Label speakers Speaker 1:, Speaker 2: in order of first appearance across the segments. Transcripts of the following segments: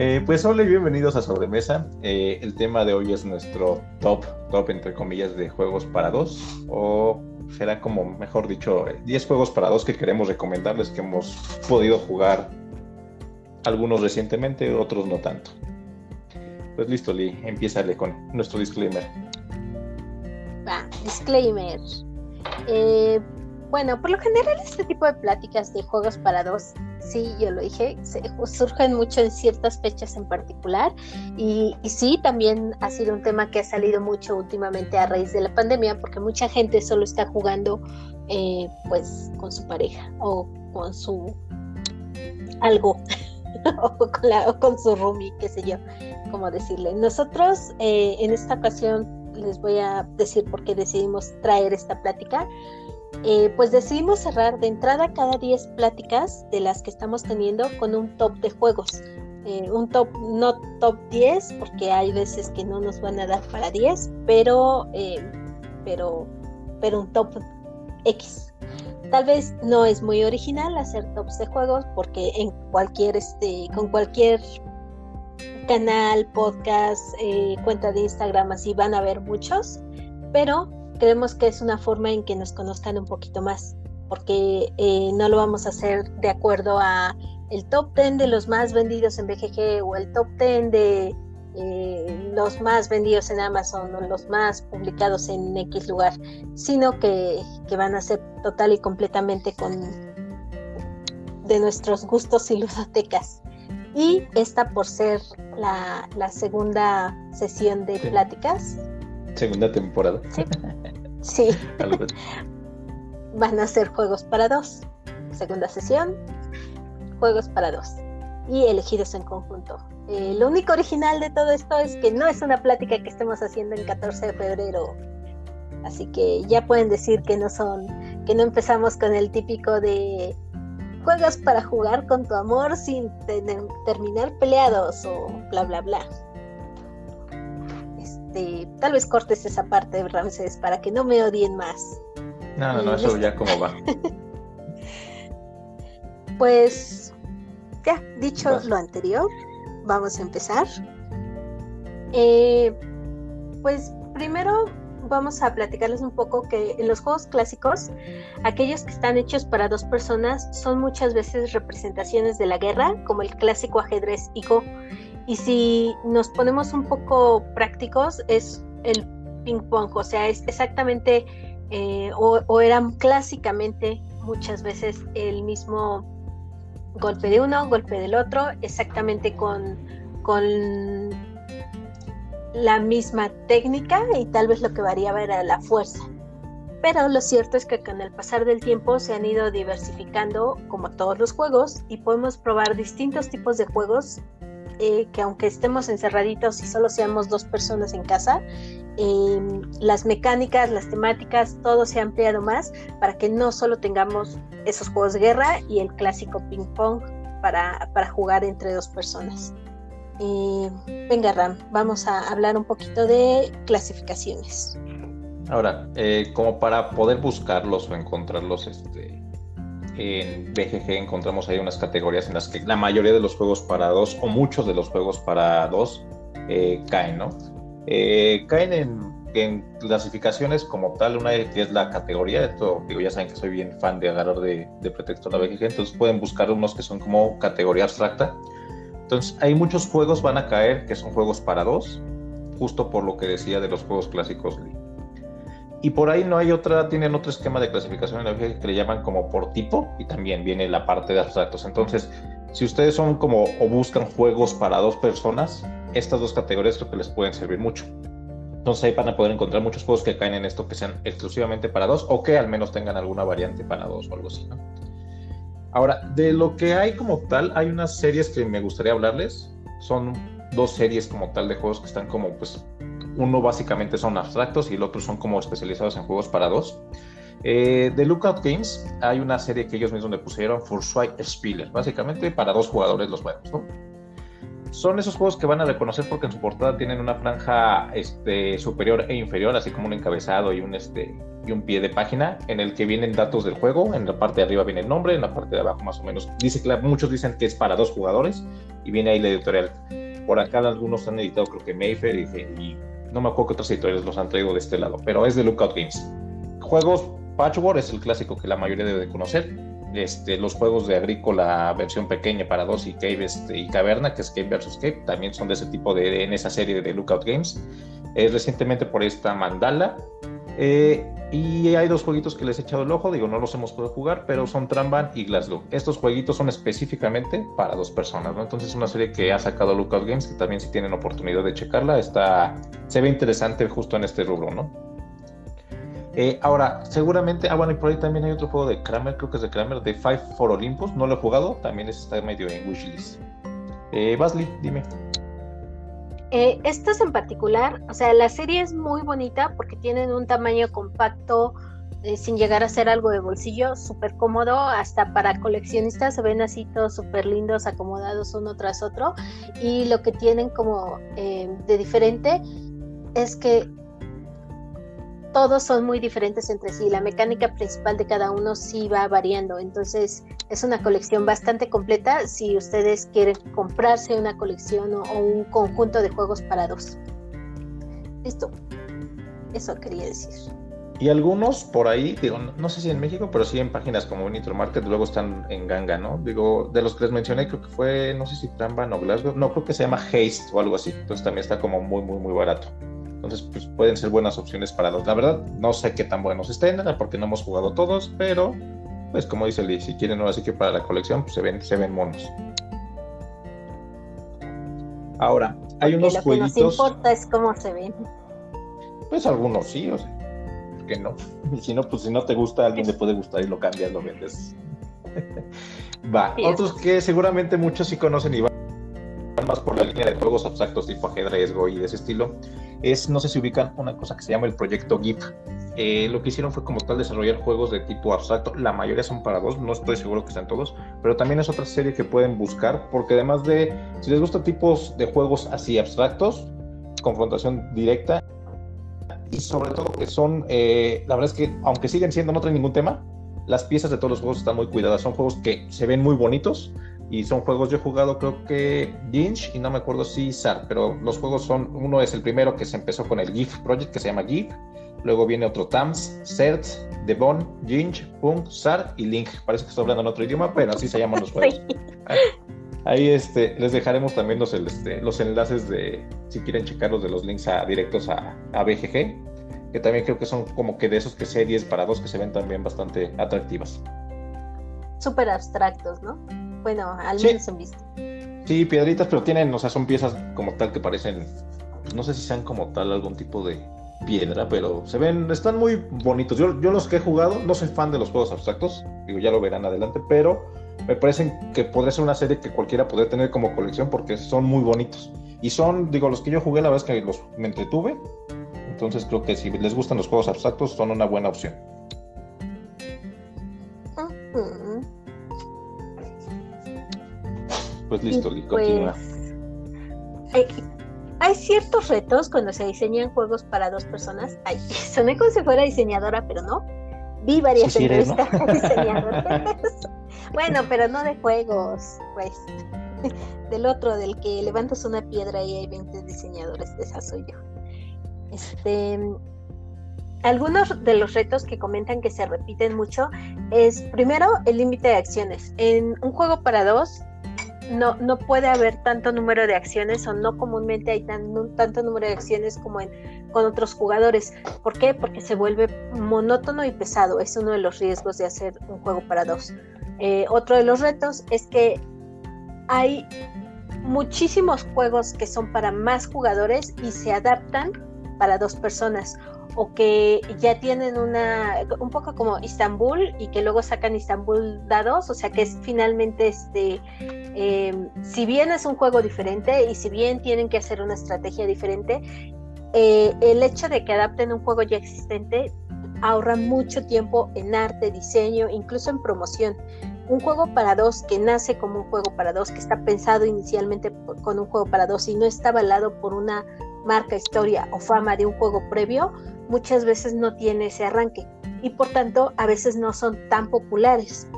Speaker 1: Eh, pues hola y bienvenidos a Sobremesa. Eh, el tema de hoy es nuestro top, top entre comillas, de juegos para dos. O será como, mejor dicho, 10 juegos para dos que queremos recomendarles que hemos podido jugar. Algunos recientemente, otros no tanto. Pues listo, Lee, empiézale con nuestro disclaimer.
Speaker 2: Va, disclaimer. Eh, bueno, por lo general este tipo de pláticas de juegos para dos, sí, yo lo dije, surgen mucho en ciertas fechas en particular y, sí, también ha sido un tema que ha salido mucho últimamente a raíz de la pandemia porque mucha gente solo está jugando eh, pues con su pareja o con su algo o, con su roomie, qué sé yo, como decirle. Nosotros eh, en esta ocasión les voy a decir por qué decidimos traer esta plática eh, pues decidimos cerrar de entrada cada 10 pláticas de las que estamos teniendo con un top de juegos. Eh, un top, no top 10, porque hay veces que no nos van a dar para 10, pero, eh, pero, pero un top X. Tal vez no es muy original hacer tops de juegos, porque en cualquier, este, con cualquier canal, podcast, cuenta de Instagram, así van a haber muchos, pero creemos que es una forma en que nos conozcan un poquito más, porque eh, no lo vamos a hacer de acuerdo a el top 10 de los más vendidos en BGG o el top 10 de eh, los más vendidos en Amazon o los más publicados en X lugar, sino que, van a ser total y completamente con de nuestros gustos y ludotecas. Y esta por ser la, segunda sesión de pláticas.
Speaker 1: Segunda temporada.
Speaker 2: Sí. Sí. Van a ser juegos para dos. Segunda sesión, juegos para dos. Y elegidos en conjunto. Eh, lo único original de todo esto es que no es una plática que estemos haciendo en 14 de febrero. Así que ya pueden decir que no son, que no empezamos con el típico de juegos para jugar con tu amor sin terminar peleados o bla bla bla. Este, tal vez cortes esa parte, Ramses, para que no me odien más.
Speaker 1: No, no, eso ya como va.
Speaker 2: pues ya, dicho lo anterior, vamos a empezar. Eh, pues primero vamos a platicarles un poco que en los juegos clásicos, aquellos que están hechos para dos personas son muchas veces representaciones de la guerra, como el clásico ajedrez y Go, y si nos ponemos un poco prácticos, es el ping pong, o sea, es exactamente, eh, o, eran clásicamente muchas veces el mismo golpe de uno, golpe del otro, exactamente con, con la misma técnica y tal vez lo que variaba era la fuerza. Pero lo cierto es que con el pasar del tiempo se han ido diversificando como todos los juegos y podemos probar distintos tipos de juegos eh, que aunque estemos encerraditos y solo seamos dos personas en casa, em, las mecánicas, las temáticas, todo se ha ampliado más para que no solo tengamos esos juegos de guerra y el clásico ping pong para, para jugar entre dos personas. Eh, venga Ram, vamos a hablar un poquito de clasificaciones.
Speaker 1: Ahora, eh, como para poder buscarlos o encontrarlos, este, en BGG encontramos ahí unas categorías en las que la mayoría de los juegos para dos o muchos de los juegos para dos eh, caen, ¿no? Eh, caen en, clasificaciones como tal, una que es la categoría, esto digo, ya saben que soy bien fan de agarrar de, de pretexto la BGG, entonces pueden buscar unos que son como categoría abstracta. Entonces hay muchos juegos van a caer que son juegos para dos, justo por lo que decía de los juegos clásicos y por ahí no hay otra, tienen otro esquema de clasificación en la que le llaman como por tipo y también viene la parte de abstractos. Entonces, si ustedes son como o buscan juegos para dos personas, estas dos categorías creo que les pueden servir mucho. Entonces ahí van a poder encontrar muchos juegos que caen en esto que sean exclusivamente para dos o que al menos tengan alguna variante para dos o algo así. ¿no? Ahora, de lo que hay como tal, hay unas series que me gustaría hablarles. Son dos series como tal de juegos que están como pues uno básicamente son abstractos y el otro son como especializados en juegos para dos. Eh, de Lookout Games hay una serie que ellos mismos le pusieron Fursuit Spieler, básicamente para dos jugadores los juegos, ¿no? son esos juegos que van a reconocer porque en su portada tienen una franja este, superior e inferior, así como un encabezado y un, este, y un pie de página en el que vienen datos del juego. En la parte de arriba viene el nombre, en la parte de abajo más o menos. Dice que muchos dicen que es para dos jugadores y viene ahí la editorial. Por acá algunos han editado, creo que Mayfair y no me acuerdo qué otras editoriales los han traído de este lado, pero es de Lookout Games. Juegos Patchwork es el clásico que la mayoría debe de conocer este, los juegos de Agrícola versión pequeña para dos y Cave este, y Caverna, que es Cave vs. Cave, también son de ese tipo de, en esa serie de Lookout Games. Eh, recientemente por esta Mandala. Eh, y hay dos jueguitos que les he echado el ojo, digo, no los hemos podido jugar, pero son Tramban y Glasgow. Estos jueguitos son específicamente para dos personas, ¿no? Entonces es una serie que ha sacado Lookout Games, que también si tienen oportunidad de checarla, está, se ve interesante justo en este rubro, ¿no? Eh, ahora, seguramente, ah, bueno, y por ahí también hay otro juego de Kramer, creo que es de Kramer, de Five for Olympus, no lo he jugado, también está medio en wishlist. Eh, Basley, dime.
Speaker 2: Eh, estos en particular, o sea, la serie es muy bonita porque tienen un tamaño compacto, eh, sin llegar a ser algo de bolsillo, súper cómodo, hasta para coleccionistas se ven así todos súper lindos, acomodados uno tras otro. Y lo que tienen como de diferente es que todos son muy diferentes entre sí. La mecánica principal de cada uno sí va variando. Entonces es una colección bastante completa si ustedes quieren comprarse una colección o, un conjunto de juegos para dos. Listo. Eso quería decir.
Speaker 1: Y algunos por ahí, digo, no sé si en México, pero sí en páginas como Nitro Market, luego están en ganga, ¿no? Digo, de los que les mencioné, creo que fue, no sé si Tramban o Glasgow, no, creo que se llama Haste o algo así. Entonces también está como muy, muy, muy barato. Entonces, pues pueden ser buenas opciones para los. La verdad, no sé qué tan buenos estén, porque no hemos jugado todos, pero pues como dice Lee, si quieren ahora sí que para la colección, pues se ven, se ven monos. Ahora, hay unos
Speaker 2: lo que nos importa es cómo se ven.
Speaker 1: Pues algunos sí, o sea, que no. Y si no, pues si no te gusta, a alguien le puede gustar y lo cambias, lo vendes. Va, otros que seguramente muchos sí conocen y van más por la línea de juegos abstractos tipo ajedrez, y de ese estilo, es, no sé si ubican una cosa que se llama el proyecto GIF. Eh, lo que hicieron fue como tal desarrollar juegos de tipo abstracto, la mayoría son para dos, no estoy seguro que sean todos, pero también es otra serie que pueden buscar, porque además de, si les gustan tipos de juegos así abstractos, confrontación directa, y sobre todo que son, eh, la verdad es que aunque siguen siendo, no traen ningún tema, las piezas de todos los juegos están muy cuidadas, son juegos que se ven muy bonitos, y son juegos, yo he jugado creo que Ginch y no me acuerdo si SAR, pero los juegos son, uno es el primero que se empezó con el GIF Project que se llama GIF, luego viene otro TAMS, CERT, Devon, Ginch, Punk, SAR y Link. Parece que estoy hablando en otro idioma, pero así se llaman los juegos. Ahí este, les dejaremos también los, este, los enlaces de, si quieren checarlos, de los links a, directos a, a BGG, que también creo que son como que de esos que series para dos que se ven también bastante atractivas.
Speaker 2: Súper abstractos, ¿no? Bueno, al menos sí. visto.
Speaker 1: Sí, piedritas, pero tienen, o sea, son piezas como tal que parecen, no sé si sean como tal algún tipo de piedra, pero se ven, están muy bonitos. Yo, yo los que he jugado, no soy fan de los juegos abstractos, digo, ya lo verán adelante, pero me parecen que podría ser una serie que cualquiera podría tener como colección porque son muy bonitos. Y son, digo, los que yo jugué, la verdad es que los me entretuve. Entonces creo que si les gustan los juegos abstractos, son una buena opción. Pues listo, pues, continúa.
Speaker 2: Hay, ciertos retos cuando se diseñan juegos para dos personas. Ay, soné como si fuera diseñadora, pero no. Vi varias entrevistas bueno, pero no de juegos, pues. Del otro, del que levantas una piedra y hay 20 diseñadores, de esa soy yo. Este, algunos de los retos que comentan que se repiten mucho es primero el límite de acciones. En un juego para dos no, no puede haber tanto número de acciones o no comúnmente hay tan, tanto número de acciones como con otros jugadores. ¿Por qué? Porque se vuelve monótono y pesado. Es uno de los riesgos de hacer un juego para dos. Eh, otro de los retos es que hay muchísimos juegos que son para más jugadores y se adaptan para dos personas o que ya tienen una, un poco como Istanbul y que luego sacan Istanbul dados, o sea que es finalmente este, eh, si bien es un juego diferente y si bien tienen que hacer una estrategia diferente, eh, el hecho de que adapten un juego ya existente ahorra mucho tiempo en arte, diseño, incluso en promoción. un juego para dos que nace como un juego para dos, que está pensado inicialmente con un juego para dos y no está avalado por una marca, historia o fama de un juego previo, muchas veces no tiene ese arranque y por tanto a veces no son tan populares.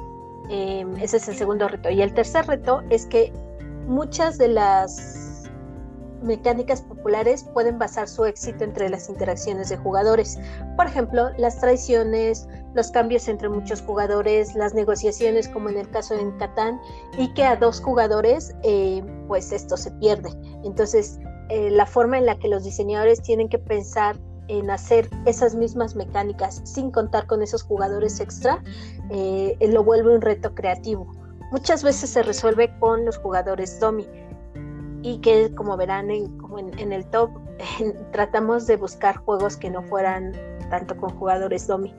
Speaker 2: Em, ese es el segundo reto. Y el tercer reto es que muchas de las mecánicas populares pueden basar su éxito entre las interacciones de jugadores. Por ejemplo, las traiciones, los cambios entre muchos jugadores, las negociaciones como en el caso de Catán, y que a dos jugadores eh, pues esto se pierde. Entonces, eh, la forma en la que los diseñadores tienen que pensar en hacer esas mismas mecánicas sin contar con esos jugadores extra, eh, lo vuelve un reto creativo. Muchas veces se resuelve con los jugadores Domi y que como verán en, en, el top tratamos de buscar juegos que no fueran tanto con jugadores Domi.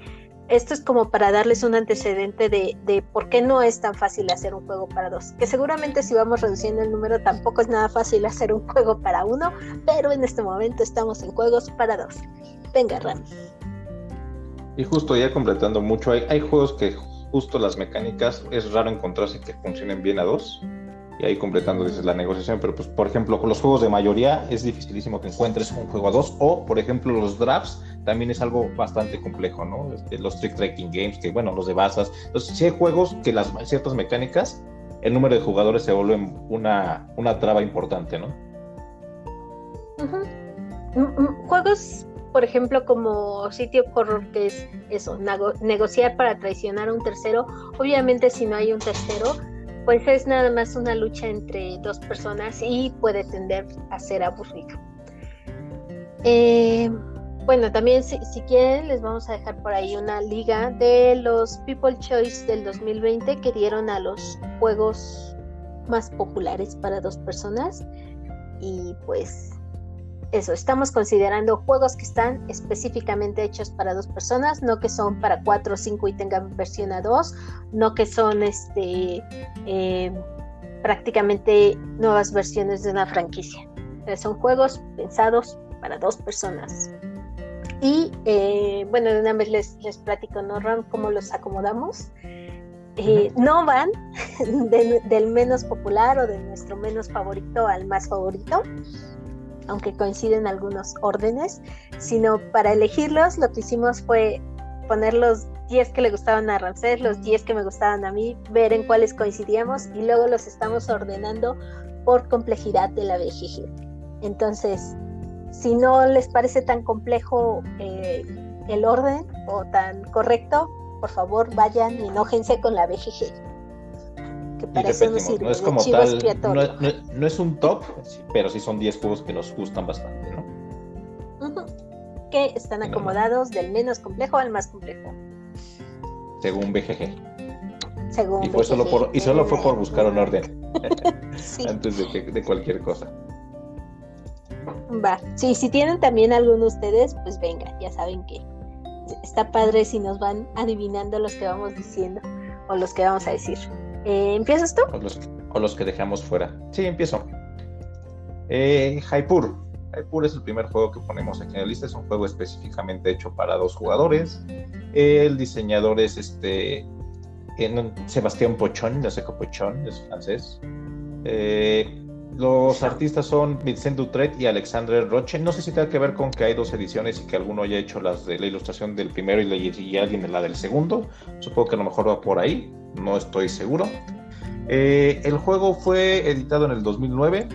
Speaker 2: Esto es como para darles un antecedente de, de, por qué no es tan fácil hacer un juego para dos. Que seguramente si vamos reduciendo el número tampoco es nada fácil hacer un juego para uno, pero en este momento estamos en juegos para dos. Venga, Ram.
Speaker 1: Y justo ya completando mucho, hay, hay juegos que justo las mecánicas es raro encontrarse que funcionen bien a dos y ahí completando dices la negociación, pero pues por ejemplo con los juegos de mayoría es dificilísimo que encuentres un juego a dos o por ejemplo los drafts también es algo bastante complejo, ¿no? Este, los trick tracking games, que bueno, los de basas, entonces si hay juegos que las ciertas mecánicas, el número de jugadores se vuelve una, una traba importante, ¿no?
Speaker 2: Juegos por ejemplo, como sitio horror, que es eso, negociar para traicionar a un tercero. Obviamente, si no hay un tercero, pues es nada más una lucha entre dos personas y puede tender a ser aburrido. Eh, bueno, también si, quieren les vamos a dejar por ahí una liga de los People Choice del 2020 que dieron a los juegos más populares para dos personas. Y pues eso, estamos considerando juegos que están específicamente hechos para dos personas, no que son para cuatro o cinco y tengan versión a dos, no que son este eh, prácticamente nuevas versiones de una franquicia. son juegos pensados para dos personas. Y eh, bueno, de una vez les, les platico, ¿no, Ram, cómo los acomodamos? Eh, no van del menos popular o de nuestro menos favorito al más favorito aunque coinciden algunos órdenes, sino para elegirlos lo que hicimos fue poner los 10 que le gustaban a Ramsés, los 10 que me gustaban a mí, ver en cuáles coincidíamos y luego los estamos ordenando por complejidad de la BGG. Entonces, si no les parece tan complejo eh, el orden o tan correcto, por favor vayan y enójense con la BGG
Speaker 1: no es como tal, no, es un top, pero sí son 10 juegos que nos gustan bastante, ¿no?
Speaker 2: Que están acomodados del menos complejo al más complejo.
Speaker 1: Según BGG. Según y, fue solo por, y solo fue por buscar un orden. Antes de, de cualquier cosa.
Speaker 2: Va. Sí, si tienen también alguno de ustedes, pues venga, ya saben que está padre si nos van adivinando los que vamos diciendo o los que vamos a decir. Eh, ¿Empiezas tú?
Speaker 1: O los, que dejamos fuera. Sí, empiezo. Eh, Hypur. Hypur es el primer juego que ponemos aquí en la lista. Es un juego específicamente hecho para dos jugadores. El diseñador es este Sebastián Pochon, de Seco Pochon, es francés. Eh, los artistas son Vincent Dutret y Alexandre Roche. No sé si tiene que ver con que hay dos ediciones y que alguno haya hecho las de la ilustración del primero y alguien la del segundo. Supongo que a lo mejor va por ahí no estoy seguro. Eh, el juego fue editado en el 2009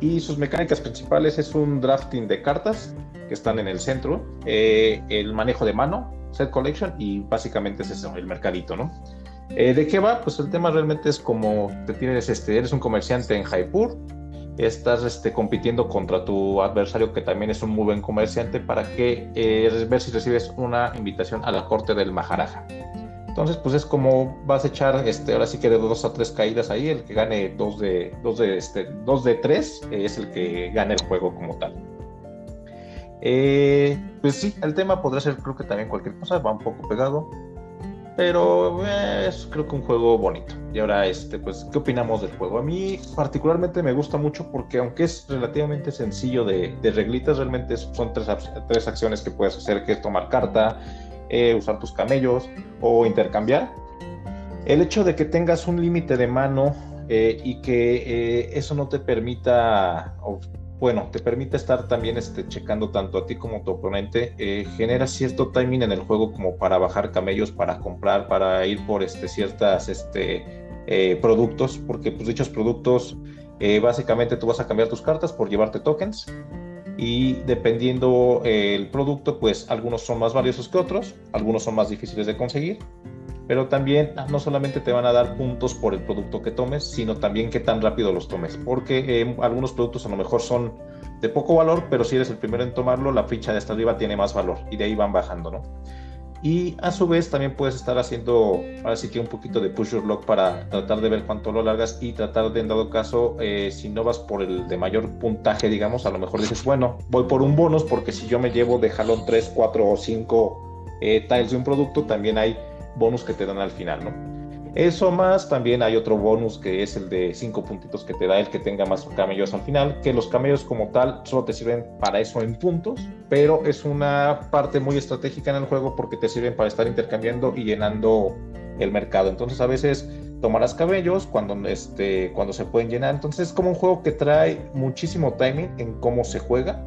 Speaker 1: y sus mecánicas principales es un drafting de cartas que están en el centro, eh, el manejo de mano, set collection y básicamente es eso, el mercadito, ¿no? Eh, ¿De qué va? Pues el tema realmente es como te tienes, este, eres un comerciante en Jaipur, estás este, compitiendo contra tu adversario que también es un muy buen comerciante para que ver si recibes una invitación a la corte del Maharaja. Entonces, pues es como vas a echar, este, ahora sí que de dos a tres caídas ahí, el que gane dos de, dos de, este, dos de tres eh, es el que gana el juego como tal. Eh, pues sí, el tema podría ser creo que también cualquier cosa, va un poco pegado, pero eh, es creo que un juego bonito. Y ahora, este, pues, ¿qué opinamos del juego? A mí particularmente me gusta mucho porque aunque es relativamente sencillo de, de reglitas, realmente son tres, tres acciones que puedes hacer, que es tomar carta, eh, usar tus camellos o intercambiar. El hecho de que tengas un límite de mano eh, y que eh, eso no te permita, bueno, te permite estar también este, checando tanto a ti como a tu oponente, eh, genera cierto timing en el juego como para bajar camellos, para comprar, para ir por este, ciertas este, productos, porque pues dichos productos básicamente tú vas a cambiar tus cartas por llevarte tokens y dependiendo el producto, pues algunos son más valiosos que otros, algunos son más difíciles de conseguir pero también no solamente te van a dar puntos por el producto que tomes, sino también qué tan rápido los tomes, porque eh, algunos productos a lo mejor son de poco valor, pero si eres el primero en tomarlo, la ficha de esta arriba tiene más valor y de ahí van bajando, ¿no? Y a su vez también puedes estar haciendo, ahora sí que un poquito de push your luck para tratar de ver cuánto lo largas y tratar de, en dado caso, eh, si no vas por el de mayor puntaje, digamos, a lo mejor dices, bueno, voy por un bonus porque si yo me llevo de jalón 3, 4 o 5 eh, tiles de un producto, también hay bonus que te dan al final, ¿no? Eso más, también hay otro bonus que es el de 5 puntitos que te da el que tenga más camellos al final, que los camellos como tal solo te sirven para eso en puntos, pero es una parte muy estratégica en el juego porque te sirven para estar intercambiando y llenando el mercado. Entonces a veces tomarás cabellos cuando, este, cuando se pueden llenar. Entonces es como un juego que trae muchísimo timing en cómo se juega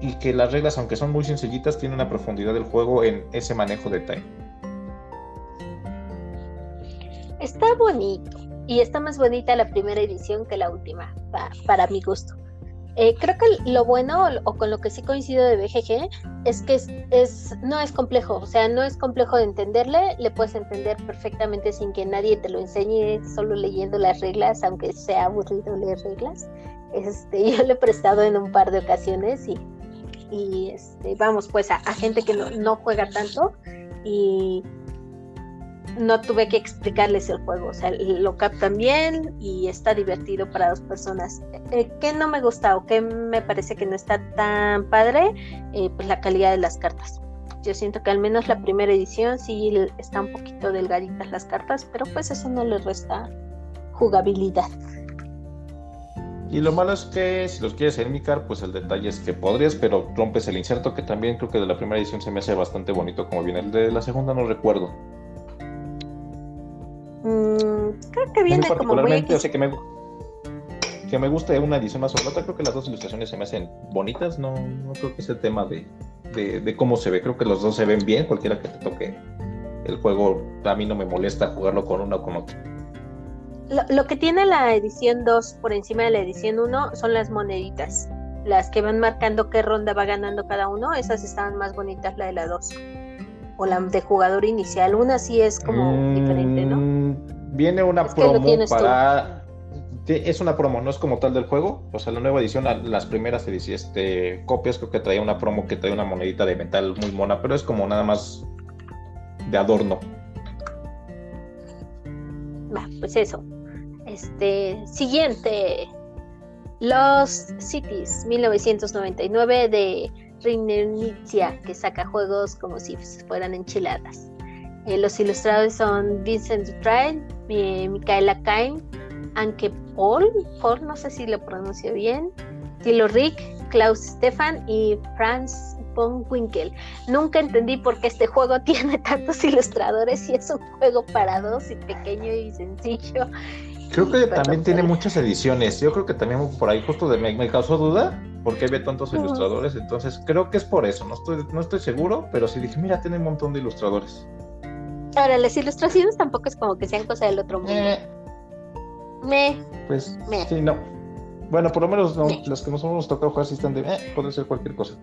Speaker 1: y que las reglas, aunque son muy sencillitas, tienen una profundidad del juego en ese manejo de timing.
Speaker 2: Está bonito y está más bonita la primera edición que la última, para, mi gusto. Eh, creo que lo bueno o con lo que sí coincido de BGG es que es, no es complejo, o sea, no es complejo de entenderle, le puedes entender perfectamente sin que nadie te lo enseñe, solo leyendo las reglas, aunque sea aburrido leer reglas. Este, yo le he prestado en un par de ocasiones y, y este, vamos, pues a, a gente que no, no juega tanto y no tuve que explicarles el juego, o sea, lo captan bien y está divertido para dos personas. Eh, ¿Qué no me gusta o qué me parece que no está tan padre? Eh, pues la calidad de las cartas. Yo siento que al menos la primera edición sí está un poquito delgaditas las cartas, pero pues eso no le resta jugabilidad.
Speaker 1: Y lo malo es que si los quieres enmicar, pues el detalle es que podrías, pero rompes el inserto, que también creo que de la primera edición se me hace bastante bonito como viene. El de la segunda no recuerdo.
Speaker 2: Mm, creo que viene como muy
Speaker 1: o sea, que me, que me guste una edición más o otra. Creo que las dos ilustraciones se me hacen bonitas. No, no creo que sea el tema de, de, cómo se ve. Creo que los dos se ven bien. Cualquiera que te toque el juego, a mí no me molesta jugarlo con uno o con otro.
Speaker 2: Lo, lo, que tiene la edición 2 por encima de la edición 1 son las moneditas. Las que van marcando qué ronda va ganando cada uno. Esas estaban más bonitas, la de la 2 o la de jugador inicial. Una sí es como diferente, ¿no?
Speaker 1: Mm, viene una promo para. Es una promo, no es como tal del juego. O sea, la nueva edición, las primeras este, copias, creo que traía una promo que traía una monedita de metal muy mona, pero es como nada más de adorno.
Speaker 2: pues eso. Este, siguiente. Los Cities 1999 de Que saca juegos como si fueran enchiladas. Eh, los ilustradores son Vincent Dutrain, eh, Micaela Kain, Anke Paul, Paul, no sé si lo pronuncio bien, Tilo Rick, Klaus Stefan y Franz von Winkel. Nunca entendí por qué este juego tiene tantos ilustradores y es un juego para dos y pequeño y sencillo.
Speaker 1: Creo que también tiene muchas ediciones. Yo creo que también por ahí justo de, me causó duda porque había tantos ilustradores, entonces creo que es por eso, no estoy, no estoy seguro, pero sí dije, mira, tiene un montón de ilustradores.
Speaker 2: Ahora, las ilustraciones tampoco es como que sean cosa del otro mundo. Eh,
Speaker 1: me. Pues sí, no. Bueno, por lo menos los que nos hemos tocado jugar sí están de, eh, puede ser cualquier cosa.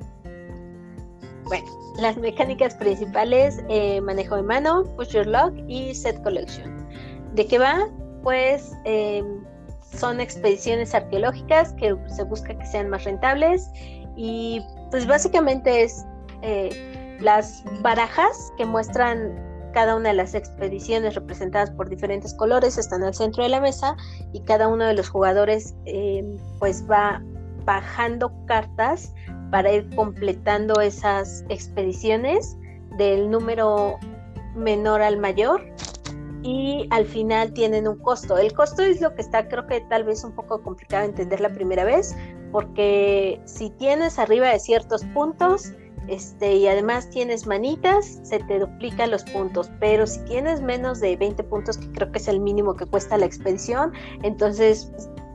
Speaker 2: Bueno, las mecánicas principales, eh, manejo de mano, push your lock y set collection. ¿De qué va? Pues eh, son expediciones arqueológicas que se busca que sean más rentables y pues básicamente es eh, las barajas que muestran cada una de las expediciones representadas por diferentes colores están al centro de la mesa y cada uno de los jugadores eh, pues va bajando cartas para ir completando esas expediciones del número menor al mayor y al final tienen un costo. El costo es lo que está, creo que tal vez un poco complicado de entender la primera vez, porque si tienes arriba de ciertos puntos, este, y además tienes manitas, se te duplican los puntos, pero si tienes menos de 20 puntos, que creo que es el mínimo que cuesta la expedición, entonces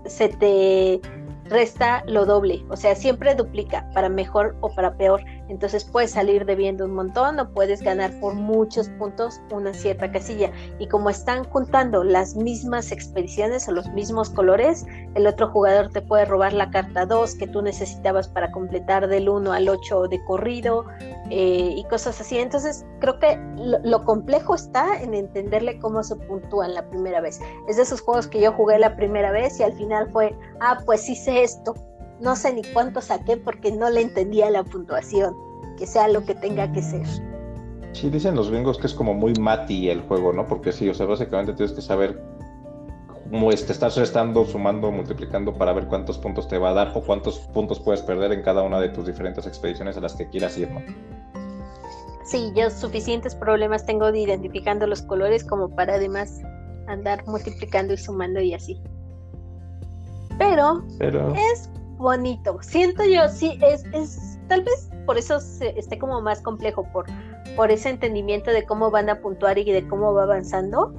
Speaker 2: se te resta lo doble, o sea, siempre duplica, para mejor o para peor. Entonces puedes salir debiendo un montón o puedes ganar por muchos puntos una cierta casilla. Y como están juntando las mismas expediciones o los mismos colores, el otro jugador te puede robar la carta 2 que tú necesitabas para completar del 1 al 8 de corrido eh, y cosas así. Entonces creo que lo, lo, complejo está en entenderle cómo se puntúan la primera vez. Es de esos juegos que yo jugué la primera vez y al final fue, ah, pues sé esto no sé ni cuánto saqué porque no le entendía la puntuación, que sea lo que tenga que ser.
Speaker 1: Sí, dicen los gringos que es como muy mati el juego, ¿no? Porque sí, o sea, básicamente tienes que saber cómo es, te estás restando, sumando, multiplicando para ver cuántos puntos te va a dar o cuántos puntos puedes perder en cada una de tus diferentes expediciones a las que quieras ir, ¿no?
Speaker 2: Sí, yo suficientes problemas tengo de identificando los colores como para además andar multiplicando y sumando y así. Pero, Pero... es bonito. Siento yo, sí, es, es tal vez por eso esté como más complejo, por, por ese entendimiento de cómo van a puntuar y de cómo va avanzando,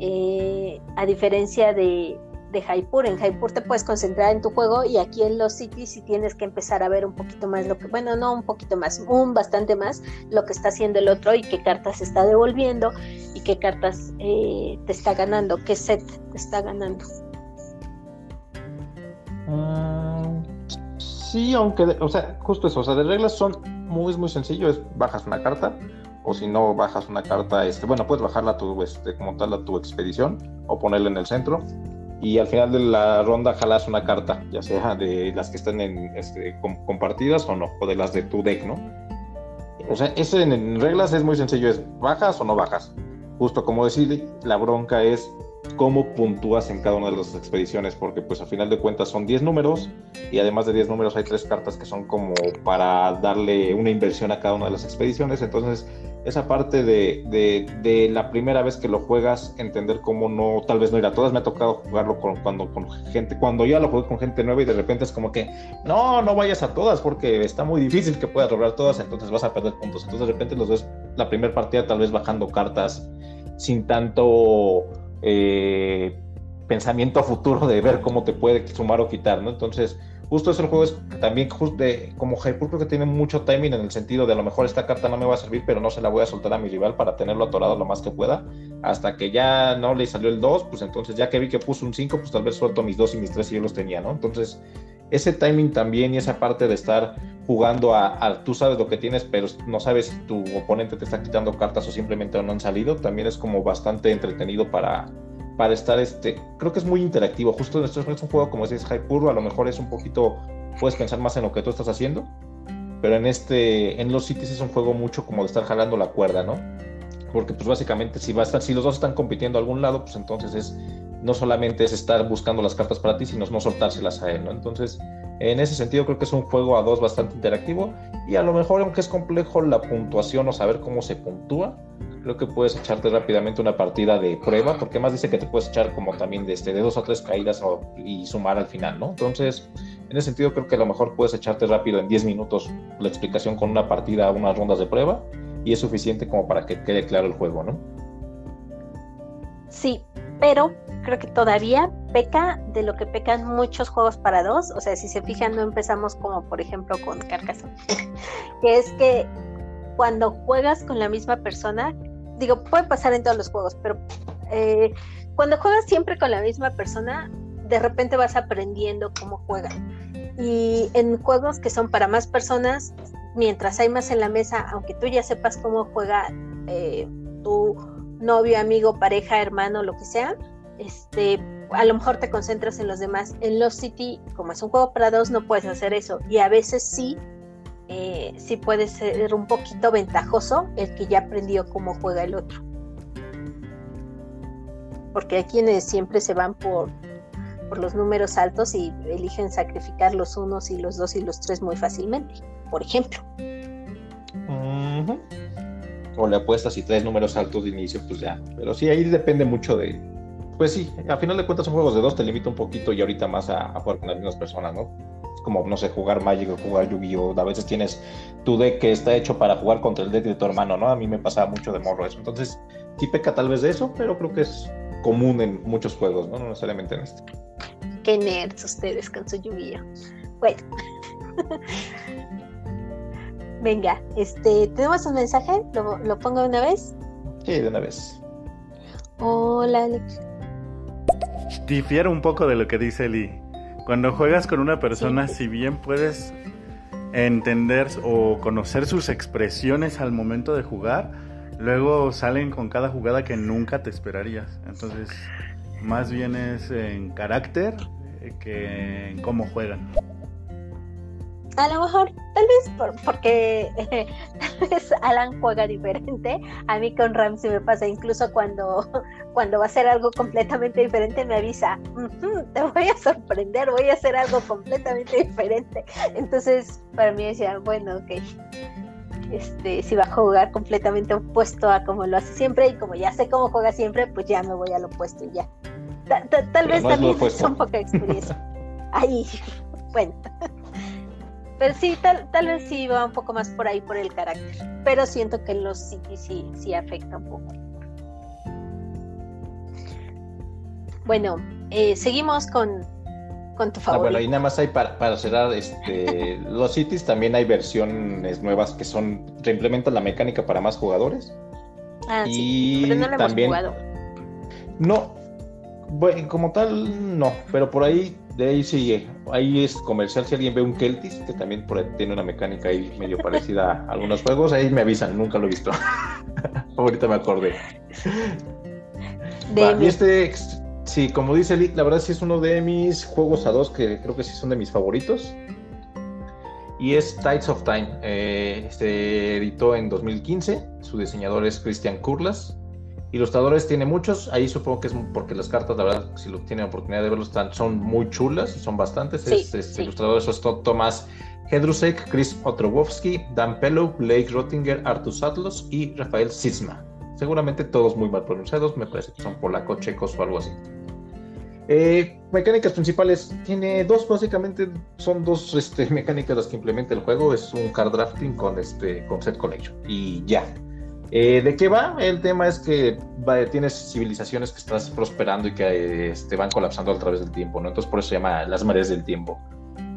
Speaker 2: eh, a diferencia de, de Jaipur. En Jaipur te puedes concentrar en tu juego y aquí en los cities sí tienes que empezar a ver un poquito más lo que, bueno, no un poquito más, un bastante más lo que está haciendo el otro y qué cartas está devolviendo y qué cartas eh, te está ganando, qué set te está ganando.
Speaker 1: Mm, sí, aunque, o sea, justo eso, o sea, de reglas son muy, muy sencillo, es bajas una carta, o si no bajas una carta, este, bueno, puedes bajarla tu, este, como tal a tu expedición, o ponerla en el centro, y al final de la ronda jalas una carta, ya sea de las que están en, este, compartidas o no, o de las de tu deck, ¿no? O sea, eso en reglas es muy sencillo, es bajas o no bajas. Justo como decir, la bronca es cómo puntúas en cada una de las expediciones, porque pues a final de cuentas son 10 números y además de 10 números hay tres cartas que son como para darle una inversión a cada una de las expediciones, entonces esa parte de, de, de la primera vez que lo juegas, entender cómo no, tal vez no ir a todas, me ha tocado jugarlo con, cuando, con gente, cuando ya lo jugué con gente nueva y de repente es como que, no, no vayas a todas porque está muy difícil que puedas lograr todas, entonces vas a perder puntos, entonces de repente los ves la primera partida tal vez bajando cartas sin tanto eh, pensamiento a futuro de ver cómo te puede sumar o quitar, ¿no? Entonces, justo ese juego es también justo de, como Hyper creo que tiene mucho timing en el sentido de a lo mejor esta carta no me va a servir, pero no se la voy a soltar a mi rival para tenerlo atorado lo más que pueda, hasta que ya no le salió el 2, pues entonces ya que vi que puso un 5, pues tal vez suelto mis 2 y mis 3 y yo los tenía, ¿no? Entonces, ese timing también y esa parte de estar jugando a, tú sabes lo que tienes, pero no sabes si tu oponente te está quitando cartas o simplemente no han salido, también es como bastante entretenido para, para estar, este, creo que es muy interactivo, justo esto es un juego como dices Hypur, a lo mejor es un poquito, puedes pensar más en lo que tú estás haciendo, pero en este, en los cities es un juego mucho como de estar jalando la cuerda, ¿no? Porque pues básicamente si, va a estar, si los dos están compitiendo a algún lado, pues entonces es, no solamente es estar buscando las cartas para ti, sino no soltárselas a él, ¿no? Entonces, en ese sentido creo que es un juego a dos bastante interactivo y a lo mejor aunque es complejo la puntuación o saber cómo se puntúa, creo que puedes echarte rápidamente una partida de prueba, porque más dice que te puedes echar como también de, este, dos o tres caídas y sumar al final, ¿no? Entonces, en ese sentido creo que a lo mejor puedes echarte rápido en 10 minutos la explicación con una partida, unas rondas de prueba, y es suficiente como para que quede claro el juego, ¿no?
Speaker 2: Sí, pero creo que todavía peca de lo que pecan muchos juegos para dos. O sea, si se fijan, no empezamos como por ejemplo con Carcassonne, que es que cuando juegas con la misma persona, digo, puede pasar en todos los juegos, pero eh, cuando juegas siempre con la misma persona, de repente vas aprendiendo cómo juegan. Y en juegos que son para más personas, mientras hay más en la mesa, aunque tú ya sepas cómo juega eh, tu novio, amigo, pareja, hermano, lo que sea, este, a lo mejor te concentras en los demás. En Lost City, como es un juego para dos, no puedes hacer eso. Y a veces sí, eh, sí puede ser un poquito ventajoso el que ya aprendió cómo juega el otro. Porque hay quienes siempre se van por, por los números altos y eligen sacrificar los unos y los dos y los tres muy fácilmente, por ejemplo.
Speaker 1: O le apuestas y tres números altos de inicio, pues ya. Pero sí, ahí depende mucho de, pues sí, a final de cuentas son juegos de dos, te limita un poquito y ahorita más a, jugar con las mismas personas, ¿no? como, no sé, jugar Magic o jugar Yu-Gi-Oh! A veces tienes tu deck que está hecho para jugar contra el deck de tu hermano, ¿no? A mí me pasaba mucho de morro eso. Entonces, sí peca tal vez de eso, pero creo que es común en muchos juegos, ¿no? No necesariamente en este.
Speaker 2: Qué nerds ustedes con su lluvia. Bueno. Venga, este, ¿tenemos un mensaje? ¿Lo, ¿Lo, pongo de una vez?
Speaker 1: Sí, de una vez.
Speaker 2: Hola, Alex.
Speaker 3: Difiero un poco de lo que dice Eli. Cuando juegas con una persona, si bien puedes entender o conocer sus expresiones al momento de jugar, luego salen con cada jugada que nunca te esperarías. Entonces, más bien es en carácter que en cómo juegan.
Speaker 2: A lo mejor, tal vez porque tal vez Alan juega diferente. A mí con Ramsey me pasa, incluso cuando, cuando va a hacer algo completamente diferente, me avisa, te voy a sorprender, voy a hacer algo completamente diferente. Entonces, para mí decía, bueno, ok. Este, si va a jugar completamente opuesto a como lo hace siempre y como ya sé cómo juega siempre, pues ya me voy al opuesto y ya. tal vez también es un poca experiencia. Ahí, bueno. Pero sí, tal, tal vez sí va un poco más por ahí por el carácter. Pero siento que los sí, sí, sí afecta un poco. Bueno, eh, seguimos con, con tu favorito.
Speaker 1: Ah, bueno, y nada más hay para, para cerrar, este, los cities también hay versiones nuevas que son, reimplementan la mecánica para más jugadores.
Speaker 2: Ah, sí, pero no lo también, hemos jugado.
Speaker 1: No, bueno, como tal, no, pero por ahí de ahí sigue. Ahí es comercial. Si alguien ve un Keltis, que también por ahí tiene una mecánica ahí medio parecida a algunos juegos, ahí me avisan. Nunca lo he visto. Ahorita me acordé. y este, sí, como dice Lee, la verdad sí es uno de mis juegos a dos que creo que sí son de mis favoritos. Y es Tides of Time. Eh, se editó en 2015. Su diseñador es Christian Kurlas. Ilustradores tiene muchos, ahí supongo que es porque las cartas, la verdad, si lo tienen oportunidad de verlos, están, son muy chulas, son bastantes.
Speaker 2: Sí,
Speaker 1: es, Ilustradores son Tomás Hedrusek, Chris Otrowowski, Dan Pellow, Blake Rottinger, Artur Satlos y Rafael Sisma. Seguramente todos muy mal pronunciados, me parece que son polacos, checos o algo así. Eh, mecánicas principales, tiene dos, básicamente son dos este, mecánicas las que implementa el juego, es un card drafting con, este, con set collection y ya, eh, ¿De qué va? El tema es que tienes civilizaciones que estás prosperando y que este, van colapsando a través del tiempo, ¿no? Entonces por eso se llama las mareas del tiempo.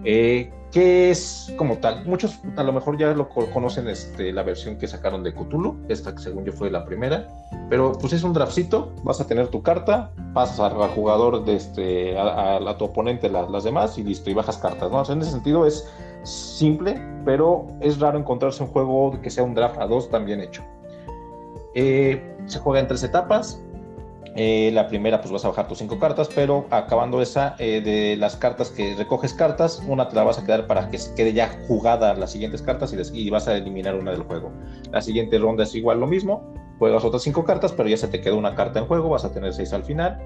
Speaker 1: Eh, ¿Qué es como tal? Muchos a lo mejor ya lo conocen este, la versión que sacaron de Cthulhu, esta que según yo fue la primera, pero pues es un draftcito, vas a tener tu carta, pasas al jugador, de este, a, tu oponente las demás y listo, y bajas cartas, ¿no? en ese sentido es simple, pero es raro encontrarse un juego que sea un draft a dos tan bien hecho. Eh, se juega en tres etapas. Eh, la primera, pues vas a bajar tus cinco cartas, pero acabando esa, eh, de las cartas que recoges cartas, una te la vas a quedar para que se quede ya jugada las siguientes cartas y, y vas a eliminar una del juego. La siguiente ronda es igual lo mismo, juegas otras cinco cartas, pero ya se te quedó una carta en juego, vas a tener seis al final.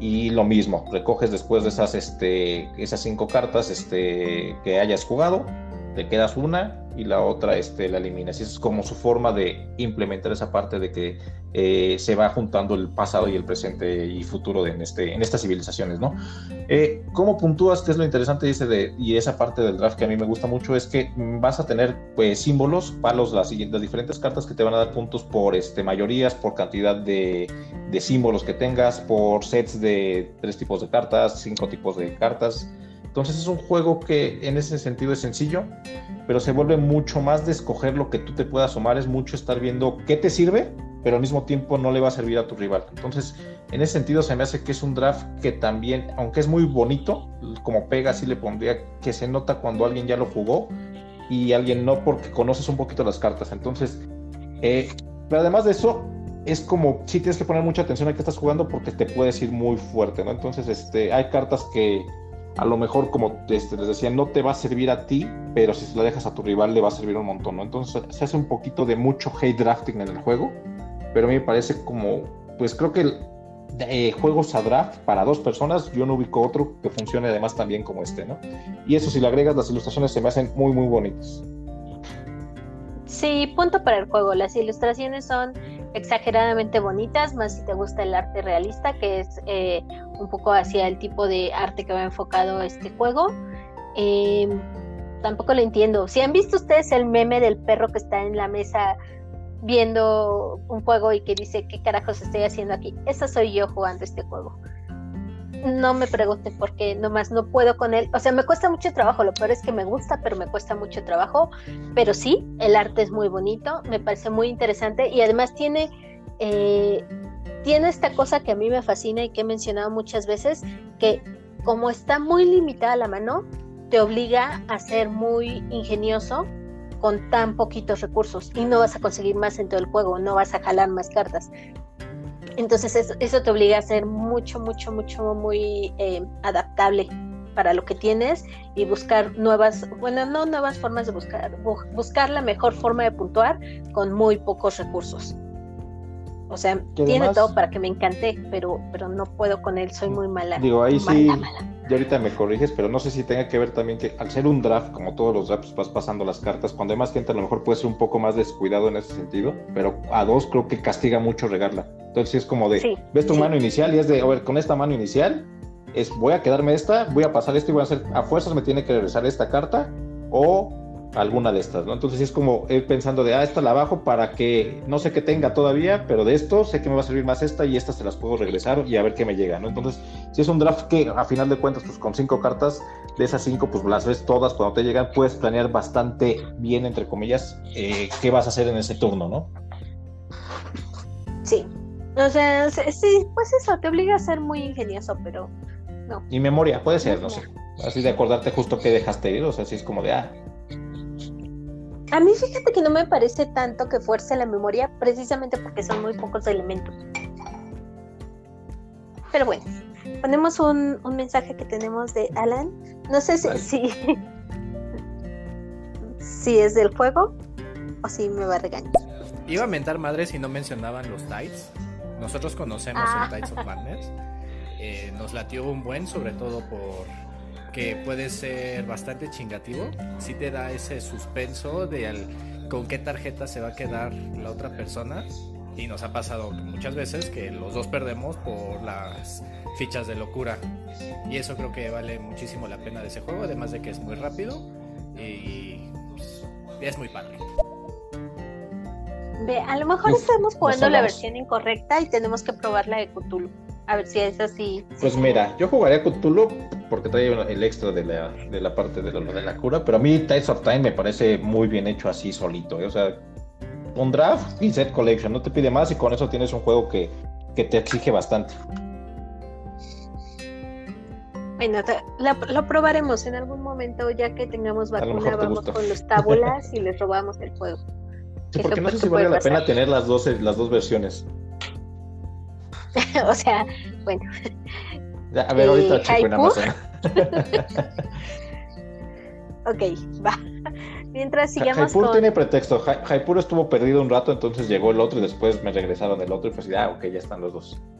Speaker 1: Y lo mismo, recoges después de esas, este, esas cinco cartas este, que hayas jugado, te quedas una y la otra este, la eliminas. Y esa es como su forma de implementar esa parte de que eh, se va juntando el pasado y el presente y futuro de, en, este, en estas civilizaciones, ¿no? Eh, ¿Cómo puntúas? ¿Qué es lo interesante dice de, y esa parte del draft que a mí me gusta mucho? Es que vas a tener pues símbolos, palos, las, las diferentes cartas que te van a dar puntos por este, mayorías, por cantidad de, de símbolos que tengas, por sets de tres tipos de cartas, cinco tipos de cartas. Entonces es un juego que en ese sentido es sencillo, pero se vuelve mucho más de escoger lo que tú te puedas sumar, es mucho estar viendo qué te sirve, pero al mismo tiempo no le va a servir a tu rival. Entonces, en ese sentido se me hace que es un draft que también, aunque es muy bonito, como pega, sí le pondría que se nota cuando alguien ya lo jugó y alguien no porque conoces un poquito las cartas. Entonces, eh, pero además de eso, es como si tienes que poner mucha atención a qué estás jugando porque te puedes ir muy fuerte, ¿no? Entonces, este, hay cartas que a lo mejor, como este, les decía, no te va a servir a ti, pero si la dejas a tu rival le va a servir un montón, ¿no? Entonces se hace un poquito de mucho hate drafting en el juego, pero a mí me parece como, pues creo que eh, juegos a draft para dos personas, yo no ubico otro que funcione además también como este, ¿no? Y eso si le agregas las ilustraciones se me hacen muy, muy bonitas.
Speaker 2: Sí, punto para el juego. Las ilustraciones son exageradamente bonitas, más si te gusta el arte realista, que es eh, un poco hacia el tipo de arte que va enfocado este juego. Em, tampoco lo entiendo. Si han visto ustedes el meme del perro que está en la mesa viendo un juego y que dice qué carajos estoy haciendo aquí, esa soy yo jugando este juego. No me pregunten por qué, nomás no puedo con él. O sea, me cuesta mucho trabajo. Lo peor es que me gusta, pero me cuesta mucho trabajo. Pero sí, el arte es muy bonito, me parece muy interesante y además tiene eh, tiene esta cosa que a mí me fascina y que he mencionado muchas veces, que como está muy limitada la mano, te obliga a ser muy ingenioso con tan poquitos recursos y no vas a conseguir más en todo el juego, no vas a jalar más cartas. Entonces eso, te obliga a ser mucho, mucho, mucho, muy eh, adaptable para lo que tienes y buscar nuevas, bueno, no nuevas formas de buscar, buscar la mejor forma de puntuar con muy pocos recursos. O sea, tiene todo para que me encante, pero, pero no puedo con él, soy muy mala.
Speaker 1: Digo, ahí sí, y ahorita me corriges, pero no sé si tenga que ver también que al ser un draft, como todos los drafts, vas pasando las cartas, cuando hay más gente a lo mejor puede ser un poco más descuidado en ese sentido, pero a dos creo que castiga mucho regarla. Entonces es como de, ves tu mano inicial y es de, a ver, con esta mano inicial, es voy a quedarme esta, voy a pasar esto y voy a hacer, a fuerzas me tiene que regresar esta carta, o alguna de estas, ¿no? Entonces es como ir pensando de, ah, esta la bajo para que no sé qué tenga todavía, pero de esto sé que me va a servir más esta y estas se las puedo regresar y a ver qué me llega, ¿no? Entonces, si es un draft que a final de cuentas, pues con cinco cartas, de esas cinco, pues las ves todas cuando te llegan, puedes planear bastante bien, entre comillas, eh, qué vas a hacer en ese turno, ¿no?
Speaker 2: Sí. O sea, sí, pues eso, te obliga a ser muy ingenioso, pero no.
Speaker 1: Y memoria, puede ser, no sé. Así de acordarte justo qué dejaste ir, o sea, así es como de, ah,
Speaker 2: a mí fíjate que no me parece tanto que fuerce la memoria, precisamente porque son muy pocos elementos. Pero bueno, ponemos un, mensaje que tenemos de Alan. No sé si, si, es del juego o si me va a regañar.
Speaker 4: Iba a mentar madre si no mencionaban los Tides. Nosotros conocemos el ah. Tides of Madness. Eh, nos latió un buen, sobre todo por que puede ser bastante chingativo. Si te da ese suspenso de con qué tarjeta se va a quedar la otra persona. Y nos ha pasado muchas veces que los dos perdemos por las fichas de locura. Y eso creo que vale muchísimo la pena de ese juego, además de que es muy rápido y pues, es muy padre.
Speaker 2: Ve, a lo mejor estamos jugando la versión incorrecta y tenemos que probar la de Cthulhu. A ver si es así.
Speaker 1: Pues mira, yo jugaría Cthulhu porque trae el extra de la, de la parte de, de la cura, pero a mí Tides of Time me parece muy bien hecho así solito. ¿eh? O sea, un draft y set collection, no te pide más y con eso tienes un juego que, te exige bastante.
Speaker 2: Bueno, lo, probaremos en algún momento, ya que tengamos vacuna, vamos con los tábulas y les robamos el juego.
Speaker 1: Sí, porque no sé si vale la pena tener las dos, las dos versiones.
Speaker 2: o sea, bueno.
Speaker 1: a ver, ahorita eh, checo en Amazon.
Speaker 2: ok, va. Mientras sigamos
Speaker 1: Jaipur tiene pretexto. Jaipur estuvo perdido un rato, entonces llegó el otro y después me regresaron el otro y pues ah, ok, ya están los dos.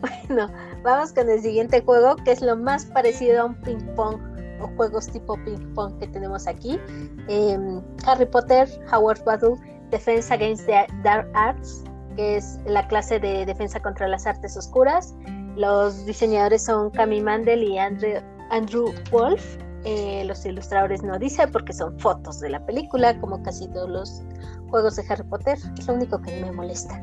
Speaker 2: Bueno, vamos con el siguiente juego, que es lo más parecido a un ping pong o juegos tipo ping pong que tenemos aquí. Em, Harry Potter, Howard Battle, Defense Against the Dark Arts, que es la clase de defensa contra las artes oscuras. Los diseñadores son Cami Mandel y Andrew, Andrew Wolf. Eh, los ilustradores no dice porque son fotos de la película, como casi todos los juegos de Harry Potter. Es lo único que me molesta.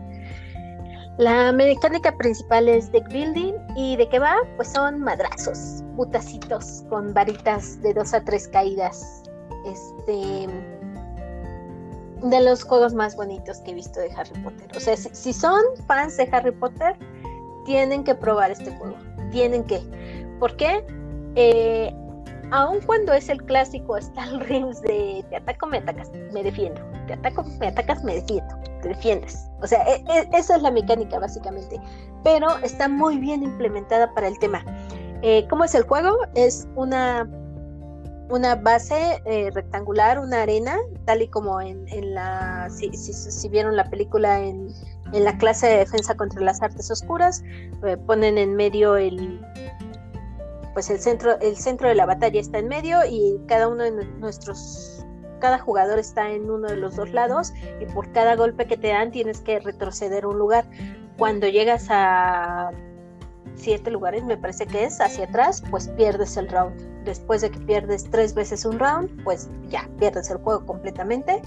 Speaker 2: La mecánica principal es deck building y de qué va, pues son madrazos, putacitos con varitas de dos a tres caídas. Este de los juegos más bonitos que he visto de Harry Potter. O sea, si, son fans de Harry Potter, tienen que probar este juego. Tienen que. ¿Por qué? Eh, aun cuando es el clásico Star Rims de te ataco, me atacas, me defiendo. Te ataco, me atacas, me defiendo. Te defiendes. O sea, e, e, esa es la mecánica básicamente. Pero está muy bien implementada para el tema. Eh, ¿Cómo es el juego? Es una una base eh, rectangular, una arena, tal y como en, la, si, si, vieron la película en, en, la clase de defensa contra las artes oscuras, eh, ponen en medio el, pues el centro, el centro de la batalla está en medio y cada uno de nuestros, cada jugador está en uno de los dos lados y por cada golpe que te dan tienes que retroceder un lugar. Cuando llegas a siete lugares, me parece que es, hacia atrás, pues pierdes el round. Después de que pierdes tres veces un round, pues ya pierdes el juego completamente.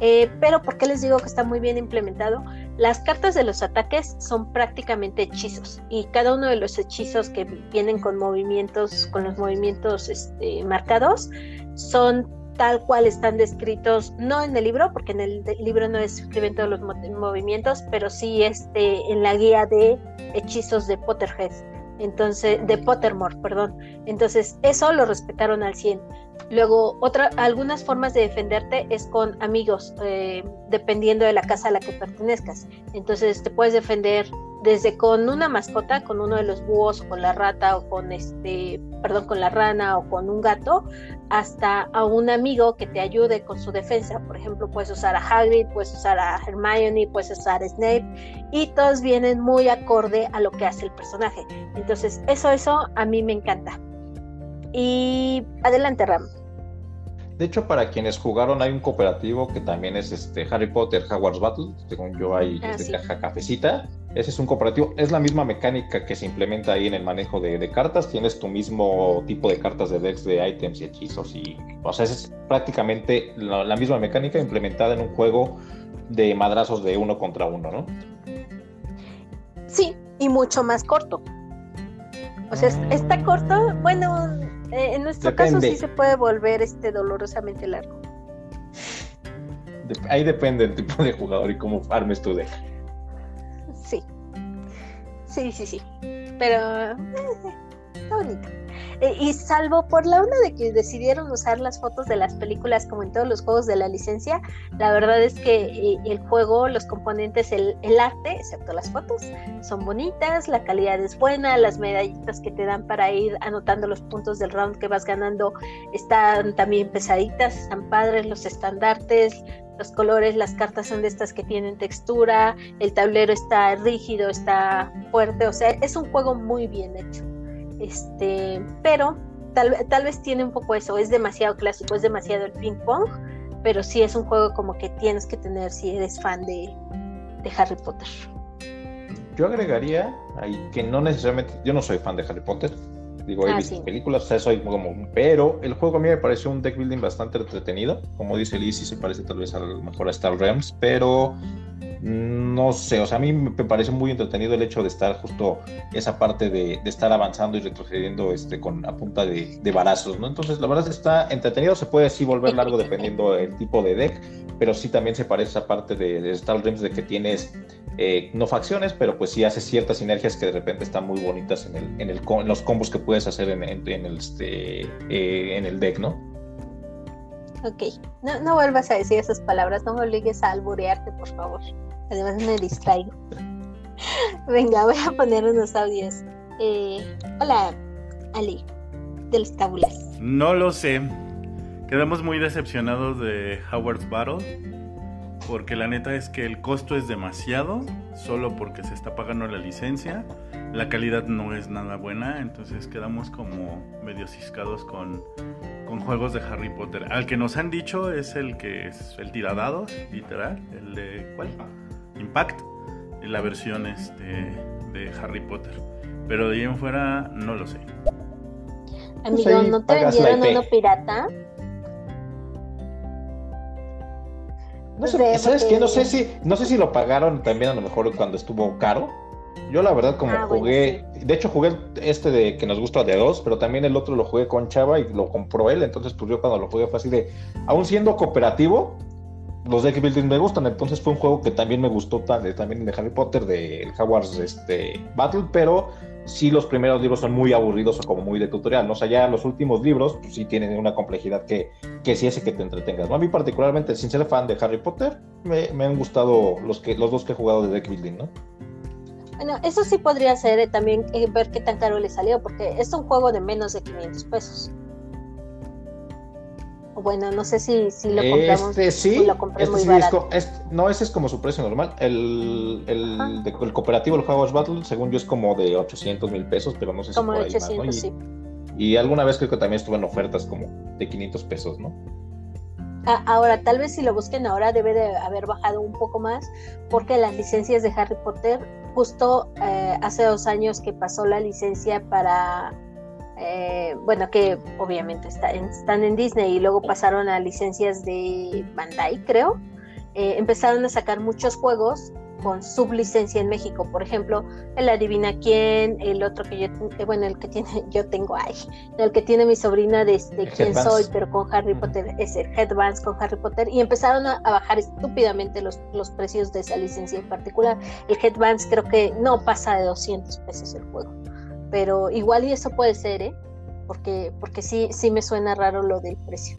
Speaker 2: Eh, pero ¿por qué les digo que está muy bien implementado? Las cartas de los ataques son prácticamente hechizos y cada uno de los hechizos que vienen con movimientos, con los movimientos este, marcados, son tal cual están descritos, no en el libro, porque en el libro no describen todos los movimientos, pero sí este, en la guía de hechizos de Potterhead, entonces, de Pottermore, perdón. Entonces, eso lo respetaron al 100. Luego, otra, algunas formas de defenderte es con amigos, eh, dependiendo de la casa a la que pertenezcas. Entonces, te puedes defender desde con una mascota, con uno de los búhos, con la rata, o con este, perdón, con la rana, o con un gato, hasta a un amigo que te ayude con su defensa. Por ejemplo, puedes usar a Hagrid, puedes usar a Hermione, puedes usar a Snape, y todos vienen muy acorde a lo que hace el personaje. Entonces, eso, eso a mí me encanta. Y adelante, Ram.
Speaker 1: De hecho, para quienes jugaron hay un cooperativo que también es este Harry Potter Hogwarts Battle, según yo hay ah, este, caja cafecita. Ese es un cooperativo, es la misma mecánica que se implementa ahí en el manejo de, cartas, tienes tu mismo tipo de cartas de decks de items y hechizos y o sea, es prácticamente la, misma mecánica implementada en un juego de madrazos de uno contra uno, ¿no?
Speaker 2: Sí, y mucho más corto. O sea, está corto, bueno, eh, en nuestro caso sí se puede volver este dolorosamente largo.
Speaker 1: ahí depende el tipo de jugador y cómo armes tu deck.
Speaker 2: Sí. Sí, sí, sí. Pero eh, está bonito. Y salvo por la onda de que decidieron usar las fotos de las películas como en todos los juegos de la licencia, la verdad es que eh, el juego, los componentes, el, el, arte, excepto las fotos, son bonitas, la calidad es buena, las medallitas que te dan para ir anotando los puntos del round que vas ganando están también pesaditas, están padres los estandartes, los colores, las cartas son de estas que tienen textura, el tablero está rígido, está fuerte, o sea, es un juego muy bien hecho. Este, pero tal, tal vez tiene un poco eso, es demasiado clásico, es demasiado el ping pong, pero sí es un juego como que tienes que tener si eres fan de, de Harry Potter.
Speaker 1: Yo agregaría ahí que no necesariamente, yo no soy fan de Harry Potter, digo, he ah, visto películas, o sea, soy como, pero el juego a mí me pareció un deck building bastante entretenido, como dice Liz, sí se parece tal vez a lo mejor a Star Realms, pero no sé, o sea, a mí me parece muy entretenido el hecho de estar justo esa parte de, estar avanzando y retrocediendo este, con, a punta de, de, barazos, ¿no? Entonces, la verdad está entretenido, se puede sí volver largo dependiendo del tipo de deck, pero sí también se parece a parte de, Star Realms de que tienes eh, no facciones, pero pues sí hace ciertas sinergias que de repente están muy bonitas en, el, en, el, en los combos que puedes hacer en, en el, este, eh, en el deck, ¿no?
Speaker 2: Ok, no, no vuelvas a decir esas palabras, no me obligues a alburearte, por favor. Además me distraigo. Venga, voy a poner unos audios. Eh, hola, Ali, de las tabulas.
Speaker 3: No lo sé. Quedamos muy decepcionados de Howard's Battle. Porque la neta es que el costo es demasiado, solo porque se está pagando la licencia. La calidad no es nada buena, entonces quedamos como medio ciscados con, con juegos de Harry Potter. Al que nos han dicho es el que es el tiradados, literal, el de ¿cuál? Impact, la versión este, de Harry Potter. Pero de ahí en fuera no lo sé.
Speaker 2: Amigo, pues ¿no te vendieron uno pirata?
Speaker 1: No sé, ¿sabes qué? No sé si, no sé si lo pagaron también a lo mejor cuando estuvo caro. Yo la verdad como ah, jugué, de hecho jugué este de que nos gusta de dos, pero también el otro lo jugué con Chava y lo compró él, entonces pues yo cuando lo jugué fue así de, aún siendo cooperativo, los deck building me gustan, entonces fue un juego que también me gustó también de Harry Potter, de Hogwarts este, Battle, pero sí los primeros libros son muy aburridos o como muy de tutorial, ¿no? O sea, ya los últimos libros pues, sí tienen una complejidad que, que sí hace que te entretengas, A mí particularmente, sin ser fan de Harry Potter, me, han gustado los, que, los dos que he jugado de deck building, ¿no?
Speaker 2: Bueno, eso sí podría ser eh, también eh, ver qué tan caro le salió, porque es un juego de menos de 500 pesos bueno, no sé si, si lo compramos.
Speaker 1: Este sí, lo compré este muy barato. no, ese es como su precio normal. El, el, el cooperativo, el Hogwarts Battle, según yo, es como de 800 mil pesos, pero no sé si
Speaker 2: por ahí 800, más, sí.
Speaker 1: Y alguna vez creo que también estuvo en ofertas como de 500 pesos, ¿no?
Speaker 2: Ah, ahora, tal vez si lo busquen ahora debe de haber bajado un poco más, porque las licencias de Harry Potter justo eh, hace dos años que pasó la licencia para, eh, bueno, que obviamente están en Disney y luego pasaron a licencias de Bandai, creo, eh, empezaron a sacar muchos juegos con sublicencia en México. Por ejemplo, el Adivina quién, el otro que yo, eh, bueno, el que tiene, yo tengo ahí, el que tiene mi sobrina de, quién soy, pero con Harry Potter, es el Headbands con Harry Potter, y empezaron a, bajar estúpidamente los, los precios de esa licencia en particular. El Headbands creo que no pasa de 200 pesos el juego, pero igual y eso puede ser, ¿eh? Porque, porque sí, sí me suena raro lo del precio.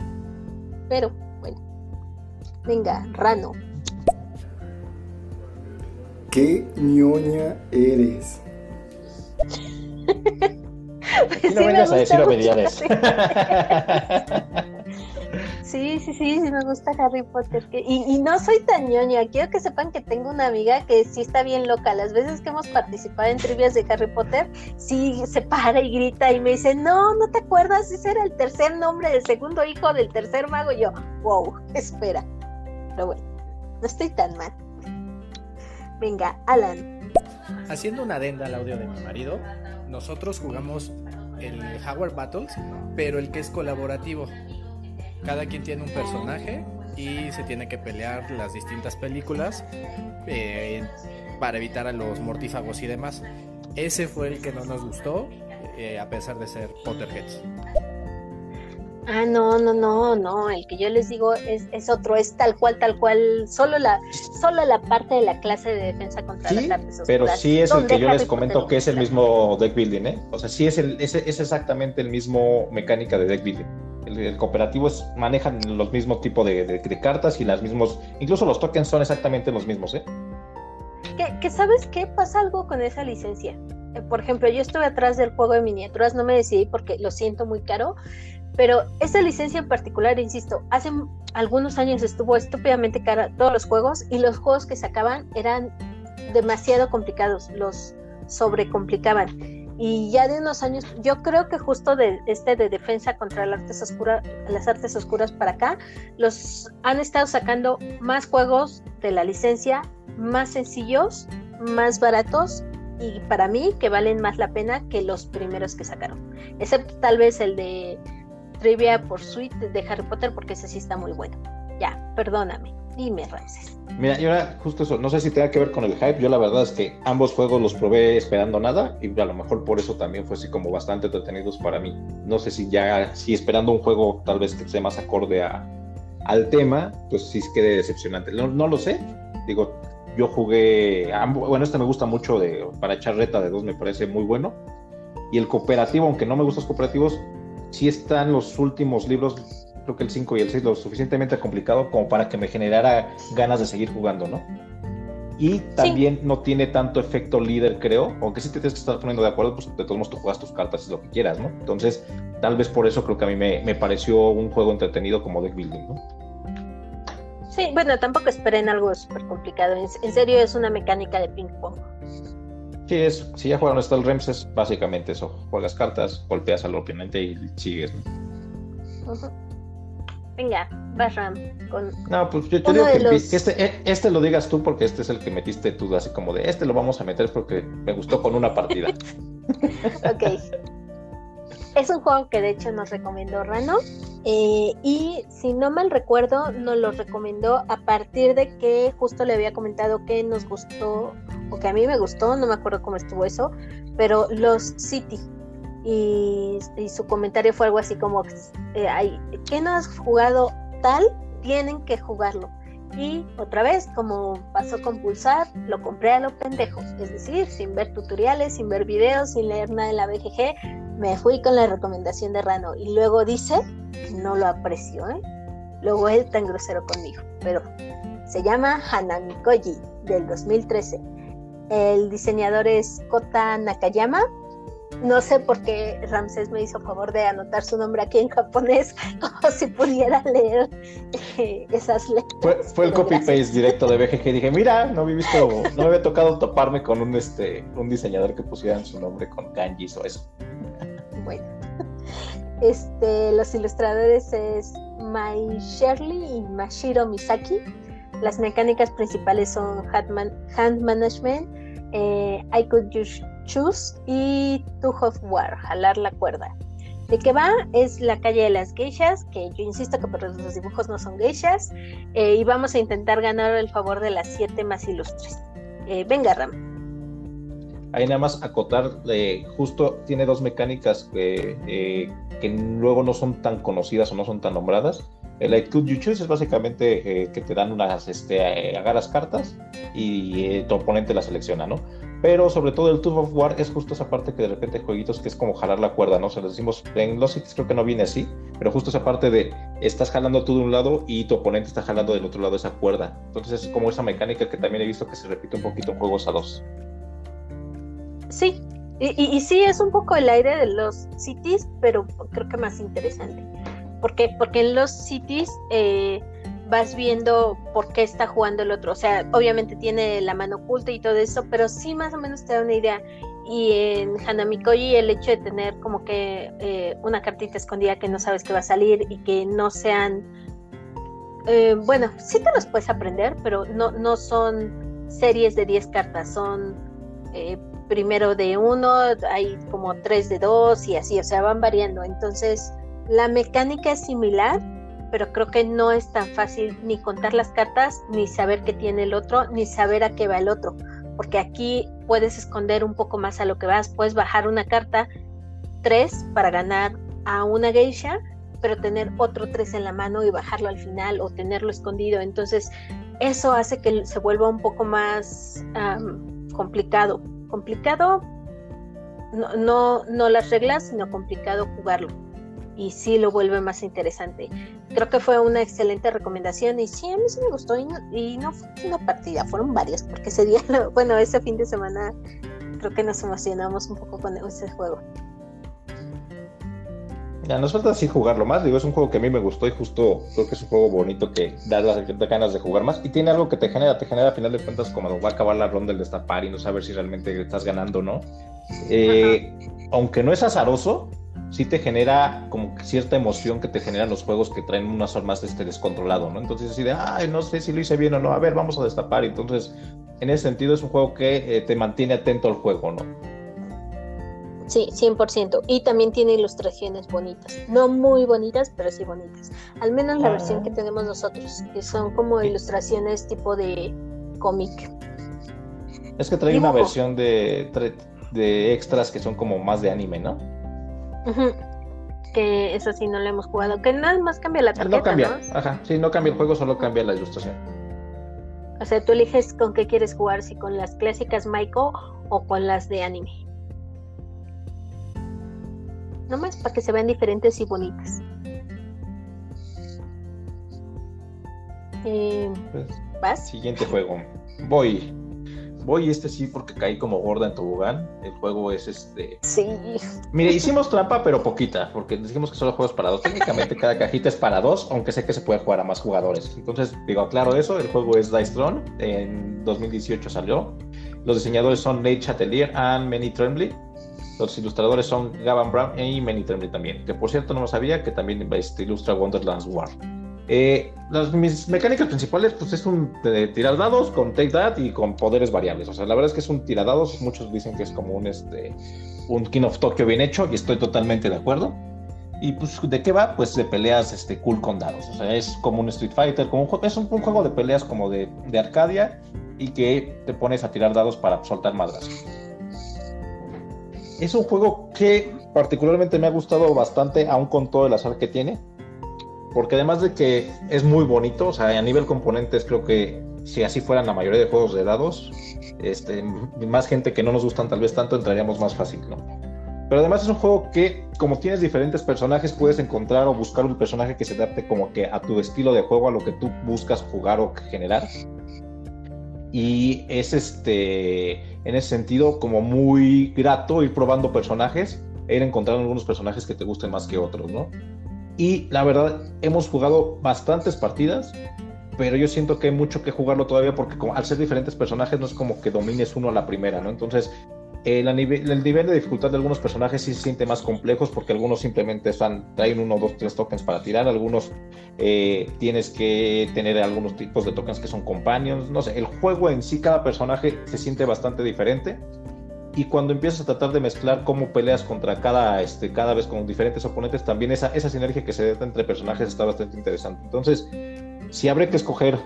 Speaker 2: Pero bueno, venga, Rano,
Speaker 5: qué ñoña eres.
Speaker 1: Pues no vengas a decir obediencias.
Speaker 2: Sí, sí, sí, sí, me gusta Harry Potter. Y, no soy tan ñoña. Quiero que sepan que tengo una amiga que sí está bien loca. Las veces que hemos participado en trivias de Harry Potter, sí se para y grita y me dice, no, no te acuerdas, ese era el tercer nombre del segundo hijo del tercer mago. Y yo, wow, espera. Pero bueno, no estoy tan mal. Venga, Alan.
Speaker 4: Haciendo una adenda al audio de mi marido, nosotros jugamos el Howard Battles, pero el que es colaborativo. Cada quien tiene un personaje y se tiene que pelear las distintas películas eh, para evitar a los mortífagos y demás. Ese fue el que no nos gustó, eh, a pesar de ser Potterheads.
Speaker 2: Ah, no, no, no, no, el que yo les digo es, es otro, es tal cual, tal cual, solo la, solo la parte de la clase de defensa contra las artes oscuras.
Speaker 1: Pero sí es el que yo les comento que es el mismo deck building, ¿eh? O sea, sí es, el, es, es exactamente el mismo mecánica de deck building. El, cooperativo es, manejan los mismos tipos de, cartas y las mismos, incluso los tokens son exactamente los mismos, ¿eh?
Speaker 2: ¿Qué, que sabes qué? Pasa algo con esa licencia. Eh, por ejemplo, yo estuve atrás del juego de miniaturas, no me decidí porque lo siento muy caro, pero esa licencia en particular, insisto, hace algunos años estuvo estúpidamente cara todos los juegos y los juegos que sacaban eran demasiado complicados, los sobrecomplicaban. Y ya de unos años, yo creo que justo de este de defensa contra las artes oscuras, las artes oscuras para acá, los han estado sacando más juegos de la licencia, más sencillos, más baratos y para mí que valen más la pena que los primeros que sacaron. Excepto tal vez el de trivia por suite de Harry Potter porque ese sí está muy bueno. Ya, perdóname. Dime, Ramses.
Speaker 1: Mira, y ahora justo eso, no sé si tenga que ver con el hype, yo la verdad es que ambos juegos los probé esperando nada y a lo mejor por eso también fue así como bastante entretenidos para mí. No sé si ya, si esperando un juego tal vez que sea más acorde a, al tema, pues sí quede decepcionante. No, no lo sé, digo, yo jugué, bueno, este me gusta mucho de, para echar reta de dos, me parece muy bueno. Y el cooperativo, aunque no me gustan los cooperativos, sí están los últimos libros, creo que el 5 y el 6, lo suficientemente complicado como para que me generara ganas de seguir jugando, ¿no? Y también no tiene tanto efecto líder, creo, aunque sí te tienes que estar poniendo de acuerdo, pues de todos modos tú juegas tus cartas y lo que quieras, ¿no? Entonces, tal vez por eso creo que a mí me, pareció un juego entretenido como deck building, ¿no?
Speaker 2: Sí, bueno, tampoco esperen algo súper complicado. En, serio, es una mecánica de ping-pong.
Speaker 1: Sí, es, si ya jugaron hasta el REMS es básicamente eso. Juegas cartas, golpeas al oponente y sigues.
Speaker 2: Venga, vas Ram. Con
Speaker 1: no, pues yo, digo que este, e, este lo digas tú porque este es el que metiste tú, así como de este lo vamos a meter porque me gustó con una partida.
Speaker 2: ok. Es un juego que de hecho nos recomendó Rano. Eh, y si no mal recuerdo, nos lo recomendó a partir de que justo le había comentado que nos gustó, o que a mí me gustó, no me acuerdo cómo estuvo eso, pero los City. Y, su comentario fue algo así como, eh, ¿qué no has jugado tal? Tienen que jugarlo. Y otra vez, como pasó con Pulsar, lo compré a lo pendejo. Es decir, sin ver tutoriales, sin ver videos, sin leer nada en la BGG, me fui con la recomendación de Rano. Y luego dice, no lo aprecio, ¿eh? Luego él tan grosero conmigo. Pero se llama Hanamikoji del 2013. El diseñador es Kota Nakayama no sé por qué Ramsés me hizo favor de anotar su nombre aquí en japonés, como si pudiera leer eh, esas letras.
Speaker 1: Fue, el copy-paste directo de BGG. Dije, mira, no me, visto, no me había tocado toparme con un, este, un diseñador que pusiera su nombre con kanjis o eso.
Speaker 2: Bueno, este, los ilustradores es Mai Shirley y Mashiro Misaki. Las mecánicas principales son hand management, eh, I Could Just Choose y Two of War, Jalar la cuerda. ¿De qué va? Es la calle de las geishas, que yo insisto que por los dibujos no son geishas, eh, y vamos a intentar ganar el favor de las siete más ilustres. Eh, venga, Ram.
Speaker 1: Ahí nada más acotar, justo tiene dos mecánicas que, que luego no son tan conocidas o no son tan nombradas. El Light Could You Choose es básicamente que te dan unas, este, agarras cartas y tu oponente la selecciona, ¿no? Pero sobre todo el Tooth of War es justo esa parte que de repente jueguitos que es como jalar la cuerda, ¿no? O sea, les decimos, en los sitios creo que no viene así, pero justo esa parte de estás jalando tú de un lado y tu oponente está jalando del otro lado esa cuerda. Entonces es como esa mecánica que también he visto que se repite un poquito en juegos a dos.
Speaker 2: Sí, y, sí es un poco el aire de los cities, pero creo que más interesante. ¿Por qué? Porque en los cities eh, vas viendo por qué está jugando el otro. O sea, obviamente tiene la mano oculta y todo eso, pero sí más o menos te da una idea. Y en Hanamikoji el hecho de tener como que eh, una cartita escondida que no sabes que va a salir y que no sean... Eh, bueno, sí te los puedes aprender, pero no, no son series de 10 cartas, son eh, primero de uno, hay como tres de dos y así, o sea, van variando. Entonces, la mecánica es similar, pero creo que no es tan fácil ni contar las cartas, ni saber qué tiene el otro, ni saber a qué va el otro, porque aquí puedes esconder un poco más a lo que vas, puedes bajar una carta tres para ganar a una geisha, pero tener otro tres en la mano y bajarlo al final o tenerlo escondido, entonces eso hace que se vuelva un poco más complicado, complicado no, no, no las reglas, sino complicado jugarlo y sí lo vuelve más interesante. Creo que fue una excelente recomendación y sí, a mí sí me gustó y no, fue una partida, fueron varias, porque ese día, bueno, ese fin de semana creo que nos emocionamos un poco con ese juego.
Speaker 1: Ya, nos falta así jugarlo más. Digo, es un juego que a mí me gustó y justo creo que es un juego bonito que da las ganas de jugar más. Y tiene algo que te genera, te genera a final de cuentas como va a acabar la ronda del destapar y no saber si realmente estás ganando o no. Eh, aunque no es azaroso, sí te genera como cierta emoción que te generan los juegos que traen una son más este descontrolado, ¿no? Entonces así de, ay, no sé si lo hice bien o no, a ver, vamos a destapar. Entonces, en ese sentido es un juego que eh, te mantiene atento al juego, ¿no?
Speaker 2: Sí, 100%. Y también tiene ilustraciones bonitas. No muy bonitas, pero sí bonitas. Al menos la versión que ah. tenemos nosotros, que son como ilustraciones tipo de cómic.
Speaker 1: Es que trae una versión de, de extras que son como más de anime, ¿no?
Speaker 2: Que eso sí no lo hemos jugado. Que nada más cambia la tarjeta.
Speaker 1: No cambia, ajá. Sí, no cambia el juego, solo cambia la ilustración.
Speaker 2: O sea, tú eliges con qué quieres jugar, si con las clásicas Maiko o con las de anime. Nomás para que se vean diferentes y bonitas. Eh,
Speaker 1: pues, ¿Vas? Siguiente juego. Voy voy este sí porque caí como gorda en tobogán. El juego es este.
Speaker 2: Sí.
Speaker 1: Mire, hicimos trampa, pero poquita, porque dijimos que solo juegos para dos. Técnicamente cada cajita es para dos, aunque sé que se puede jugar a más jugadores. Entonces, digo, aclaro eso. El juego es Dice Throne. En 2018 salió. Los diseñadores son Nate Chatelier y Manny Tremblay. Los ilustradores son Gavin Brown y Manny Tremblay también. Que por cierto no lo sabía que también este, ilustra Wonderlands War. Eh, las, mis mecánicas principales, pues es un tirar dados con take that y con poderes variables. O sea, la verdad es que es un tiradados. Muchos dicen que es como un, este, un King of Tokyo bien hecho y estoy totalmente de acuerdo. Y pues, ¿de qué va? Pues de peleas este, cool con dados. O sea, es como un Street Fighter, como un, es un, juego de peleas como de, de, Arcadia y que te pones a tirar dados para soltar madras. Es un juego que particularmente me ha gustado bastante, aún con todo el azar que tiene porque además de que es muy bonito, o sea, a nivel componentes creo que si así fueran la mayoría de juegos de dados, este, más gente que no nos gustan tal vez tanto, entraríamos más fácil, ¿no? Pero además es un juego que, como tienes diferentes personajes, puedes encontrar o buscar un personaje que se adapte como que a tu estilo de juego, a lo que tú buscas jugar o generar. Y es este, en ese sentido, como muy grato ir probando personajes e ir encontrando algunos personajes que te gusten más que otros, ¿no? Y la verdad, hemos jugado bastantes partidas, pero yo siento que hay mucho que jugarlo todavía porque al ser diferentes personajes no es como que domines uno a la primera, ¿no? Entonces, el, nivel, el nivel de dificultad de algunos personajes sí se siente más complejos porque algunos simplemente están, traen uno, dos, tres tokens para tirar, algunos eh, tienes que tener algunos tipos de tokens que son companions, no sé, el juego en sí, cada personaje se siente bastante diferente y cuando empiezas a tratar de mezclar cómo peleas contra cada, este, cada vez con diferentes oponentes, también esa, esa sinergia que se da entre personajes está bastante interesante. Entonces, si habría que escoger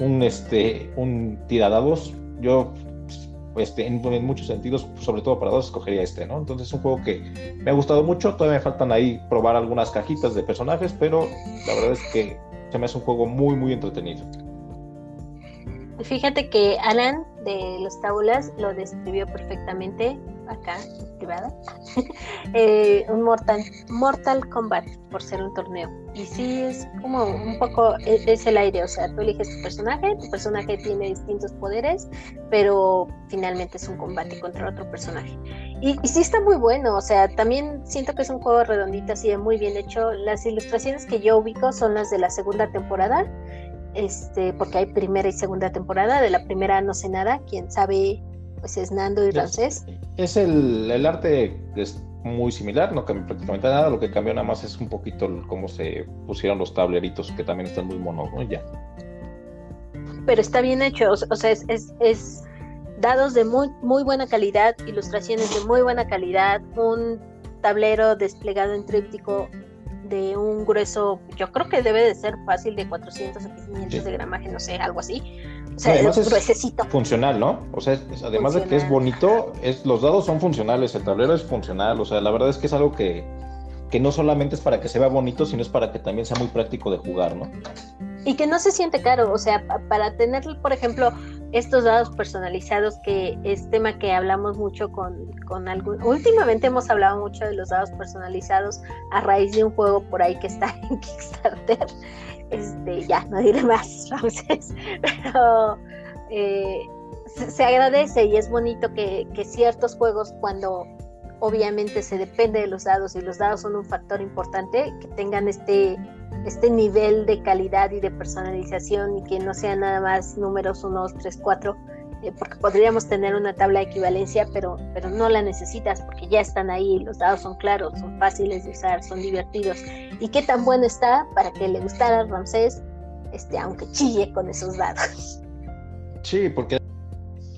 Speaker 1: un, este, un tiradados, yo este, en, muchos sentidos, sobre todo para dos, escogería este, ¿no? Entonces es un juego que me ha gustado mucho, todavía me faltan ahí probar algunas cajitas de personajes, pero la verdad es que se me hace un juego muy, muy entretenido.
Speaker 2: Fíjate que Alan de los Tábulas lo describió perfectamente acá, privada. Eh, un Mortal, Mortal Kombat por ser un torneo. Y sí, es como un poco, e, es, el aire, o sea, tú eliges tu personaje, tu personaje tiene distintos poderes, pero finalmente es un combate contra otro personaje. Y, y sí está muy bueno, o sea, también siento que es un juego redondito, así de muy bien hecho. Las ilustraciones que yo ubico son las de la segunda temporada este, porque hay primera y segunda temporada. De la primera no sé nada, quien sabe, pues es Nando y Ramsés.
Speaker 1: Es el, el arte es muy similar, no cambió prácticamente nada, lo que cambió nada más es un poquito cómo se pusieron los tableritos, que también están muy monos, ¿no? Ya.
Speaker 2: Pero está bien hecho, o, sea, es, es, es, dados de muy, muy buena calidad, ilustraciones de muy buena calidad, un tablero desplegado en tríptico de un grueso, yo creo que debe de ser fácil de 400 o 500 de gramaje, no sé, algo así. O sea,
Speaker 1: además es funcional, ¿no? O sea, además de que es bonito, es, los dados son funcionales, el tablero es funcional, o sea, la verdad es que es algo que, que no solamente es para que se vea bonito, sino es para que también sea muy práctico de jugar, ¿no?
Speaker 2: Y que no se siente caro, o sea, para tener, por ejemplo, estos dados personalizados, que es tema que hablamos mucho con, con algún... Últimamente hemos hablado mucho de los dados personalizados a raíz de un juego por ahí que está en Kickstarter. Este, ya, no diré más, Ramses, pero eh, se, agradece y es bonito que, que ciertos juegos cuando obviamente se depende de los dados y los dados son un factor importante, que tengan este este nivel de calidad y de personalización y que no sean nada más números 1, 2, 3, 4, porque podríamos tener una tabla de equivalencia, pero, pero no la necesitas porque ya están ahí, los dados son claros, son fáciles de usar, son divertidos. ¿Y qué tan bueno está para que le gustara a Ramsés, este, aunque chille con esos dados?
Speaker 1: Sí, porque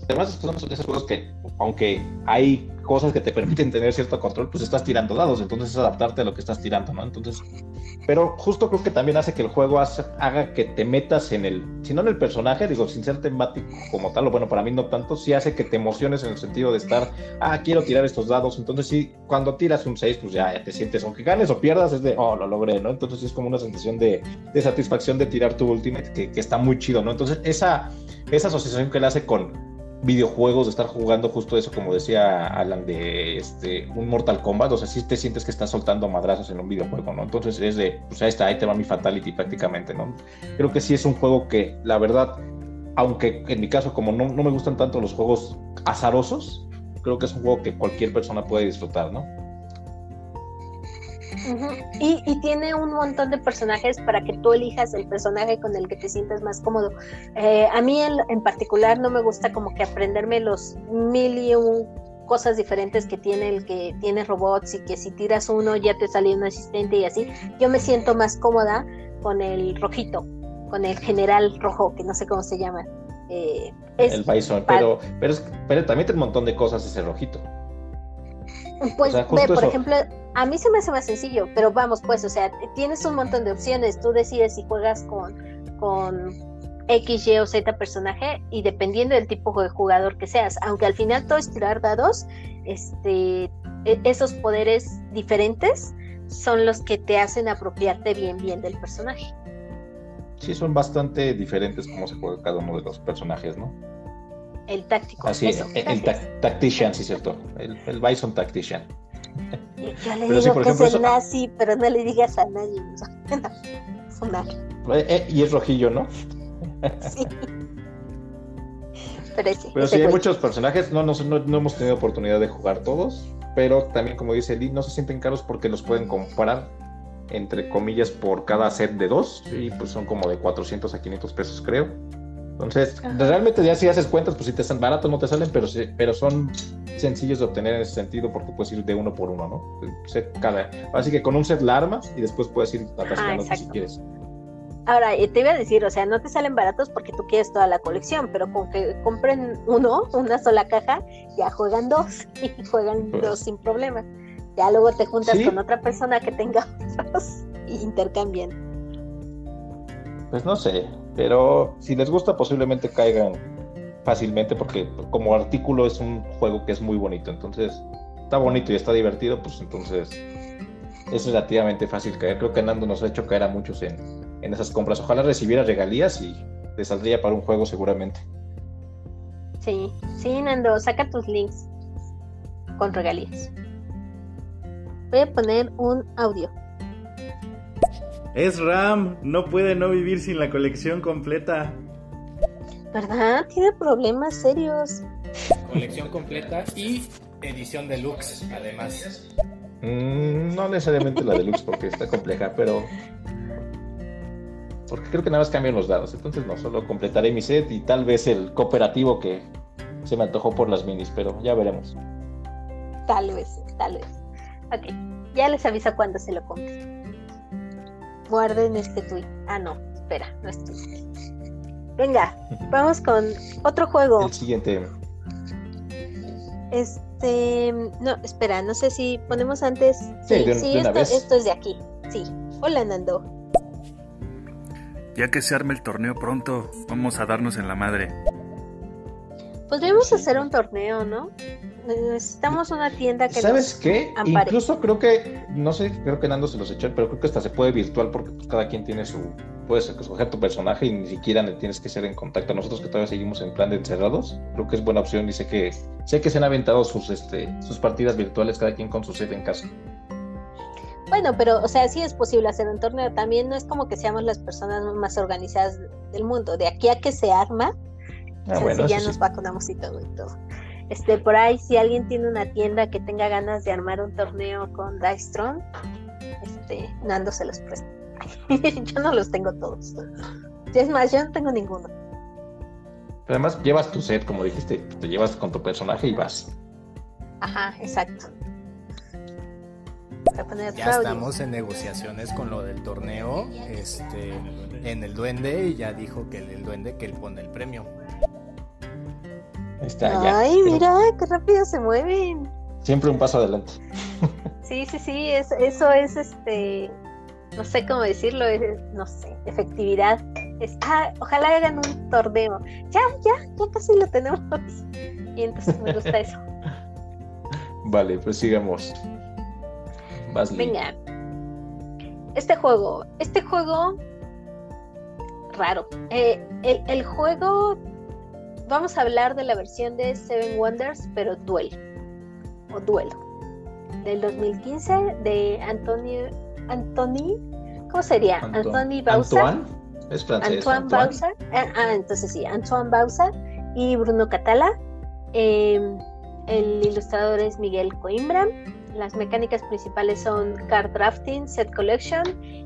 Speaker 1: además son esos juegos que, aunque hay cosas que te permiten tener cierto control, pues estás tirando dados, entonces es adaptarte a lo que estás tirando, ¿no? Entonces, pero justo creo que también hace que el juego haga que te metas en el, si no en el personaje, digo, sin ser temático como tal, o bueno, para mí no tanto, sí hace que te emociones en el sentido de estar, ah, quiero tirar estos dados, entonces sí, cuando tiras un 6, pues ya, te sientes, aunque ganes o pierdas, es de, oh, lo logré, ¿no? Entonces es como una sensación de, de satisfacción de tirar tu ultimate, que, que está muy chido, ¿no? Entonces esa, esa asociación que le hace con videojuegos, de estar jugando justo eso, como decía Alan, de este, un Mortal Kombat, o sea, si te sientes que estás soltando madrazos en un videojuego, ¿no? Entonces es de, pues ahí está, ahí te va mi Fatality prácticamente, ¿no? Creo que sí es un juego que, la verdad, aunque en mi caso, como no, no me gustan tanto los juegos azarosos, creo que es un juego que cualquier persona puede disfrutar, ¿no?
Speaker 2: Y, tiene un montón de personajes para que tú elijas el personaje con el que te sientas más cómodo. Eh, a mí en, particular no me gusta como que aprenderme los mil y un cosas diferentes que tiene el que tiene robots y que si tiras uno ya te sale un asistente y así. Yo me siento más cómoda con el rojito, con el general rojo, que no sé cómo se llama.
Speaker 1: Eh, el Bison, pero, pero, pero también tiene un montón de cosas ese rojito.
Speaker 2: Pues, por ejemplo, a mí se me hace más sencillo, pero vamos, pues, o sea, tienes un montón de opciones. Tú decides si juegas con, con X, Y o Z personaje y dependiendo del tipo de jugador que seas, aunque al final todo es tirar dados, este, e, esos poderes diferentes son los que te hacen apropiarte bien, bien del personaje.
Speaker 1: Sí, son bastante diferentes como se juega cada uno de los personajes, ¿no?
Speaker 2: El táctico.
Speaker 1: Así, el, el tactician, sí, cierto. El, el Bison Tactician.
Speaker 2: Yo le digo que es el nazi, pero no le digas a nadie.
Speaker 1: Eh, eh, y es rojillo, ¿no?
Speaker 2: sí. Pero, sí,
Speaker 1: pero sí, hay muchos personajes. No, no, no, hemos tenido oportunidad de jugar todos. Pero también, como dice Lee, no se sienten caros porque los pueden comprar, entre comillas, por cada set de dos. Y pues son como de 400 a 500 pesos, creo. Entonces, realmente ya si haces cuentas, pues si te están baratos no te salen, pero, pero son sencillos de obtener en ese sentido porque puedes ir de uno por uno, ¿no? Set cada, así que con un set la armas y después puedes ir atascando
Speaker 2: ah,
Speaker 1: si quieres.
Speaker 2: Ahora, te iba a decir, o sea, no te salen baratos porque tú quieres toda la colección, pero con que compren uno, una sola caja, ya juegan dos y juegan pues. dos sin problema. Ya luego te juntas con otra persona que tenga otros y intercambian.
Speaker 1: Pues no sé, pero si les gusta posiblemente caigan fácilmente porque como artículo es un juego que es muy bonito, entonces está bonito y está divertido, pues entonces es relativamente fácil caer. Creo que Nando nos ha hecho caer a muchos en, en esas compras. Ojalá recibiera regalías y te saldría para un juego seguramente.
Speaker 2: Sí, sí, Nando, saca tus links con regalías. Voy a poner un audio.
Speaker 3: Es Ram, no puede no vivir sin la colección completa.
Speaker 2: ¿Verdad? Tiene problemas serios.
Speaker 4: Colección completa y edición deluxe, además.
Speaker 1: Mm, no necesariamente la deluxe porque está compleja, pero porque creo que nada más cambian los dados. Entonces no, solo completaré mi set y tal vez el cooperativo que se me antojó por las minis, pero ya veremos.
Speaker 2: Tal vez, tal vez. Ok, ya les aviso cuando se lo compre. Guarden este tweet. Ah, no, espera, no es tweet. Venga, vamos con otro juego.
Speaker 1: El siguiente.
Speaker 2: Este, no, espera, no sé si ponemos antes. Sí, sí, esto, esto es de aquí. Sí. Hola, Nando.
Speaker 3: Ya que se arme el torneo pronto, vamos a darnos en la madre.
Speaker 2: Podríamos hacer un torneo, ¿no? Necesitamos una tienda que
Speaker 1: ¿Sabes qué? Incluso creo que, no sé, creo que Nando se los echó, pero creo que hasta se puede virtual porque pues, cada quien tiene su, puedes escoger tu personaje y ni siquiera tienes que ser en contacto. Nosotros que todavía seguimos en plan de encerrados, creo que es buena opción y sé que, sé que se han aventado sus, este, sus partidas virtuales cada quien con su set en casa.
Speaker 2: Bueno, pero, o sea, sí es posible hacer un torneo. También no es como que seamos las personas más organizadas del mundo. De aquí a que se arma, ah, ya nos vacunamos y todo y todo. Este, por ahí, si alguien tiene una tienda que tenga ganas de armar un torneo con Dystron, este, Nando se los presta. yo no los tengo todos. Es más, yo no tengo ninguno.
Speaker 1: Pero además llevas tu set, como dijiste, te llevas con tu personaje y vas.
Speaker 2: Ajá, exacto
Speaker 4: ya estamos en negociaciones con lo del torneo este, en el duende y ya dijo que el, duende que él pone el premio.
Speaker 2: Está, Ay, mira, qué rápido se mueven.
Speaker 1: Siempre un paso adelante.
Speaker 2: Sí, sí, sí, eso es este, no sé cómo decirlo, es, no sé, efectividad. Es, ah, ojalá hagan un torneo. Ya, ya, ya casi lo tenemos. Y entonces me gusta eso.
Speaker 1: Vale, pues sigamos.
Speaker 2: Venga. Este juego, este juego raro. Eh, el, juego, vamos a hablar de la versión de Seven Wonders, pero duelo. O duelo. Del 2015 de Antonio. Anthony. ¿Cómo sería? Anthony Bausa.
Speaker 1: Antoine. Es francés.
Speaker 2: Antoine, Bausa. Ah, ah, entonces sí, Antoine Bausa y Bruno Catala. Eh, el ilustrador es Miguel Coimbra. Las mecánicas principales son card drafting, set collection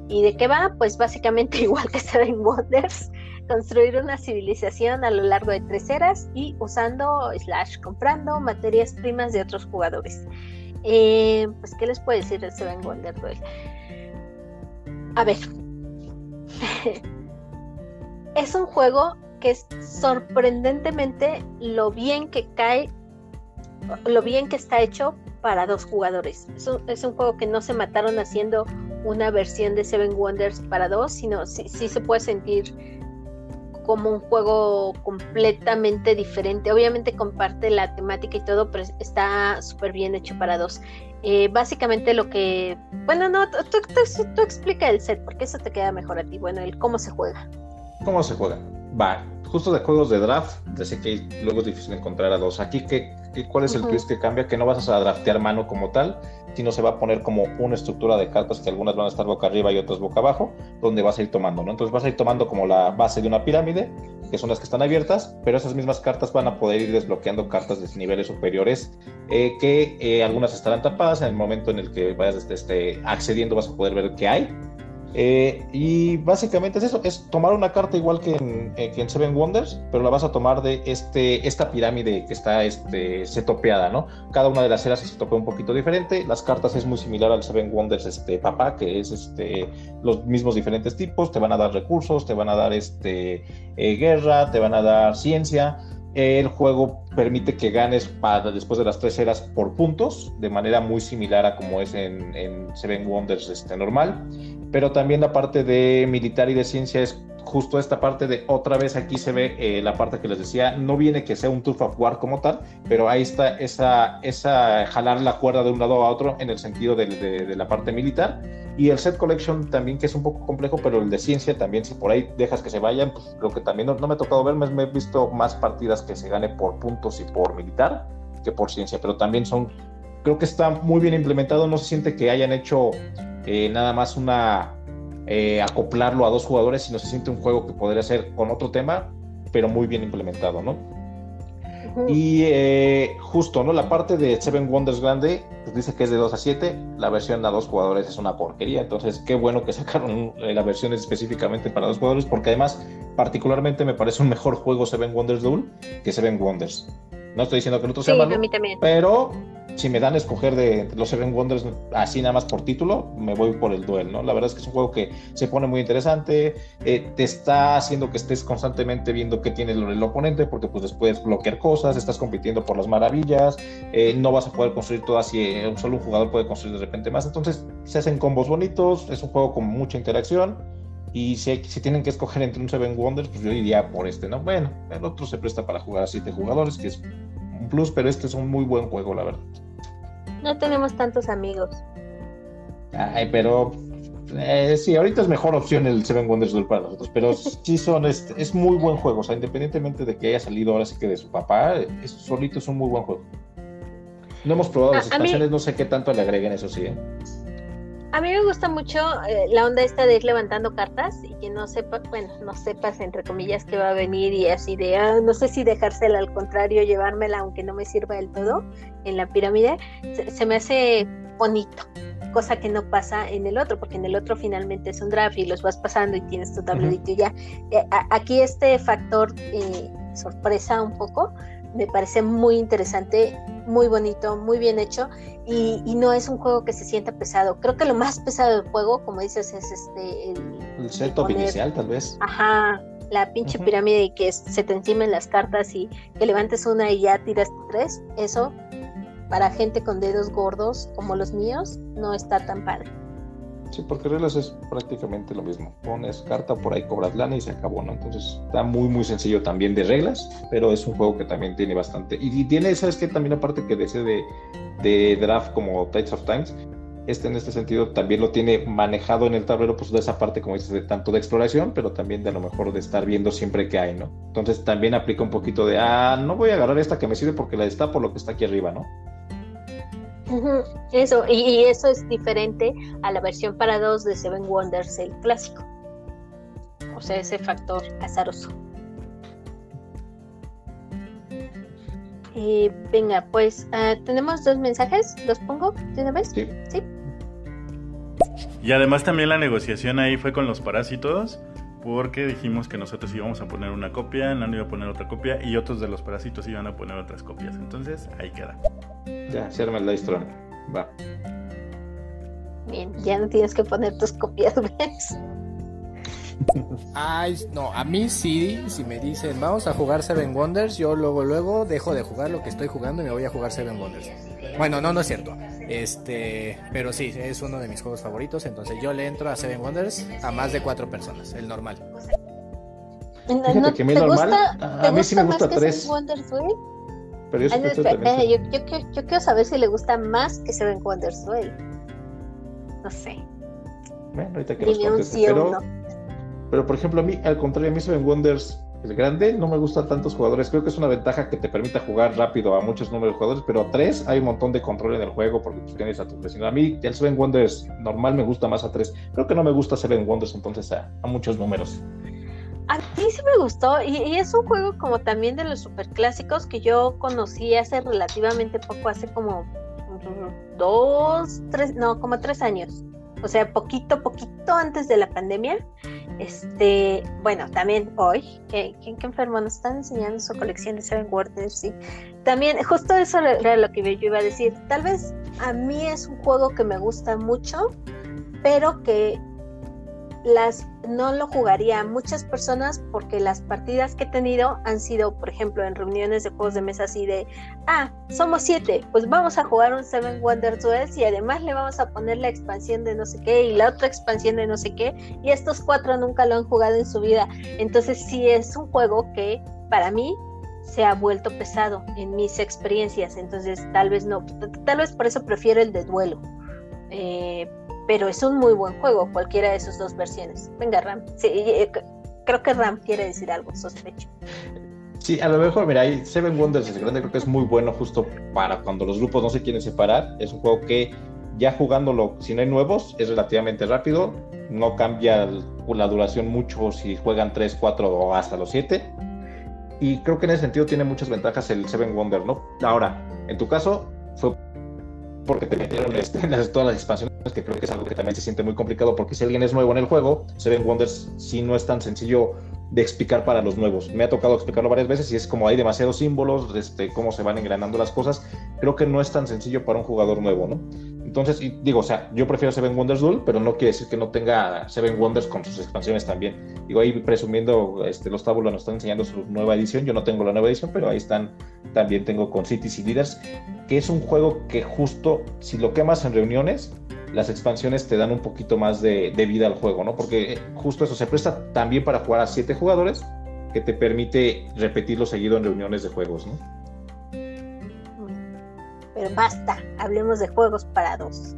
Speaker 2: y de qué va, pues básicamente igual que Seven Wonders, construir una civilización a lo largo de tres eras y usando slash comprando materias primas de otros jugadores. Eh, pues qué les puedo decir del Seven Wonders A ver, es un juego que es sorprendentemente lo bien que cae, lo bien que está hecho para dos jugadores. Es un, juego que no se mataron haciendo una versión de Seven Wonders para dos, sino sí, sí se puede sentir como un juego completamente diferente. Obviamente comparte la temática y todo, pero está súper bien hecho para dos. Eh, básicamente lo que... Bueno, no, tú, tú, tú, explica el set, porque eso te queda mejor a ti. Bueno, el cómo se juega.
Speaker 1: ¿Cómo se juega? Va, justo de juegos de draft, sé que luego es difícil encontrar a dos. Aquí, ¿qué, cuál es el twist que cambia? Que no vas a draftear mano como tal, sino se va a poner como una estructura de cartas que algunas van a estar boca arriba y otras boca abajo, donde vas a ir tomando, ¿no? Entonces vas a ir tomando como la base de una pirámide, que son las que están abiertas, pero esas mismas cartas van a poder ir desbloqueando cartas de niveles superiores, eh, que eh, algunas estarán tapadas en el momento en el que vayas este, accediendo vas a poder ver qué hay Eh, y básicamente es eso, es tomar una carta igual que en, Seven Wonders, pero la vas a tomar de este, esta pirámide que está este, setopeada, ¿no? Cada una de las eras se topea un poquito diferente, las cartas es muy similar al Seven Wonders este, papá, que es este, los mismos diferentes tipos, te van a dar recursos, te van a dar este, eh, guerra, te van a dar ciencia, el juego permite que ganes para, después de las tres eras por puntos, de manera muy similar a como es en, en Seven Wonders este, normal. Pero también la parte de militar y de ciencia es justo esta parte de otra vez aquí se ve eh, la parte que les decía, no viene que sea un Turf of War como tal, pero ahí está esa, esa jalar la cuerda de un lado a otro en el sentido de, de, la parte militar. Y el set collection también, que es un poco complejo, pero el de ciencia también, si por ahí dejas que se vayan, pues creo que también no, me ha tocado ver, me, he visto más partidas que se gane por puntos y por militar que por ciencia, pero también son, creo que está muy bien implementado, no se siente que hayan hecho eh, nada más una eh, acoplarlo a dos jugadores, sino se siente un juego que podría ser con otro tema, pero muy bien implementado, ¿no? Y eh, justo, ¿no? La parte de Seven Wonders grande, pues dice que es de 2 a 7, la versión a dos jugadores es una porquería, entonces qué bueno que sacaron la versión específicamente para dos jugadores, porque además particularmente me parece un mejor juego Seven Wonders Duel que Seven Wonders. No estoy diciendo que el otro sea malo, pero si me dan a escoger de los Seven Wonders así nada más por título, me voy por el duel, ¿no? La verdad es que es un juego que se pone muy interesante, eh, te está haciendo que estés constantemente viendo qué tiene el, oponente, porque pues después bloquear cosas, estás compitiendo por las maravillas, eh, no vas a poder construir todas si eh, solo un jugador puede construir de repente más, entonces se hacen combos bonitos, es un juego con mucha interacción. Y si, si tienen que escoger entre un Seven Wonders, pues yo iría por este, ¿no? Bueno, el otro se presta para jugar a siete jugadores, que es plus, pero este es un muy buen juego, la verdad.
Speaker 2: No tenemos tantos amigos.
Speaker 1: Ay, pero eh, sí, ahorita es mejor opción el Seven Wonders Duel para nosotros, pero sí son, este, es muy buen juego, o sea, independientemente de que haya salido ahora sí que de su papá, es, solito es un muy buen juego. No hemos probado las expansiones, no sé qué tanto le agreguen, eso sí. ¿eh?
Speaker 2: A mí me gusta mucho eh, la onda esta de ir levantando cartas y que no sepa, bueno, no sepas entre comillas que va a venir y así de, ah, no sé si dejársela al contrario, llevármela aunque no me sirva del todo en la pirámide, se, me hace bonito, cosa que no pasa en el otro, porque en el otro finalmente es un draft y los vas pasando y tienes tu tablerito y ya. Eh, aquí este factor eh, sorpresa un poco me parece muy interesante, muy bonito, muy bien hecho y, no es un juego que se sienta pesado. Creo que lo más pesado del juego, como dices, es este
Speaker 1: el, el setup inicial tal vez.
Speaker 2: Ajá, la pinche pirámide y que se te encimen las cartas y que levantes una y ya tiras tres, eso para gente con dedos gordos como los míos no está tan padre.
Speaker 1: Sí, porque reglas es prácticamente lo mismo. Pones carta, por ahí cobras lana y se acabó, ¿no? Entonces está muy, muy sencillo también de reglas, pero es un juego que también tiene bastante. Y, tiene, ¿sabes qué? También aparte que de ese de, draft como Tides of Times, este en este sentido también lo tiene manejado en el tablero, pues de esa parte, como dices, de tanto de exploración, pero también de a lo mejor de estar viendo siempre que hay, ¿no? Entonces también aplica un poquito de, ah, no voy a agarrar esta que me sirve porque la está por lo que está aquí arriba, ¿no?
Speaker 2: Eso, y, eso es diferente a la versión para dos de Seven Wonders, el clásico. O sea, ese factor azaroso. Eh, venga, pues ah, tenemos dos mensajes, ¿los pongo de una vez?
Speaker 1: Sí.
Speaker 2: ¿Sí?
Speaker 3: Y además también la negociación ahí fue con los parásitos, porque dijimos que nosotros íbamos a poner una copia, Nano iba a poner otra copia y otros de los parásitos iban a poner otras copias. Entonces ahí queda.
Speaker 1: Ya, se arma el Dice Va.
Speaker 2: Bien, ya no tienes que poner tus copias, ¿ves?
Speaker 4: Ay, no, a mí sí, si me dicen vamos a jugar Seven Wonders, yo luego, luego dejo de jugar lo que estoy jugando y me voy a jugar Seven Wonders. Bueno, no, no es cierto. Este, pero sí, es uno de mis juegos favoritos, entonces yo le entro a Seven Wonders a más de cuatro personas, el normal.
Speaker 1: Fíjate que a mí normal, a mí sí me gusta tres.
Speaker 2: Pero yo, yo, yo, yo, quiero saber si le gusta más que Seven Wonders Duel. No sé.
Speaker 1: Bueno, ahorita que nos pero, pero, por ejemplo, a mí, al contrario, a mí Seven Wonders el grande no me gusta tantos jugadores. Creo que es una ventaja que te permita jugar rápido a muchos números de jugadores, pero a tres hay un montón de control en el juego porque pues, tienes a tu vecino. A mí el Seven Wonders normal me gusta más a tres. Creo que no me gusta Seven Wonders entonces a, muchos números.
Speaker 2: A mí sí me gustó y, es un juego como también de los super clásicos que yo conocí hace relativamente poco, hace como dos, tres, no, como tres años. O sea, poquito, poquito antes de la pandemia. Este, bueno, también hoy, que, que, enfermo nos están enseñando su colección de Seven Wonders, sí. También, justo eso era lo que yo iba a decir. Tal vez a mí es un juego que me gusta mucho, pero que las no lo jugaría muchas personas porque las partidas que he tenido han sido, por ejemplo, en reuniones de juegos de mesa así de, ah, somos siete, pues vamos a jugar un Seven Wonders Duels y además le vamos a poner la expansión de no sé qué y la otra expansión de no sé qué y estos cuatro nunca lo han jugado en su vida. Entonces sí es un juego que para mí se ha vuelto pesado en mis experiencias, entonces tal vez no, tal vez por eso prefiero el de duelo. Eh, pero es un muy buen juego, cualquiera de sus dos versiones. Venga, Ram. Sí, eh, creo que Ram quiere decir algo, sospecho.
Speaker 1: Sí, a lo mejor, mira, hay Seven Wonders es grande, creo que es muy bueno justo para cuando los grupos no se quieren separar. Es un juego que ya jugándolo, si no hay nuevos, es relativamente rápido, no cambia la duración mucho si juegan 3, 4 o hasta los 7. Y creo que en ese sentido tiene muchas ventajas el Seven Wonder, ¿no? Ahora, en tu caso, fue porque te metieron este, todas las expansiones, que creo que es algo que también se siente muy complicado, porque si alguien es nuevo en el juego, Seven Wonders sí no es tan sencillo de explicar para los nuevos. Me ha tocado explicarlo varias veces y es como hay demasiados símbolos, este, cómo se van engranando las cosas. Creo que no es tan sencillo para un jugador nuevo, ¿no? Entonces, digo, o sea, yo prefiero Seven Wonders Duel, pero no quiere decir que no tenga Seven Wonders con sus expansiones también. Digo, ahí presumiendo, este, los tábulos nos están enseñando su nueva edición. Yo no tengo la nueva edición, pero ahí están, también tengo con Cities y Leaders, que es un juego que justo, si lo quemas en reuniones, las expansiones te dan un poquito más de, vida al juego, ¿no? Porque eh, justo eso se presta también para jugar a siete jugadores, que te permite repetirlo seguido en reuniones de juegos, ¿no?
Speaker 2: Pero basta, hablemos de juegos para dos.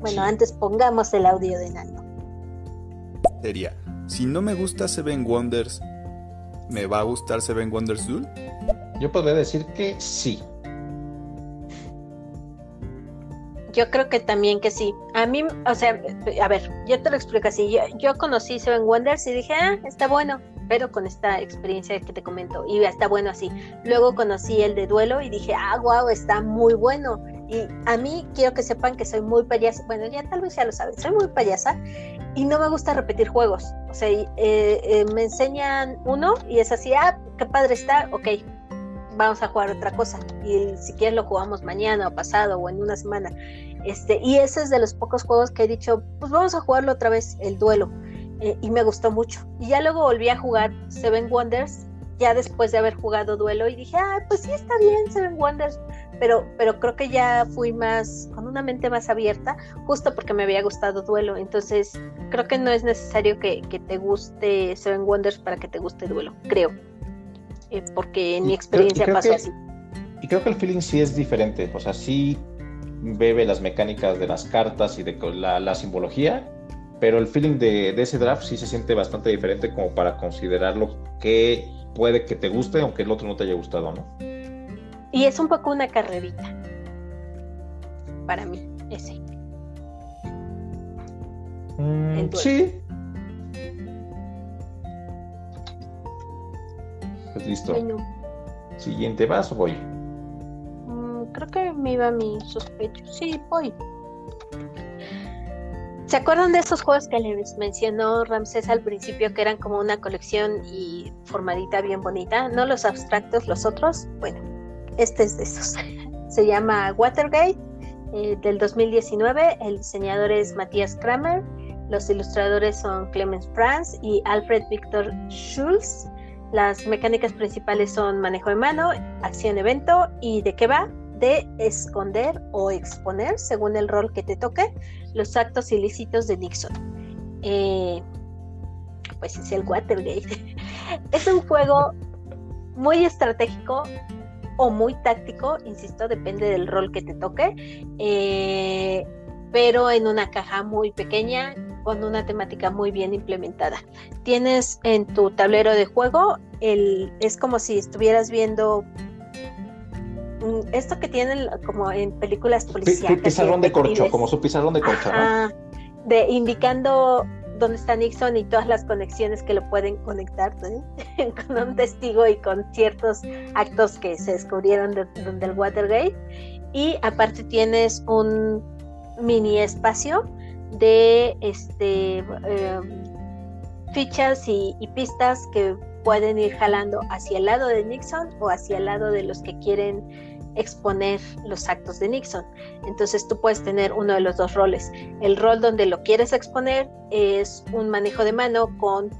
Speaker 2: Bueno, antes pongamos el audio de Nando.
Speaker 6: Sería, si no me gusta Seven Wonders, ¿me va a gustar Seven Wonders Duel?
Speaker 1: Yo podría decir que sí.
Speaker 2: Yo creo que también que sí. A mí, o sea, a ver, yo te lo explico así. Yo, yo conocí Seven Wonders y dije, ah, está bueno pero con esta experiencia que te comento y está bueno así. Luego conocí el de duelo y dije, ah, wow, está muy bueno. Y a mí quiero que sepan que soy muy payasa, bueno, ya tal vez ya lo saben, soy muy payasa y no me gusta repetir juegos. O sea, eh, eh, me enseñan uno y es así, ah, qué padre está, ok, vamos a jugar otra cosa. Y si quieres lo jugamos mañana o pasado o en una semana. Este, y ese es de los pocos juegos que he dicho, pues vamos a jugarlo otra vez, el duelo. Eh, y me gustó mucho. Y ya luego volví a jugar Seven Wonders, ya después de haber jugado duelo, y dije, ah, pues sí está bien Seven Wonders, pero, pero creo que ya fui más, con una mente más abierta, justo porque me había gustado duelo. Entonces, creo que no es necesario que, te guste Seven Wonders para que te guste duelo, creo. Eh, porque en mi experiencia pasó así.
Speaker 1: Y creo que el feeling sí es diferente, o sea, sí bebe las mecánicas de las cartas y de la, la simbología, pero el feeling de, ese draft sí se siente bastante diferente como para considerarlo que puede que te guste aunque el otro no te haya gustado, ¿no?
Speaker 2: Y es un poco una carrerita para mí, ese.
Speaker 1: Mm, sí. Pues listo. Siguiente, ¿vas o voy?
Speaker 2: Mm, creo que me iba mi sospecho. Sí, voy. ¿Se acuerdan de esos juegos que les mencionó Ramsés al principio que eran como una colección y formadita bien bonita? No los abstractos, los otros. Bueno, este es de esos. Se llama Watergate eh, del 2019. El diseñador es Matías Kramer. Los ilustradores son Clemens Franz y Alfred Victor Schulz. Las mecánicas principales son manejo de mano, acción evento y de qué va de esconder o exponer, según el rol que te toque, los actos ilícitos de Nixon. Eh, pues es el Watergate. es un juego muy estratégico o muy táctico, insisto, depende del rol que te toque, eh, pero en una caja muy pequeña con una temática muy bien implementada. Tienes en tu tablero de juego, el, es como si estuvieras viendo esto que tienen como en películas policiales.
Speaker 1: Pizarrón de corcho, como su pizarrón de corcho,
Speaker 2: De indicando dónde está Nixon y todas las conexiones que lo pueden conectar con un testigo y con ciertos actos que se descubrieron de, del Watergate. Y aparte tienes un mini espacio de este em, fichas y, y pistas que pueden ir jalando hacia el lado de Nixon o hacia el lado de los que quieren exponer los actos de Nixon. Entonces tú puedes tener uno de los dos roles. El rol donde lo quieres exponer es un manejo de mano con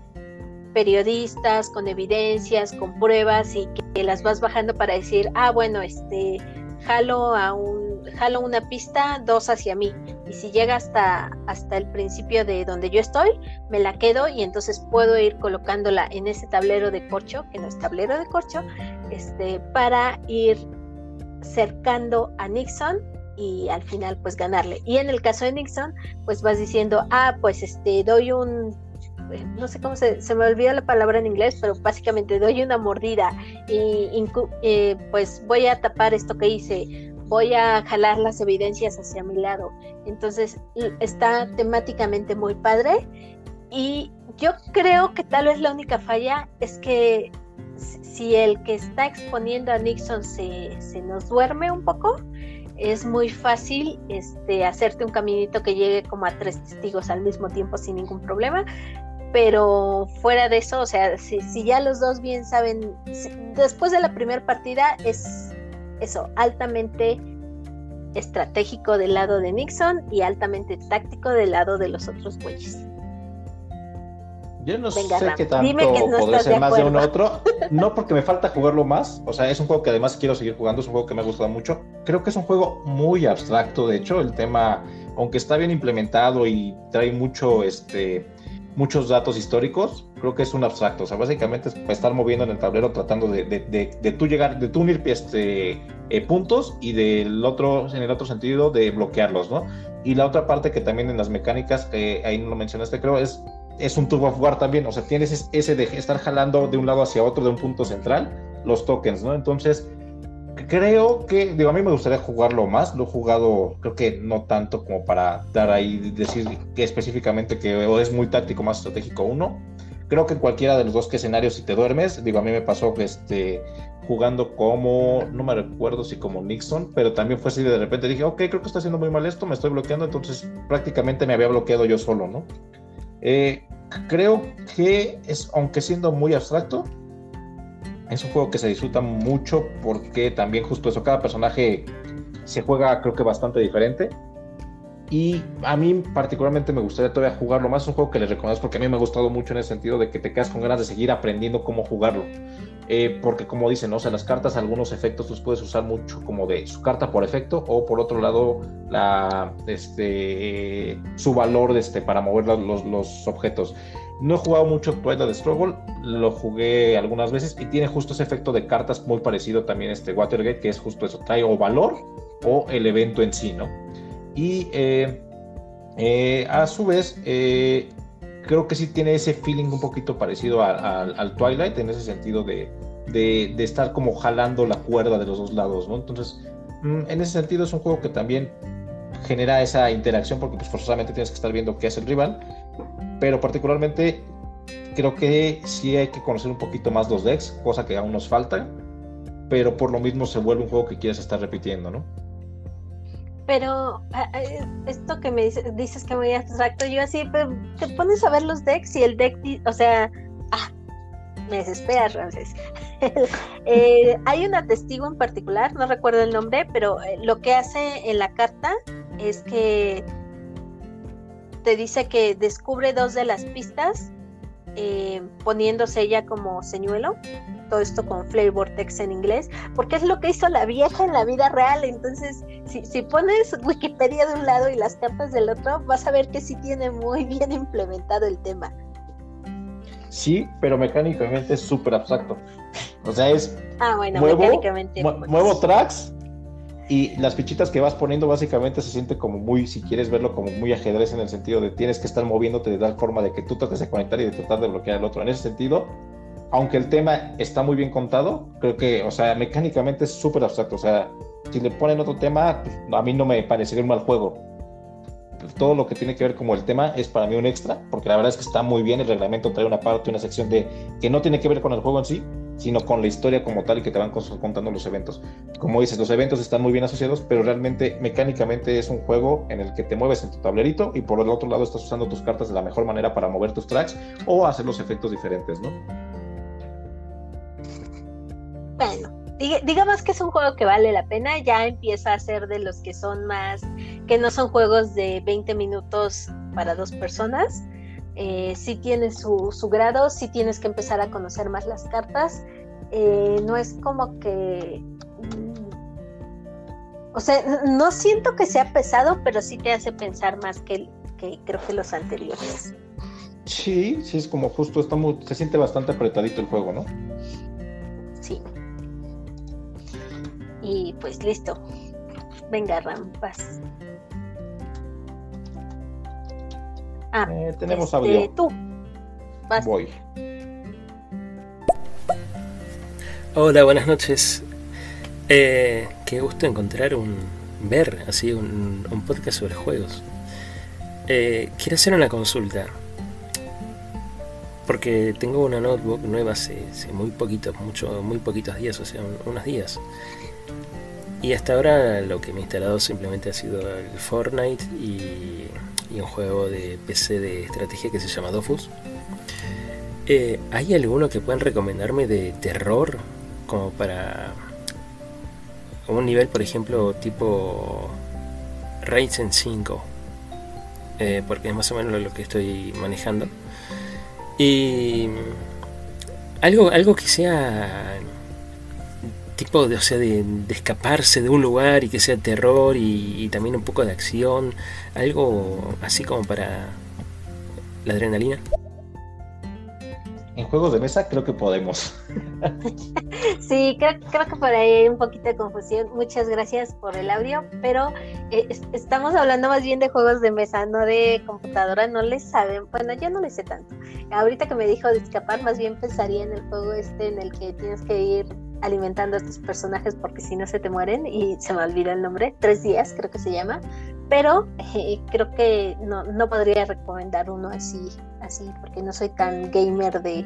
Speaker 2: periodistas, con evidencias, con pruebas y que las vas bajando para decir, ah, bueno, este, jalo a un, jalo una pista, dos hacia mí. Y si llega hasta, hasta el principio de donde yo estoy, me la quedo y entonces puedo ir colocándola en ese tablero de corcho, que no es tablero de corcho, este, para ir cercando a Nixon y al final pues ganarle. Y en el caso de Nixon, pues vas diciendo, ah, pues este, doy un, no sé cómo se, se me olvidó la palabra en inglés, pero básicamente doy una mordida y eh, pues voy a tapar esto que hice, voy a jalar las evidencias hacia mi lado. Entonces está temáticamente muy padre y yo creo que tal vez la única falla es que si el que está exponiendo a Nixon se, nos duerme un poco, es muy fácil este, hacerte un caminito que llegue como a tres testigos al mismo tiempo sin ningún problema. Pero fuera de eso, o sea, si, ya los dos bien saben, después de la primera partida es eso, altamente estratégico del lado de Nixon y altamente táctico del lado de los otros güeyes.
Speaker 1: Yo no sé qué tanto podría ser más de uno otro. No porque me falta jugarlo más. O sea, es un juego que además quiero seguir jugando. Es un juego que me ha gustado mucho. Creo que es un juego muy abstracto. De hecho, el tema, aunque está bien implementado y trae mucho, este, muchos datos históricos, creo que es un abstracto. O sea, básicamente es estar moviendo en el tablero tratando de, de, de, tú llegar, de tú unir este, eh, puntos y del otro, en el otro sentido, de bloquearlos, ¿no? Y la otra parte que también en las mecánicas, eh, ahí no lo mencionaste, creo, es es un turbo jugar también, o sea, tienes ese de estar jalando de un lado hacia otro de un punto central los tokens, ¿no? Entonces, creo que, digo, a mí me gustaría jugarlo más, lo he jugado, creo que no tanto como para dar ahí, decir que específicamente que es muy táctico, más estratégico uno. Creo que en cualquiera de los dos escenarios, si te duermes, digo, a mí me pasó que este, jugando como, no me recuerdo si como Nixon, pero también fue así de repente dije, ok, creo que está haciendo muy mal esto, me estoy bloqueando, entonces prácticamente me había bloqueado yo solo, ¿no? Eh, creo que es, aunque siendo muy abstracto, es un juego que se disfruta mucho porque también justo eso, cada personaje se juega creo que bastante diferente. Y a mí particularmente me gustaría todavía jugarlo más. Es un juego que le reconozco porque a mí me ha gustado mucho en el sentido de que te quedas con ganas de seguir aprendiendo cómo jugarlo. Eh, porque como dicen, ¿no? o sea, las cartas, algunos efectos los puedes usar mucho como de su carta por efecto o por otro lado la, este, su valor este, para mover los, los, objetos. No he jugado mucho Twilight Struggle, lo jugué algunas veces y tiene justo ese efecto de cartas muy parecido también este Watergate, que es justo eso, trae o valor o el evento en sí, ¿no? Y eh, eh, a su vez, creo que sí tiene ese feeling un poquito parecido al Twilight, en ese sentido de, de, estar como jalando la cuerda de los dos lados, ¿no? Entonces, mm, en ese sentido es un juego que también genera esa interacción porque pues forzosamente tienes que estar viendo qué hace el rival, pero particularmente creo que sí hay que conocer un poquito más los decks, cosa que aún nos falta, pero por lo mismo se vuelve un juego que quieres estar repitiendo, ¿no?
Speaker 2: Pero esto que me dices, dices que muy abstracto, yo así, pero te pones a ver los decks y el deck, o sea, ah, me desesperas, Ramses. Eh, hay un testigo en particular, no recuerdo el nombre, pero eh, lo que hace en la carta es que te dice que descubre dos de las pistas eh, poniéndose ella como señuelo, todo esto con Flavor Text en inglés, porque es lo que hizo la vieja en la vida real. Entonces, si, si pones Wikipedia de un lado y las cartas del otro, vas a ver que sí tiene muy bien implementado el tema.
Speaker 1: Sí, pero mecánicamente es súper abstracto. O sea, es.
Speaker 2: Ah, bueno, mecánicamente.
Speaker 1: Pues. muevo tracks y las fichitas que vas poniendo básicamente se siente como muy, si quieres verlo como muy ajedrez en el sentido de tienes que estar moviéndote de tal forma de que tú trates de conectar y de tratar de bloquear al otro. En ese sentido, aunque el tema está muy bien contado, creo que, o sea, mecánicamente es súper abstracto. O sea, si le ponen otro tema, pues, a mí no me parecería un mal juego. Todo lo que tiene que ver como el tema es para mí un extra, porque la verdad es que está muy bien. El reglamento trae una parte, una sección de que no tiene que ver con el juego en sí, sino con la historia como tal y que te van contando los eventos. Como dices, los eventos están muy bien asociados, pero realmente mecánicamente es un juego en el que te mueves en tu tablerito y por el otro lado estás usando tus cartas de la mejor manera para mover tus tracks o hacer los efectos diferentes, ¿no?
Speaker 2: Bueno, digamos que es un juego que vale la pena, ya empieza a ser de los que son más, que no son juegos de 20 minutos para dos personas, eh, sí tiene su, su, grado, sí tienes que empezar a conocer más las cartas. Eh, no es como que... Mm, o sea, no siento que sea pesado, pero sí te hace pensar más que, que creo que los anteriores.
Speaker 1: Sí, sí, es como justo, está se siente bastante apretadito el juego, ¿no?
Speaker 2: Sí. Y pues listo. Venga, Rampas.
Speaker 1: Ah, eh, tenemos este, audio.
Speaker 2: Tú.
Speaker 1: Voy.
Speaker 7: Hola, buenas noches. Eh, qué gusto encontrar un. ver así un, podcast sobre juegos. Eh, quiero hacer una consulta. Porque tengo una notebook nueva hace, muy poquitos, mucho, muy poquitos días, o sea, unos días. Y hasta ahora lo que me he instalado simplemente ha sido el Fortnite y y un juego de PC de estrategia que se llama Dofus. Eh, ¿Hay alguno que puedan recomendarme de terror? Como para un nivel, por ejemplo, tipo Ryzen 5. Eh, porque es más o menos lo que estoy manejando. Y algo, algo que sea tipo de, o sea, de, escaparse de un lugar y que sea terror y, también un poco de acción, algo así como para la adrenalina.
Speaker 1: En juegos de mesa creo que podemos.
Speaker 2: sí, creo, que por ahí hay un poquito de confusión. Muchas gracias por el audio, pero eh, estamos hablando más bien de juegos de mesa, no de computadora. No les saben, bueno, yo no les sé tanto. Ahorita que me dijo de escapar, más bien pensaría en el juego este en el que tienes que ir alimentando a estos personajes porque si no se te mueren y se me olvida el nombre, tres días creo que se llama, pero eh, creo que no, no podría recomendar uno así, así porque no soy tan gamer de...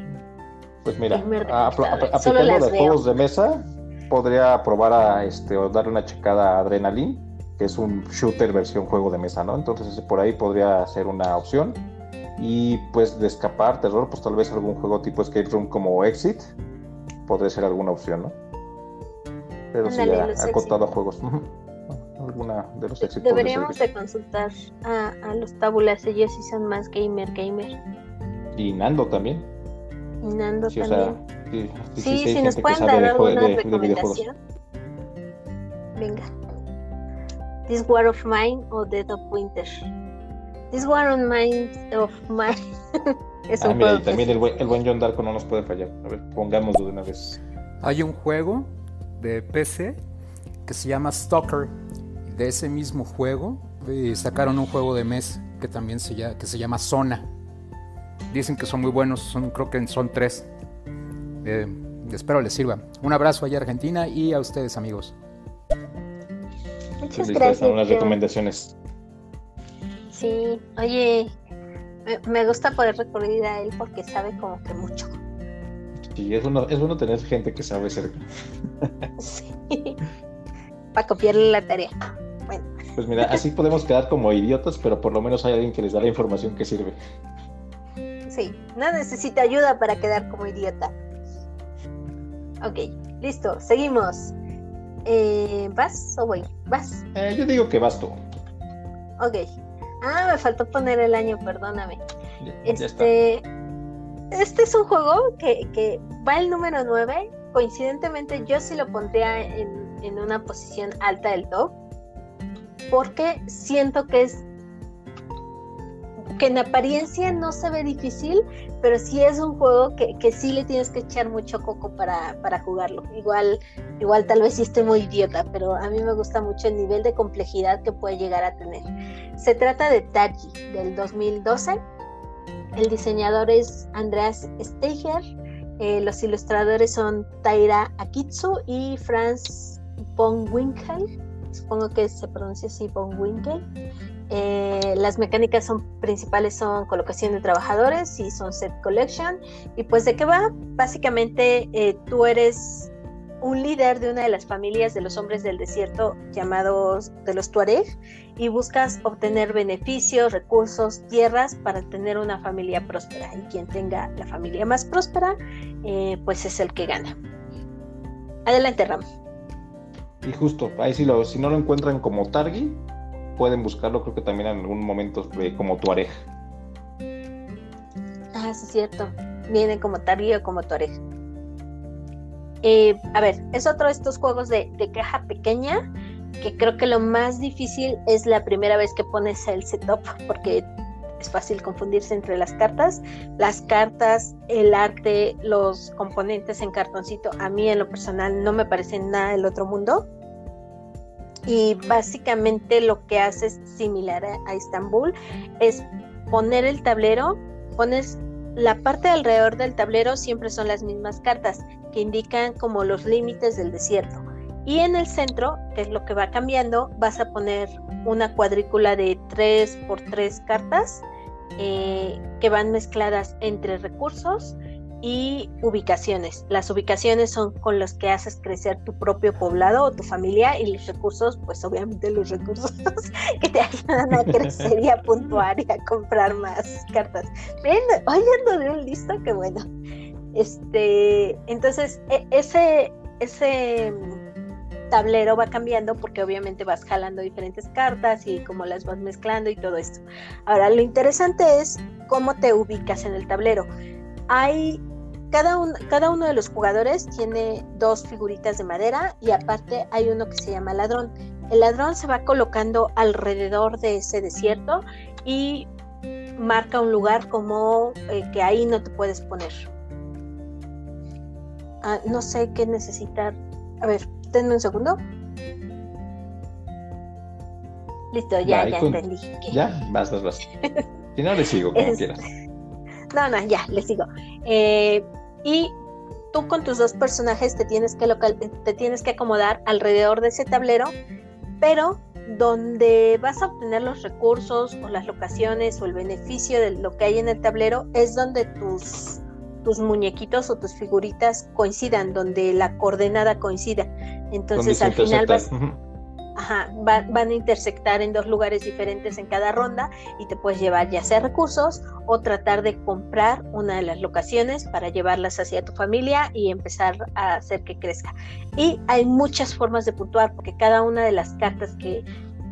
Speaker 1: Pues mira, aplicando de juegos de mesa, podría probar a este, o darle una checada a Adrenaline, que es un shooter versión juego de mesa, ¿no? Entonces por ahí podría ser una opción. Y pues de escapar, terror, pues tal vez algún juego tipo escape room como Exit, podría ser alguna opción, ¿no? Pero sí ha acotado a juegos. Alguna de los éxitos.
Speaker 2: Deberíamos de consultar a, a, los tabulas, ellos sí son más gamer, gamer.
Speaker 1: Y Nando también.
Speaker 2: Y Nando también. sí, sí, si nos pueden dar alguna recomendación. Venga. This War of Mine o Dead of Winter. This War of Mine of Mine
Speaker 1: ah, mira, y también el buen, el buen, John Darko no nos puede fallar. A ver, pongámoslo de una vez.
Speaker 8: Hay un juego de PC que se llama Stalker. De ese mismo juego eh, sacaron un juego de mes que también se llama, que se llama Zona. Dicen que son muy buenos, son, creo que son tres. Eh, espero les sirva. Un abrazo allá a Argentina y a ustedes amigos.
Speaker 2: Muchas gracias.
Speaker 1: Unas recomendaciones.
Speaker 2: Sí, oye, me, gusta poder recurrir a él porque sabe como que mucho.
Speaker 1: Sí, es bueno, es bueno tener gente que sabe cerca.
Speaker 2: sí. Para copiarle la tarea. Bueno.
Speaker 1: Pues mira, así podemos quedar como idiotas, pero por lo menos hay alguien que les da la información que sirve.
Speaker 2: Sí, no necesita ayuda para quedar como idiota. Ok, listo, seguimos. Eh, ¿Vas o voy? ¿Vas?
Speaker 1: Eh, yo digo que vas tú.
Speaker 2: Ok. Ah, me faltó poner el año, perdóname. este, este es un juego que, que va el número 9. Coincidentemente, yo sí lo pondría en, en una posición alta del top. Porque siento que es que en apariencia no se ve difícil, pero sí es un juego que, que sí le tienes que echar mucho coco para, para, jugarlo. Igual, igual tal vez sí estoy muy idiota, pero a mí me gusta mucho el nivel de complejidad que puede llegar a tener. Se trata de Taji del 2012. El diseñador es Andreas Steiger. Eh, los ilustradores son Taira Akitsu y Franz Winkel Supongo que se pronuncia así Winkel Eh, las mecánicas son, principales son colocación de trabajadores y son set collection. Y pues de qué va? Básicamente eh, tú eres un líder de una de las familias de los hombres del desierto llamados de los Tuareg y buscas obtener beneficios, recursos, tierras para tener una familia próspera. Y quien tenga la familia más próspera, eh, pues es el que gana. Adelante, Ram.
Speaker 1: Y justo, ahí si, lo, si no lo encuentran como Targi, pueden buscarlo, creo que también en algún momento como Tuareg.
Speaker 2: Ah, sí, es cierto. Viene como Targi o como Tuareg. Eh, a ver, es otro de estos juegos de, de, caja pequeña que creo que lo más difícil es la primera vez que pones el setup porque es fácil confundirse entre las cartas. Las cartas, el arte, los componentes en cartoncito, a mí en lo personal no me parecen nada del otro mundo y básicamente lo que hace similar a, a es poner el tablero, pones la parte alrededor del tablero siempre son las mismas cartas que indican como los límites del desierto. Y en el centro, que es lo que va cambiando, vas a poner una cuadrícula de 3 por 3 cartas eh, que van mezcladas entre recursos, y ubicaciones. Las ubicaciones son con las que haces crecer tu propio poblado o tu familia y los recursos, pues obviamente los recursos que te ayudan a crecer y a puntuar y a comprar más cartas. Ven, hoy ando de un listo que bueno. Este, entonces e, ese ese tablero va cambiando porque obviamente vas jalando diferentes cartas y cómo las vas mezclando y todo esto. Ahora, lo interesante es cómo te ubicas en el tablero hay cada, cada uno de los jugadores tiene dos figuritas de madera y aparte hay uno que se llama ladrón. El ladrón se va colocando alrededor de ese desierto y marca un lugar como eh, que ahí no te puedes poner. Ah, no sé qué necesitar. A ver, denme un segundo. Listo, ya, ya, entendí.
Speaker 1: Ya, vas, vas, vas. Si no, le sigo como quieras.
Speaker 2: Ya, les digo. Eh, y tú con tus dos personajes te tienes que local, te tienes que acomodar alrededor de ese tablero, pero donde vas a obtener los recursos o las locaciones o el beneficio de lo que hay en el tablero es donde tus tus muñequitos o tus figuritas coincidan, donde la coordenada coincida. Entonces al final vas, Van a intersectar en dos lugares diferentes en cada ronda y te puedes llevar ya sea recursos o tratar de comprar una de las locaciones para llevarlas hacia tu familia y empezar a hacer que crezca. Y hay muchas formas de puntuar porque cada una de las cartas que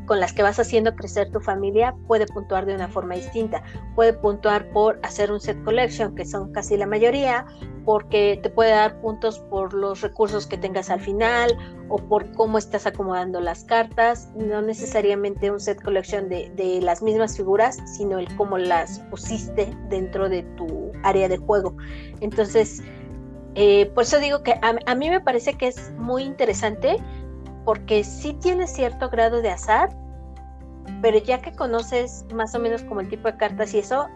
Speaker 2: con las que vas haciendo crecer tu familia puede puntuar de una forma distinta. Puede puntuar por hacer un set collection, que son casi la mayoría, porque te puede dar puntos por los recursos que tengas al final o por cómo estás acomodando las cartas. No necesariamente un set collection de, de las mismas figuras, sino el cómo las pusiste dentro de tu área de juego. Entonces, eh, por eso digo que a, a mí me parece que es muy interesante porque sí tiene cierto grado de azar, pero ya que conoces más o menos como el tipo de cartas y eso,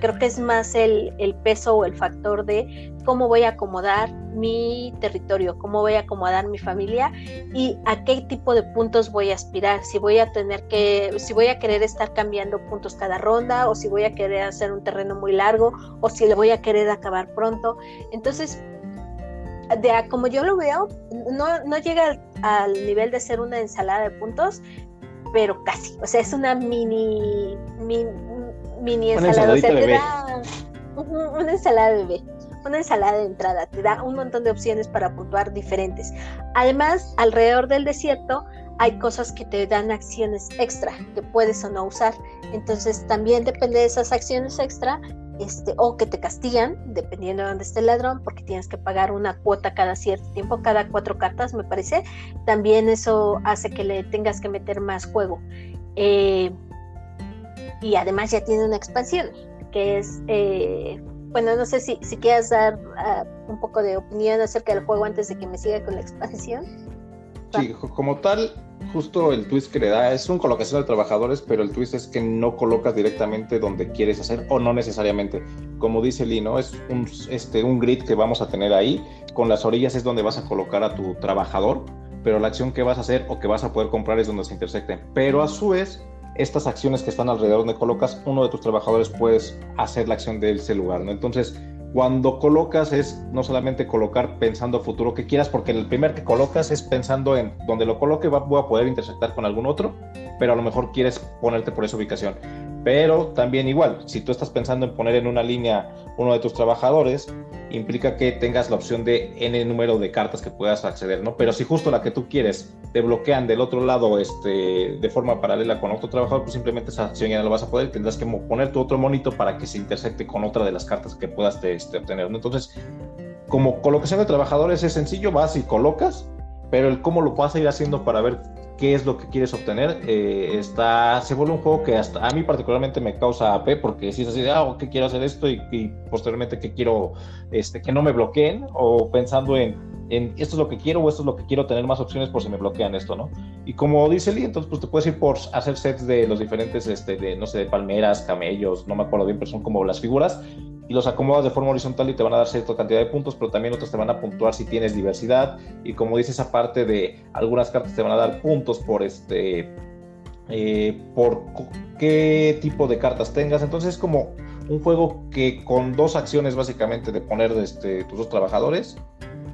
Speaker 2: creo que es más el, el, peso o el factor de cómo voy a acomodar mi territorio, cómo voy a acomodar mi familia y a qué tipo de puntos voy a aspirar, si voy a tener que, si voy a querer estar cambiando puntos cada ronda o si voy a querer hacer un terreno muy largo o si le voy a querer acabar pronto. Entonces, de como yo lo veo, no, no llega al, nivel de ser una ensalada de puntos, pero casi. O sea, es una mini, mini, ensalada. O sea, te da una ensalada de bebé. Una ensalada de entrada, te da un montón de opciones para puntuar diferentes. Además, alrededor del desierto hay cosas que te dan acciones extra que puedes o no usar. Entonces, también depende de esas acciones extra, este, o que te castigan, dependiendo de dónde esté el ladrón, porque tienes que pagar una cuota cada cierto tiempo, cada cuatro cartas, me parece. También eso hace que le tengas que meter más juego. Eh, y además ya tiene una expansión, que es, eh, bueno, no sé si, si quieras dar uh, un poco de opinión acerca del juego antes de que me siga con la expansión.
Speaker 1: Sí, como tal, justo el twist que le da es un colocación de trabajadores, pero el twist es que no colocas directamente donde quieres hacer o no necesariamente. Como dice Lino, es un, este, un grid que vamos a tener ahí. Con las orillas es donde vas a colocar a tu trabajador, pero la acción que vas a hacer o que vas a poder comprar es donde se intersecten. Pero a su vez, estas acciones que están alrededor donde colocas, uno de tus trabajadores puedes hacer la acción de ese lugar, ¿no? Entonces, cuando colocas es no solamente colocar pensando futuro que quieras, porque el primer que colocas es pensando en donde lo coloque va, voy a poder intersectar con algún otro, pero a lo mejor quieres ponerte por esa ubicación. Pero también igual, si tú estás pensando en poner en una línea uno de tus trabajadores, implica que tengas la opción de n número de cartas que puedas acceder, ¿no? Pero si justo la que tú quieres te bloquean del otro lado este, de forma paralela con otro trabajador, pues simplemente esa acción ya no la vas a poder tendrás que poner tu otro monito para que se intersecte con otra de las cartas que puedas este, obtener, ¿no? Entonces, como colocación de trabajadores es sencillo, vas y colocas, pero el cómo lo vas a ir haciendo para ver qué es lo que quieres obtener, eh, está, se vuelve un juego que hasta a mí particularmente me causa AP porque si es así de, ah, que quiero hacer esto y, posteriormente que quiero, este, que no me bloqueen o pensando en, en, esto es lo que quiero o esto es lo que quiero, tener más opciones por si me bloquean esto, ¿no? Y como dice Lee, entonces pues te puedes ir por hacer sets de los diferentes, este, de, no sé, de palmeras, camellos, no me acuerdo bien, pero son como las figuras y los acomodas de forma horizontal y te van a dar cierta cantidad de puntos, pero también otros te van a puntuar si tienes diversidad. Y como dices, aparte de algunas cartas te van a dar puntos por este. Eh, por qué tipo de cartas tengas. Entonces es como un juego que con dos acciones básicamente de poner este, tus dos trabajadores,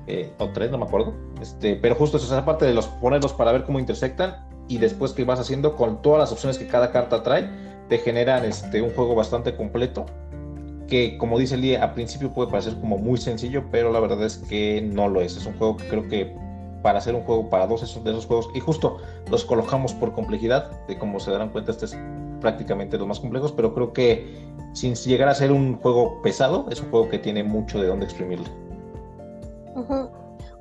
Speaker 1: eh, o tres, no me acuerdo, este, pero justo eso, esa parte de los ponerlos para ver cómo intersectan y después que vas haciendo con todas las opciones que cada carta trae, te generan este, un juego bastante completo que como dice Lee, a principio puede parecer como muy sencillo, pero la verdad es que no lo es. Es un juego que creo que para hacer un juego para dos de esos juegos, y justo los colocamos por complejidad, de como se darán cuenta, este es prácticamente los más complejos, pero creo que sin llegar a ser un juego pesado, es un juego que tiene mucho de dónde exprimirlo.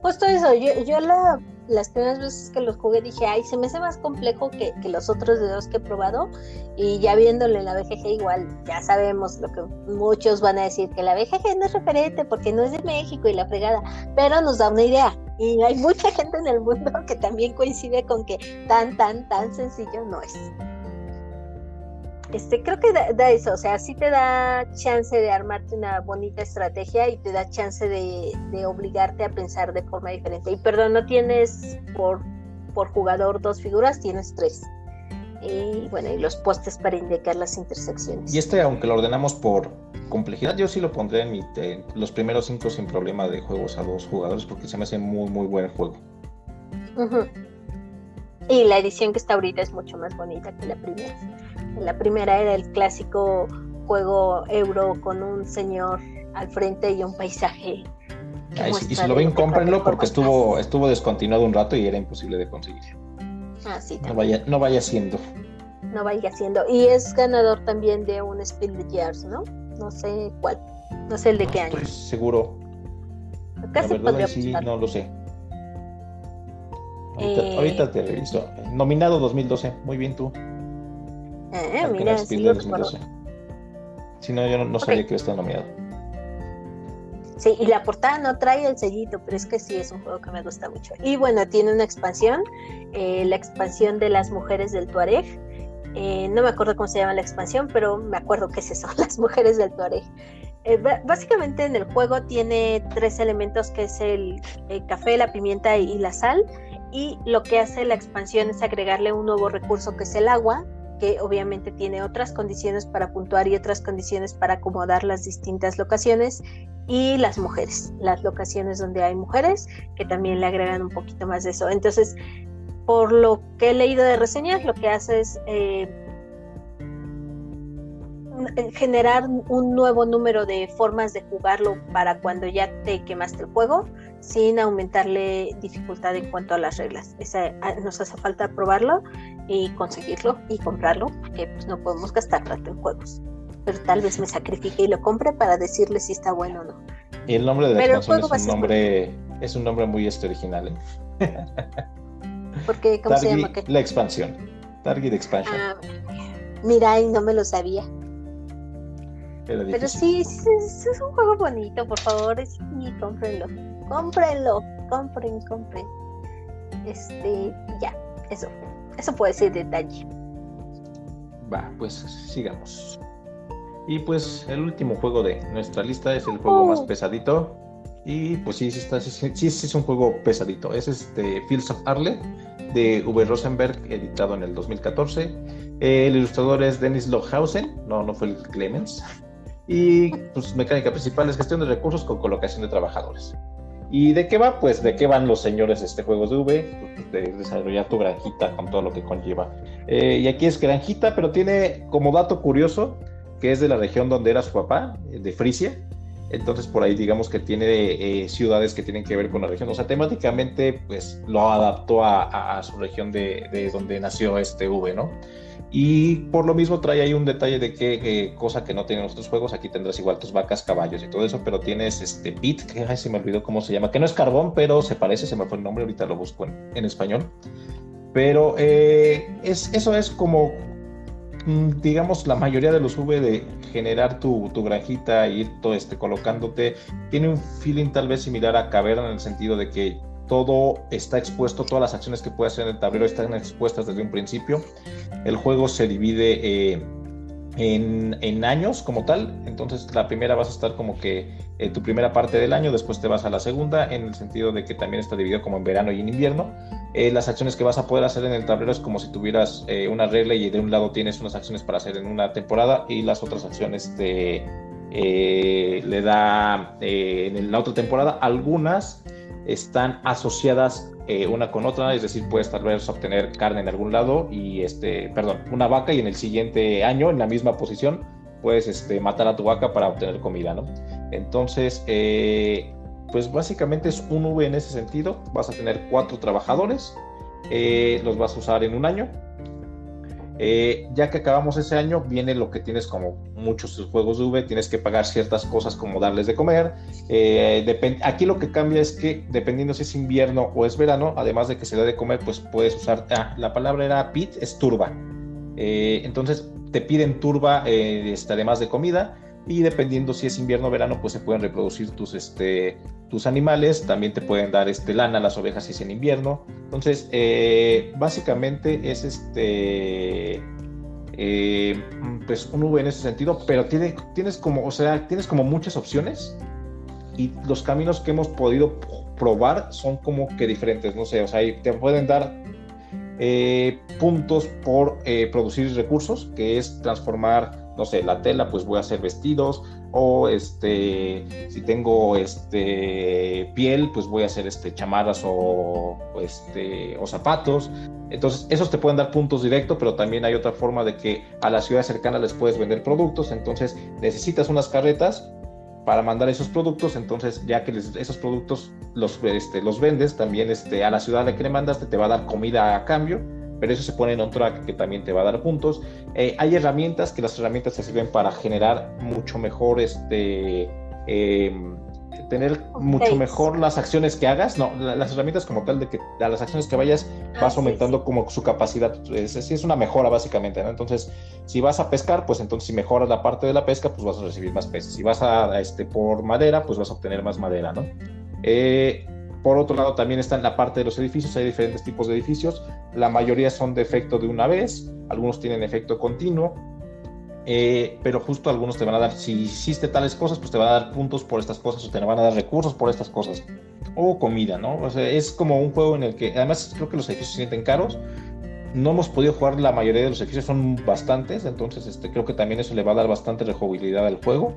Speaker 2: Justo eso, yo, yo la las primeras veces que los jugué dije, ay, se me hace más complejo que, los otros de dos que he probado. Y ya viéndole la BGG igual, ya sabemos lo que muchos van a decir, que la BGG no es referente porque no es de México y la fregada, pero nos da una idea. Y hay mucha gente en el mundo que también coincide con que tan, tan, tan sencillo no es este, creo que da, eso, o sea, sí te da chance de armarte una bonita estrategia y te da chance de, obligarte a pensar de forma diferente. Y perdón, no tienes por, por jugador dos figuras, tienes tres. Y bueno, y los postes para indicar las intersecciones.
Speaker 1: Y este, aunque lo ordenamos por complejidad, yo sí lo pondré en, mi, los primeros cinco sin problema de juegos a dos jugadores porque se me hace muy, muy buen juego.
Speaker 2: Y la edición que está ahorita es mucho más bonita que la primera. La primera era el clásico juego euro con un señor al frente y un paisaje.
Speaker 1: y si lo ven, cómprenlo porque estuvo, estuvo descontinuado un rato y era imposible de conseguir.
Speaker 2: Ah, sí,
Speaker 1: no vaya, no vaya siendo.
Speaker 2: No vaya siendo. Y es ganador también de un Spiel de Years, ¿no? No sé cuál. No sé el de qué año.
Speaker 1: Estoy seguro.
Speaker 2: Casi
Speaker 1: La verdad, sí, no lo sé. Ahorita, eh, te reviso. Nominado 2012. Muy bien tú.
Speaker 2: Eh, mira, sí,
Speaker 1: Si no, yo no, sabía que estaba nominado.
Speaker 2: Sí, y la portada no trae el sellito, pero es que sí es un juego que me gusta mucho. Y bueno, tiene una expansión, eh, la expansión de las mujeres del Tuareg. Eh, no me acuerdo cómo se llama la expansión, pero me acuerdo que es eso, las mujeres del Tuareg. básicamente en el juego tiene tres elementos que es el, el, café, la pimienta y la sal. Y lo que hace la expansión es agregarle un nuevo recurso que es el agua, que obviamente tiene otras condiciones para puntuar y otras condiciones para acomodar las distintas locaciones y las mujeres, las locaciones donde hay mujeres que también le agregan un poquito más de eso. Entonces, por lo que he leído de reseñas, lo que hace es eh, generar un nuevo número de formas de jugarlo para cuando ya te quemaste el juego sin aumentarle dificultad en cuanto a las reglas. Esa, ah, nos hace falta probarlo y conseguirlo y comprarlo, porque pues, no podemos gastar tanto en juegos. Pero tal vez me sacrifique y lo compre para decirle si está bueno o no.
Speaker 1: Y el nombre de la es un nombre, es un nombre muy este original. ¿eh?
Speaker 2: Porque, ¿cómo se llama?
Speaker 1: La expansión. Target Expansion. Ah,
Speaker 2: mira, y no me lo sabía. Pero sí, es un juego bonito, por favor, sí, cómprenlo. Cómprenlo, compren, compren. Este, ya, eso. Eso puede ser detalle.
Speaker 1: Va, pues sigamos. Y pues el último juego de nuestra lista es el juego más oh. pesadito. Y pues sí, sí, está, sí, sí, sí, es un juego pesadito. Es este Fields of Arle de V. Rosenberg, editado en el 2014. el ilustrador es Dennis Lohausen, no, no fue el Clemens. Y pues mecánica principal es gestión de recursos con colocación de trabajadores. ¿Y de qué va? Pues de qué van los señores este juegos de V, de desarrollar tu granjita con todo lo que conlleva. Eh, y aquí es granjita, pero tiene como dato curioso que es de la región donde era su papá, de Frisia. Entonces por ahí digamos que tiene eh, ciudades que tienen que ver con la región. O sea, temáticamente pues lo adaptó a, su región de, de, donde nació este V, ¿no? Y por lo mismo trae ahí un detalle de que, eh, cosa que no tienen los otros juegos, aquí tendrás igual tus vacas, caballos y todo eso, pero tienes este bit, que ay, se me olvidó cómo se llama, que no es carbón, pero se parece, se me fue el nombre, ahorita lo busco en, español. Pero eh, es, eso es como, mm, digamos, la mayoría de los V de generar tu, tu granjita, ir todo este, colocándote, tiene un feeling tal vez similar a Caverna en el sentido de que todo está expuesto, todas las acciones que puedes hacer en el tablero están expuestas desde un principio. El juego se divide eh, en, años como tal, entonces la primera vas a estar como que en tu primera parte del año, después te vas a la segunda, en el sentido de que también está dividido como en verano y en invierno. Eh, las acciones que vas a poder hacer en el tablero es como si tuvieras eh, una regla y de un lado tienes unas acciones para hacer en una temporada y las otras acciones te, le da en la otra temporada algunas están asociadas eh, una con otra, es decir, puedes tal vez obtener carne en algún lado y, este, perdón, una vaca y en el siguiente año, en la misma posición, puedes este, matar a tu vaca para obtener comida, ¿no? Entonces, eh, pues básicamente es un V en ese sentido, vas a tener cuatro trabajadores, eh, los vas a usar en un año, eh, ya que acabamos ese año, viene lo que tienes como muchos juegos de V, tienes que pagar ciertas cosas como darles de comer. Eh, aquí lo que cambia es que dependiendo si es invierno o es verano, además de que se da de comer, pues puedes usar, ah, la palabra era pit, es turba. Eh, entonces te piden turba este, además de comida y dependiendo si es invierno o verano, pues se pueden reproducir tus, este, tus animales, también te pueden dar este, lana las ovejas si es en invierno. Entonces, eh, básicamente es este, eh, pues un V en ese sentido, pero tiene, tienes como, o sea, tienes como muchas opciones y los caminos que hemos podido probar son como que diferentes, no sé, o sea, te pueden dar eh, puntos por producir recursos, que es transformar no sé, la tela, pues voy a hacer vestidos, o este, si tengo este piel, pues voy a hacer este chamarras o, este, o zapatos. Entonces, esos te pueden dar puntos directos, pero también hay otra forma de que a la ciudad cercana les puedes vender productos. Entonces, necesitas unas carretas para mandar esos productos. Entonces, ya que esos productos los, este, los vendes, también este, a la ciudad a la que le mandaste te va a dar comida a cambio pero eso se pone en un track que también te va a dar puntos. Eh, hay herramientas que las herramientas te sirven para generar mucho mejor este em, tener mucho mejor las acciones que hagas, no, las herramientas como tal de que a las acciones que vayas ah, vas aumentando como su capacidad, es, es una mejora básicamente, ¿no? Entonces, si vas a pescar, pues entonces si mejoras la parte de la pesca, pues vas a recibir más peces. Si vas a, este, por madera, pues vas a obtener más madera, ¿no? Eh, por otro lado, también está en la parte de los edificios, hay diferentes tipos de edificios, la mayoría son de efecto de una vez, algunos tienen efecto continuo, eh, pero justo algunos te van a dar, si hiciste tales cosas, pues te van a dar puntos por estas cosas o te van a dar recursos por estas cosas, o comida, ¿no? O sea, es como un juego en el que, además creo que los edificios se sienten caros, no hemos podido jugar la mayoría de los edificios, son bastantes, entonces este, creo que también eso le va a dar bastante rejugabilidad al juego,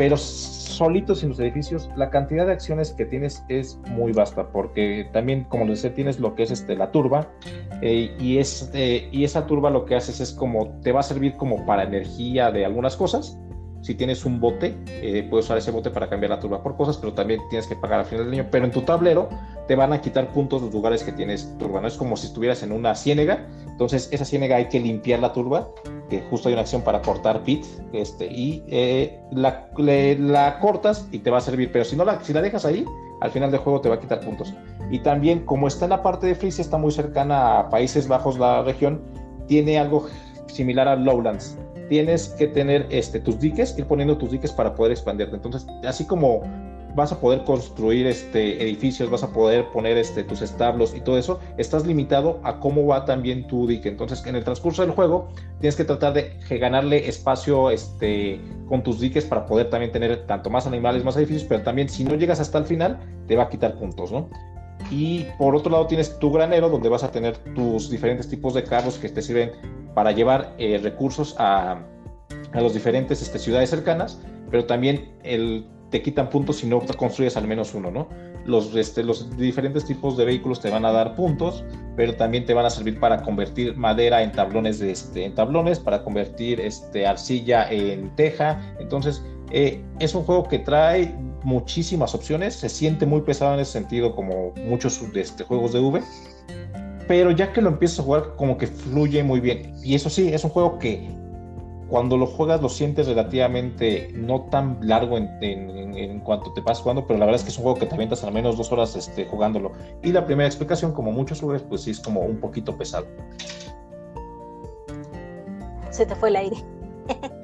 Speaker 1: pero solitos en los edificios, la cantidad de acciones que tienes es muy vasta, porque también, como les decía, tienes lo que es este, la turba, eh, y, es, eh, y esa turba lo que haces es como, te va a servir como para energía de algunas cosas, si tienes un bote, eh, puedes usar ese bote para cambiar la turba por cosas, pero también tienes que pagar al final del año. Pero en tu tablero te van a quitar puntos los lugares que tienes turba. No es como si estuvieras en una ciénega. Entonces, esa ciénega hay que limpiar la turba, que justo hay una acción para cortar pit, este, y eh, la, la, cortas y te va a servir. Pero si no la, si la dejas ahí, al final del juego te va a quitar puntos. Y también, como está en la parte de Frisia, está muy cercana a Países Bajos, la región, tiene algo similar a Lowlands tienes que tener este, tus diques, ir poniendo tus diques para poder expandirte. Entonces, así como vas a poder construir este, edificios, vas a poder poner este, tus establos y todo eso, estás limitado a cómo va también tu dique. Entonces, en el transcurso del juego, tienes que tratar de ganarle espacio este, con tus diques para poder también tener tanto más animales, más edificios, pero también si no llegas hasta el final, te va a quitar puntos, ¿no? Y por otro lado tienes tu granero donde vas a tener tus diferentes tipos de carros que te sirven para llevar eh, recursos a, a las diferentes este, ciudades cercanas, pero también el, te quitan puntos si no construyes al menos uno, ¿no? Los, este, los diferentes tipos de vehículos te van a dar puntos, pero también te van a servir para convertir madera en tablones, de este, en tablones para convertir este, arcilla en teja. Entonces, eh, es un juego que trae muchísimas opciones, se siente muy pesado en ese sentido como muchos de este, juegos de V, pero ya que lo empiezas a jugar como que fluye muy bien. Y eso sí, es un juego que cuando lo juegas lo sientes relativamente no tan largo en, en, cuanto te vas jugando, pero la verdad es que es un juego que te avientas al menos dos horas este, jugándolo. Y la primera explicación, como muchos juegos, pues sí es como un poquito pesado.
Speaker 2: Se te fue el aire.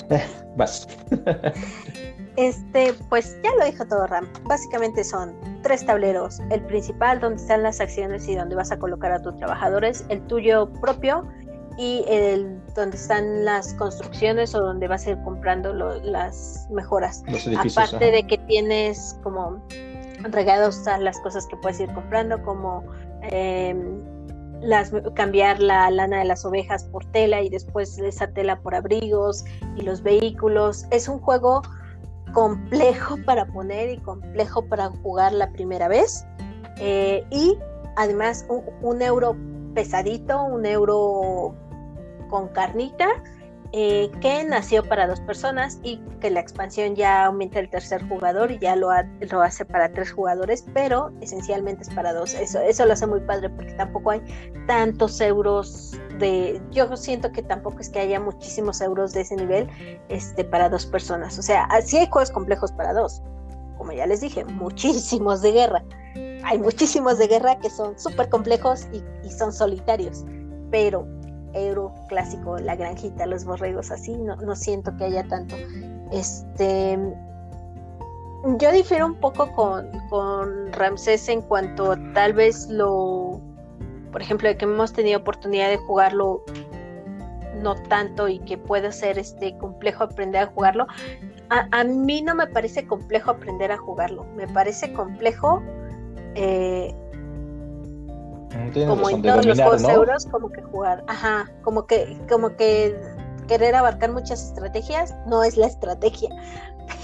Speaker 1: Vas.
Speaker 2: Este, pues ya lo dijo todo Ram. Básicamente son tres tableros. El principal, donde están las acciones y donde vas a colocar a tus trabajadores. El tuyo propio y el donde están las construcciones o donde vas a ir comprando las mejoras. Aparte de que tienes como regados a las cosas que puedes ir comprando, como em, las, cambiar la lana de las ovejas por tela y después esa tela por abrigos y los vehículos. Es un juego complejo para poner y complejo para jugar la primera vez. Eh, y además un, euro pesadito, un euro con carnita, eh, que nació para dos personas y que la expansión ya aumenta el tercer jugador y ya lo, lo, hace para tres jugadores, pero esencialmente es para dos. Eso, eso lo hace muy padre porque tampoco hay tantos euros de, yo siento que tampoco es que haya muchísimos euros de ese nivel este, para dos personas. O sea, sí hay juegos complejos para dos, como ya les dije, muchísimos de guerra. Hay muchísimos de guerra que son súper complejos y, son solitarios, pero euro clásico, la granjita, los borregos, así, no, no siento que haya tanto. Este, yo difiero un poco con, con Ramsés en cuanto tal vez lo por ejemplo, de que hemos tenido oportunidad de jugarlo no tanto y que puede ser este complejo aprender a jugarlo. A, mí no me parece complejo aprender a jugarlo, me parece complejo eh, como en todos los juegos euros, como que jugar, ajá, como que, como que querer abarcar muchas estrategias no es la estrategia,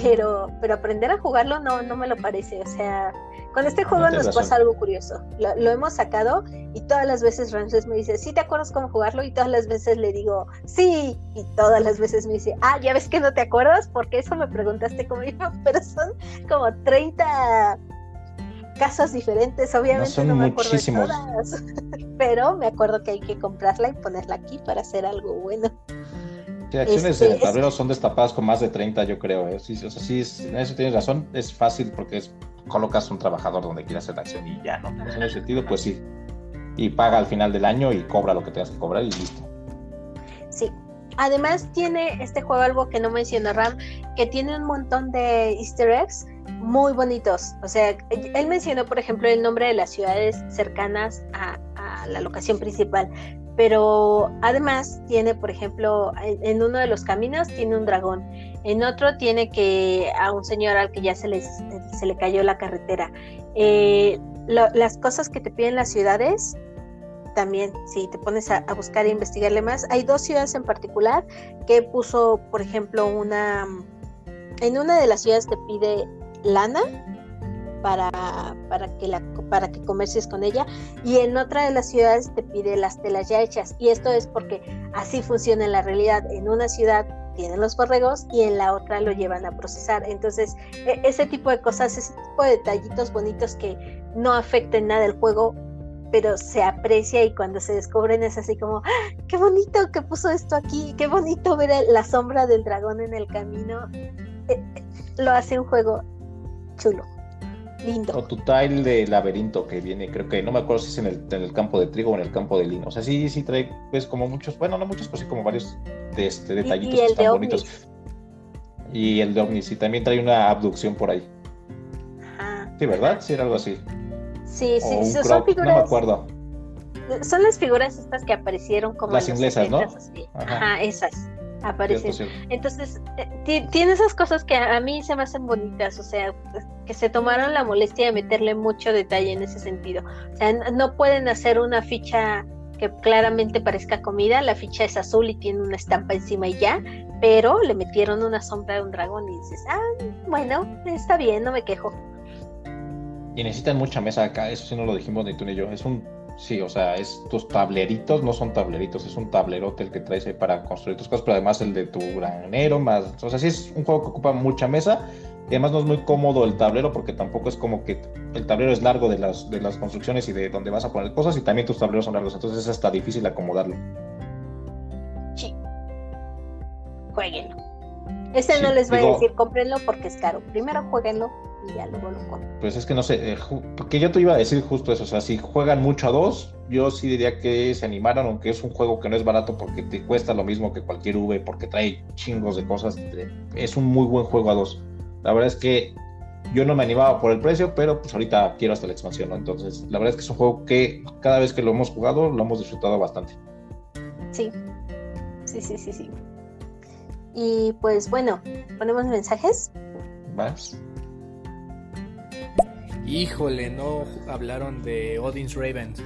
Speaker 2: pero, pero aprender a jugarlo no, no me lo parece, o sea, con este juego nos pasa algo curioso. Lo, hemos sacado y todas las veces Ramses me dice, ¿sí te acuerdas cómo jugarlo? Y todas las veces le digo, sí. Y todas las veces me dice, ah, ya ves que no te acuerdas, porque eso me preguntaste como yo, pero son como 30 casos diferentes, obviamente no, me acuerdo de todas. pero me acuerdo que hay que comprarla y ponerla aquí para hacer algo bueno.
Speaker 1: Sí, acciones de este, tablero son destapadas con más de 30, yo creo. ¿eh? Sí, o sea, sí, en eso tienes razón. Es fácil porque es colocas un trabajador donde quieras hacer la acción y ya, ¿no? en ese sentido, pues sí. Y paga al final del año y cobra lo que tengas que cobrar y listo.
Speaker 2: Sí. Además tiene este juego algo que no menciona Ram, que tiene un montón de easter eggs muy bonitos. O sea, él mencionó, por ejemplo, el nombre de las ciudades cercanas a, la locación principal, pero además tiene, por ejemplo, en, uno de los caminos tiene un dragón, en otro tiene que a un señor al que ya se, les, se le cayó la carretera. Eh, las cosas que te piden las ciudades, también si te pones a, a, buscar e investigarle más, hay dos ciudades en particular que puso, por ejemplo, una, en una de las ciudades te pide lana para, para, que la, para que comercies con ella y en otra de las ciudades te pide las telas ya hechas y esto es porque así funciona en la realidad. En una ciudad tienen los borregos y en la otra lo llevan a procesar. Entonces, e, ese tipo de cosas, ese tipo de detallitos bonitos que no afecten nada el juego, pero se aprecia y cuando se descubren es así como, ¡Ah, qué bonito que puso esto aquí, qué bonito ver la sombra del dragón en el camino. E, e, lo hace un juego chulo.
Speaker 1: O tu tile de laberinto que viene, creo que no me acuerdo si es en el, en el, campo de trigo o en el campo de lino. O sea, sí, sí trae pues como muchos, bueno, no muchos, pues sí como varios de este, detallitos que están bonitos. Y el de ovnis, y también trae una abducción por ahí. Ajá. Sí, ¿verdad? Sí, era algo así.
Speaker 2: Sí, sí, son figuras. No me acuerdo. Son las figuras estas que aparecieron como.
Speaker 1: Las inglesas, ¿no?
Speaker 2: Ajá, esas aparecen. Entonces, eh, tiene esas cosas que a mí se me hacen bonitas, o sea, que se tomaron la molestia de meterle mucho detalle en ese sentido. O sea, no pueden hacer una ficha que claramente parezca comida, la ficha es azul y tiene una estampa encima y ya, pero le metieron una sombra de un dragón y dices, ah, bueno, está bien, no me quejo.
Speaker 1: Y necesitan mucha mesa acá, eso sí no lo dijimos ni tú ni yo, es un, sí, o sea, es tus tableritos, no son tableritos, es un tablerote el que traes ahí para construir tus cosas, pero además el de tu granero, más, o sea, sí es un juego que ocupa mucha mesa, y además no es muy cómodo el tablero porque tampoco es como que el tablero es largo de las, de las construcciones y de donde vas a poner cosas y también tus tableros son largos, entonces es hasta difícil acomodarlo.
Speaker 2: Sí. Jueguenlo. Este no les voy a decir cómprenlo porque es caro. Primero jueguenlo y ya luego lo.
Speaker 1: Pues es que no sé, eh, porque yo te iba a decir justo eso, o sea, si juegan mucho a dos, yo sí diría que se animaran, aunque es un juego que no es barato porque te cuesta lo mismo que cualquier V, porque trae chingos de cosas, es un muy buen juego a dos. La verdad es que yo no me animaba por el precio, pero pues ahorita quiero hasta la expansión, ¿no? Entonces, la verdad es que es un juego que cada vez que lo hemos jugado lo hemos disfrutado bastante.
Speaker 2: Sí, sí, sí, sí, sí. Y pues bueno, ponemos mensajes.
Speaker 1: ¿Vas?
Speaker 4: Híjole, no hablaron de Odin's Ravens.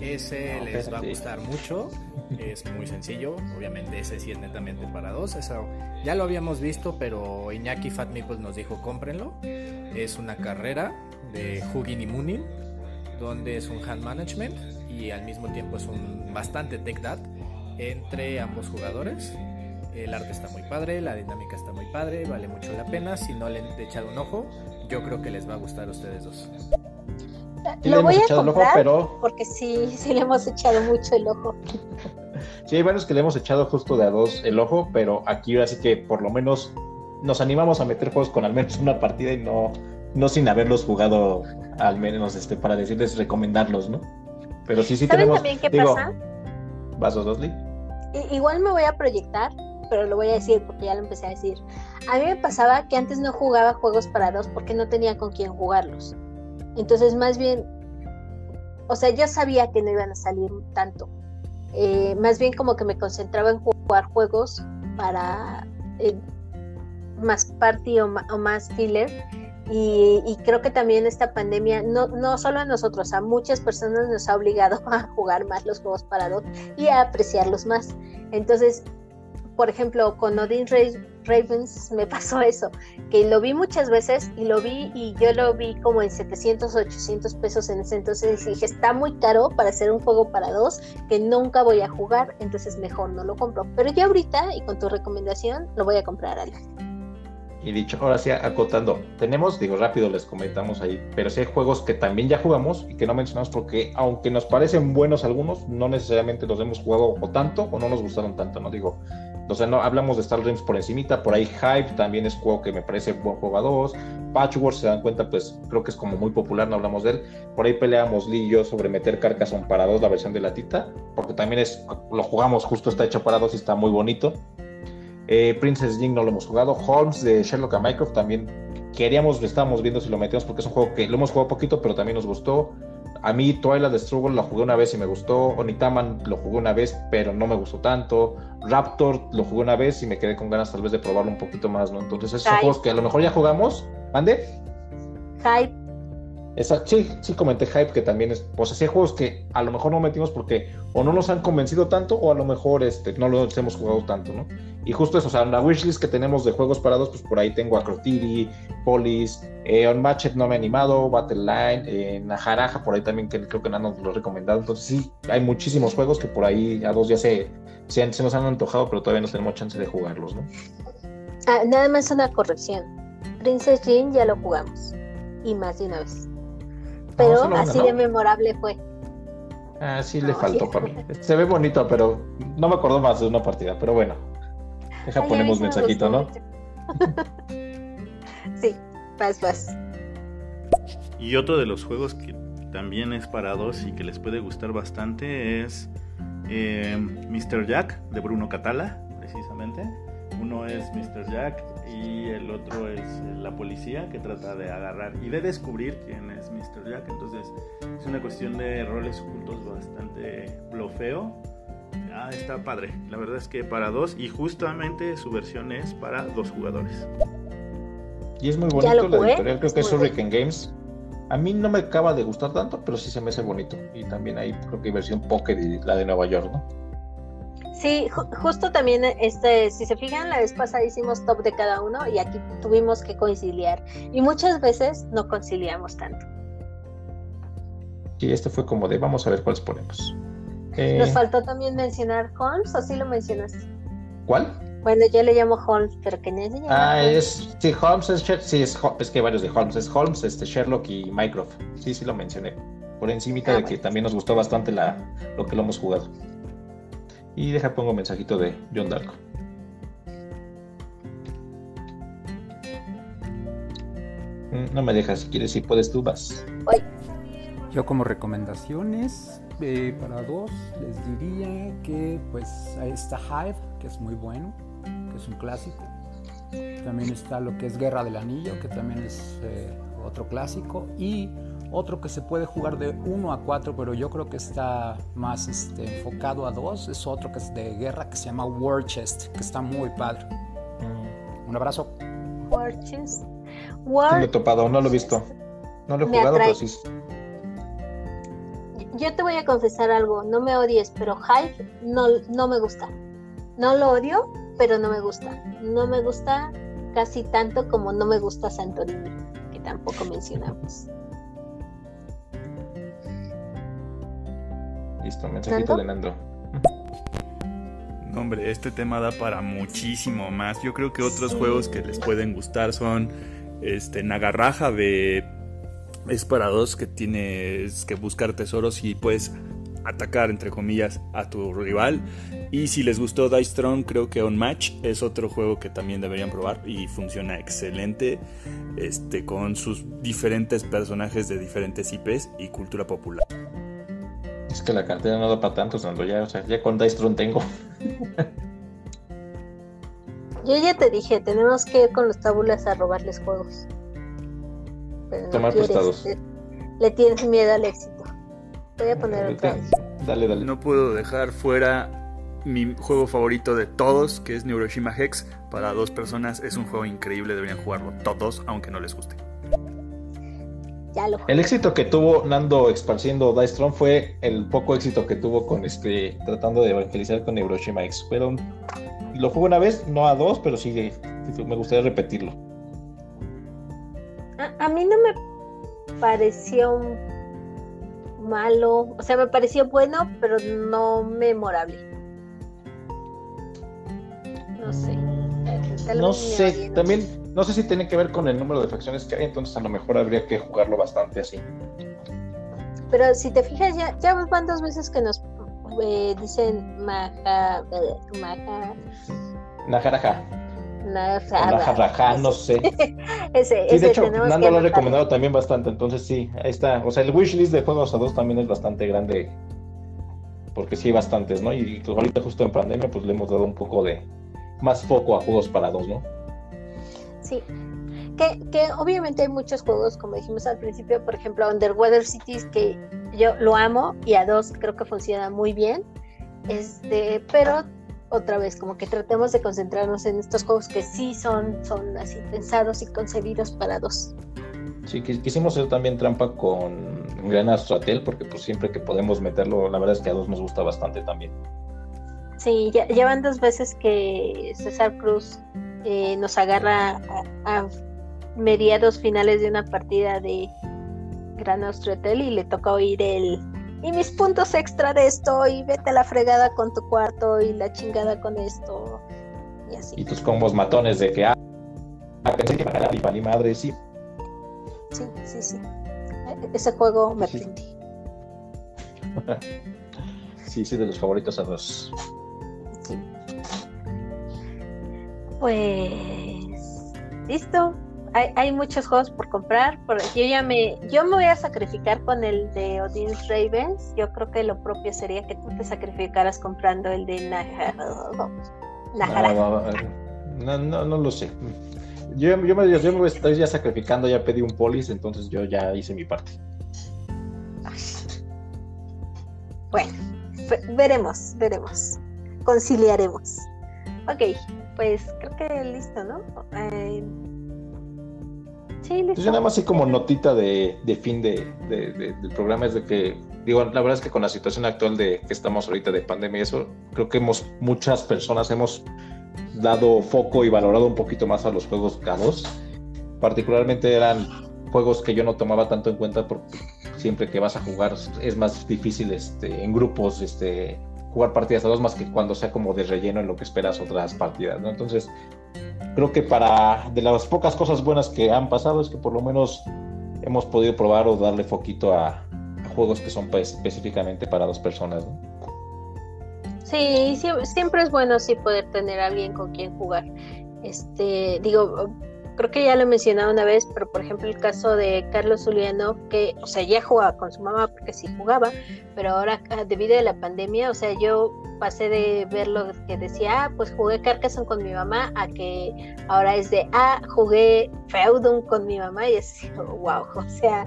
Speaker 4: Ese les va a gustar mucho. Es muy sencillo. Obviamente, ese sí es netamente para dos. Eso ya lo habíamos visto, pero Iñaki Fat pues nos dijo: cómprenlo. Es una carrera de Hugin y Moonin, donde es un hand management y al mismo tiempo es un bastante tech dat entre ambos jugadores. El arte está muy padre, la dinámica está muy padre, vale mucho la pena. Si no le han echado un ojo, yo creo que les va a gustar a ustedes dos.
Speaker 2: lo voy a comprar pero... porque sí, sí le hemos echado mucho el ojo.
Speaker 1: sí, hay varios que le hemos echado justo de a dos el ojo, pero aquí ahora sí que por lo menos nos animamos a meter juegos con al menos una partida y no, no sin haberlos jugado al menos este, para decirles recomendarlos, ¿no? Pero sí, sí
Speaker 2: ¿Saben
Speaker 1: tenemos.
Speaker 2: también qué pasa?
Speaker 1: ¿Vasos?
Speaker 2: Igual me voy a proyectar, pero lo voy a decir porque ya lo empecé a decir. A mí me pasaba que antes no jugaba juegos para dos porque no tenía con quién jugarlos. Entonces, más bien, o sea, yo sabía que no iban a salir tanto. Eh, más bien como que me concentraba en jugar juegos para eh, más party o, más filler. Y, y, creo que también esta pandemia, no, no solo a nosotros, a muchas personas nos ha obligado a jugar más los juegos para dos y a apreciarlos más. Entonces, por ejemplo, con Odin Ravens me pasó eso, que lo vi muchas veces y lo vi y yo lo vi como en 700, 800 pesos en ese entonces dije, está muy caro para hacer un juego para dos que nunca voy a jugar, entonces mejor no lo compro. Pero ya ahorita y con tu recomendación lo voy a comprar, Alex.
Speaker 1: Y dicho, ahora sí, acotando, tenemos, digo rápido, les comentamos ahí, pero sí hay juegos que también ya jugamos y que no mencionamos porque, aunque nos parecen buenos algunos, no necesariamente los hemos jugado o tanto o no nos gustaron tanto, ¿no? Digo, o sea, no hablamos de Star Dreams por encimita, por ahí Hype también es juego que me parece buen juego a dos. Patchwork, se dan cuenta, pues creo que es como muy popular, no hablamos de él. Por ahí peleamos Lee y yo sobre meter Carcassonne para dos, la versión de la tita, porque también es, lo jugamos, justo está hecho para dos y está muy bonito. Eh, Princess Jing no lo hemos jugado. Holmes de Sherlock and Mycroft también queríamos, estábamos viendo si lo metíamos porque es un juego que lo hemos jugado poquito, pero también nos gustó. A mí Twilight Struggle lo jugué una vez y me gustó. Onitaman lo jugué una vez, pero no me gustó tanto. Raptor lo jugué una vez y me quedé con ganas tal vez de probarlo un poquito más, ¿no? Entonces esos son juegos que a lo mejor ya jugamos. ¿Mande?
Speaker 2: Hype.
Speaker 1: Esa, sí, sí comenté Hype que también es, pues así hay juegos que a lo mejor no metimos porque o no nos han convencido tanto o a lo mejor este, no los hemos jugado tanto, ¿no? Y justo eso, o sea, en la wishlist que tenemos de juegos parados, pues por ahí tengo Acrotiri, Polis, eh, Unmatched no me ha animado, Battle Line, eh, Najaraja, por ahí también que creo que no nos lo he recomendado. Entonces sí, hay muchísimos juegos que por ahí a dos ya se, se, se nos han antojado, pero todavía no tenemos chance de jugarlos, ¿no?
Speaker 2: Ah, nada más una corrección. Princess Jean ya lo jugamos. Y más de una vez. Pero así de memorable fue.
Speaker 1: Ah, sí le faltó. Se ve bonito, pero no me acuerdo más de una partida. Pero bueno, Deja ponemos mensajito, ¿no?
Speaker 2: sí, vas, vas.
Speaker 3: Y otro de los juegos que también es para dos y que les puede gustar bastante es eh, Mr. Jack de Bruno Catala, precisamente. Uno es Mr. Jack y el otro es la policía que trata de agarrar y de descubrir quién es Mr. Jack. Entonces es una cuestión de roles ocultos bastante blofeo Ah, está padre. La verdad es que para dos y justamente su versión es para dos jugadores.
Speaker 1: Y es muy bonito la editorial, creo que es Hurricane Games. A mí no me acaba de gustar tanto, pero sí se me hace bonito. Y también hay, creo que versión Pocket y la de Nueva York, ¿no?
Speaker 2: Sí, justo también, este, si se fijan, la vez pasada hicimos top de cada uno y aquí tuvimos que conciliar. Y muchas veces no conciliamos tanto.
Speaker 1: Sí, este fue como de vamos a ver cuáles ponemos.
Speaker 2: Nos eh, faltó también mencionar Holmes, ¿o sí lo mencionaste?
Speaker 1: ¿Cuál?
Speaker 2: Bueno, yo le llamo Holmes, pero que no llama
Speaker 1: Ah, es. Sí, Holmes es. Sí, es, es, que hay varios de Holmes. Es Holmes, este, Sherlock y Mycroft. Sí, sí lo mencioné. Por encimita ah, de que también nos gustó bastante la, lo que lo hemos jugado. Y deja pongo un mensajito de John Darko. Mm, no me dejas, si quieres, si puedes, tú vas.
Speaker 8: Yo como recomendaciones eh, para dos les diría que pues ahí está Hive, que es muy bueno que es un clásico. También está lo que es Guerra del Anillo, que también es eh, otro clásico. Y otro que se puede jugar de 1 a 4, pero yo creo que está más este, enfocado a 2, es otro que es de guerra que se llama War Chest, que está muy padre. Mm. Un abrazo.
Speaker 2: War Chest.
Speaker 1: War no lo he topado, no lo he visto. No lo he jugado, pero sí.
Speaker 2: Yo te voy a confesar algo, no me odies, pero Hive no, no me gusta. No lo odio, pero no me gusta. No me gusta casi tanto como no me gusta Santorini, que tampoco mencionamos.
Speaker 1: Listo, mensajito de Nando.
Speaker 6: No, hombre, este tema da para muchísimo más. Yo creo que otros juegos que les pueden gustar son este Nagarraja de es para dos que tienes que buscar tesoros y puedes atacar, entre comillas, a tu rival. Y si les gustó Dice Strong, creo que On Match es otro juego que también deberían probar y funciona excelente este, con sus diferentes personajes de diferentes IPs y cultura popular.
Speaker 1: Es que la cartera no da para tanto, Sandro. Ya, o sea, ya con Dice Strong tengo.
Speaker 2: Yo ya te dije, tenemos que ir con los tabulas a robarles juegos.
Speaker 1: Tomar prestados.
Speaker 2: Le tienes miedo al éxito. Voy a poner otra
Speaker 1: Dale, dale.
Speaker 6: No puedo dejar fuera mi juego favorito de todos, que es Neuroshima Hex. Para dos personas es un juego increíble, deberían jugarlo todos, aunque no les guste.
Speaker 2: Ya lo
Speaker 1: el éxito que tuvo Nando expandiendo Dice fue el poco éxito que tuvo con este tratando de evangelizar con Neuroshima X. Pero lo jugué una vez, no a dos, pero sí me gustaría repetirlo.
Speaker 2: A, a mí no me pareció malo, o sea, me pareció bueno, pero no memorable. No sé.
Speaker 1: No sé, también, no sé si tiene que ver con el número de facciones que hay, entonces a lo mejor habría que jugarlo bastante así.
Speaker 2: Pero si te fijas, ya, ya van dos veces que nos eh, dicen maja, maja.
Speaker 1: Najaraja.
Speaker 2: Najaraja,
Speaker 1: no sé. ese, sí, de hecho, Nando lo ha recomendado también bastante, entonces sí, ahí está. O sea, el wishlist de juegos a dos también es bastante grande, porque sí hay bastantes, ¿no? Y ahorita justo en pandemia, pues le hemos dado un poco de, más foco a juegos para dos, ¿no?
Speaker 2: Sí. Que, que, obviamente hay muchos juegos, como dijimos al principio, por ejemplo, Underwater Cities, que yo lo amo y a dos creo que funciona muy bien. Este, pero otra vez, como que tratemos de concentrarnos en estos juegos que sí son, son así pensados y concebidos para dos.
Speaker 1: Sí, quisimos hacer también trampa con Gran Astrotel, porque pues siempre que podemos meterlo, la verdad es que a dos nos gusta bastante también.
Speaker 2: Sí, ya, llevan dos veces que César Cruz eh, nos agarra a, mediados finales de una partida de Gran Hotel y le toca oír el y mis puntos extra de esto y vete a la fregada con tu cuarto y la chingada con esto y así.
Speaker 1: Y tus combos matones de que ah, pensé que para mi madre, sí.
Speaker 2: Sí, sí, sí. Ese juego me sí.
Speaker 1: sí, sí, de los favoritos a los
Speaker 2: pues listo. Hay, hay, muchos juegos por comprar. Por, yo ya me, yo me voy a sacrificar con el de Odin's Ravens. Yo creo que lo propio sería que tú te sacrificaras comprando el de Nahara.
Speaker 1: No, no, no, lo sé. Yo, yo, me, yo me estoy ya sacrificando, ya pedí un polis, entonces yo ya hice mi parte.
Speaker 2: Bueno, veremos, veremos. Conciliaremos. Ok, pues creo que listo, ¿no? Eh, Sí, listo.
Speaker 1: Pues yo nada más así como notita de, de fin de, de- de- del programa es de que, digo, la verdad es que con la situación actual de que estamos ahorita de pandemia y eso, creo que hemos, muchas personas hemos dado foco y valorado un poquito más a los juegos cabos. Particularmente eran juegos que yo no tomaba tanto en cuenta porque siempre que vas a jugar es más difícil este, en grupos este, jugar partidas a dos más que cuando sea como de relleno en lo que esperas otras partidas, ¿no? Entonces, creo que para de las pocas cosas buenas que han pasado es que por lo menos hemos podido probar o darle foquito a, juegos que son pues, específicamente para dos personas. ¿no?
Speaker 2: Sí, sie- siempre es bueno sí poder tener a alguien con quien jugar. Este, digo, creo que ya lo he mencionado una vez, pero por ejemplo el caso de Carlos Juliano, que, o sea, ya jugaba con su mamá porque sí jugaba, pero ahora ah, debido a la pandemia, o sea, yo pasé de ver lo que decía, ah, pues jugué Carcassonne con mi mamá, a que ahora es de, ah, jugué Feudum con mi mamá, y es wow, o sea,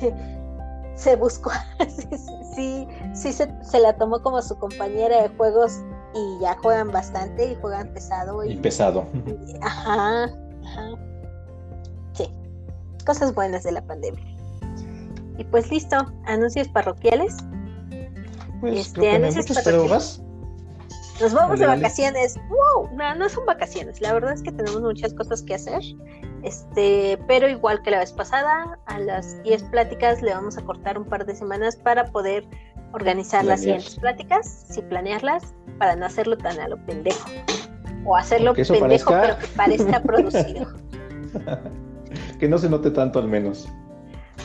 Speaker 2: se buscó, sí, sí, sí se, se la tomó como su compañera de juegos y ya juegan bastante y juegan pesado
Speaker 1: Y
Speaker 2: y,
Speaker 1: pesado.
Speaker 2: y- ajá, ajá. Sí, cosas buenas de la pandemia. Y pues listo, anuncios parroquiales.
Speaker 1: Pues
Speaker 2: Este, anuncios
Speaker 1: muchos,
Speaker 2: parroquiales. Nos vamos de vacaciones. ¡Wow! No, no son vacaciones. La verdad es que tenemos muchas cosas que hacer. Este, pero igual que la vez pasada, a las 10 pláticas le vamos a cortar un par de semanas para poder organizar las siguientes pláticas, sí planearlas, para no hacerlo tan a lo pendejo. O hacerlo
Speaker 1: eso
Speaker 2: pendejo,
Speaker 1: parezca-
Speaker 2: pero que parezca producido.
Speaker 1: que no se note tanto al menos.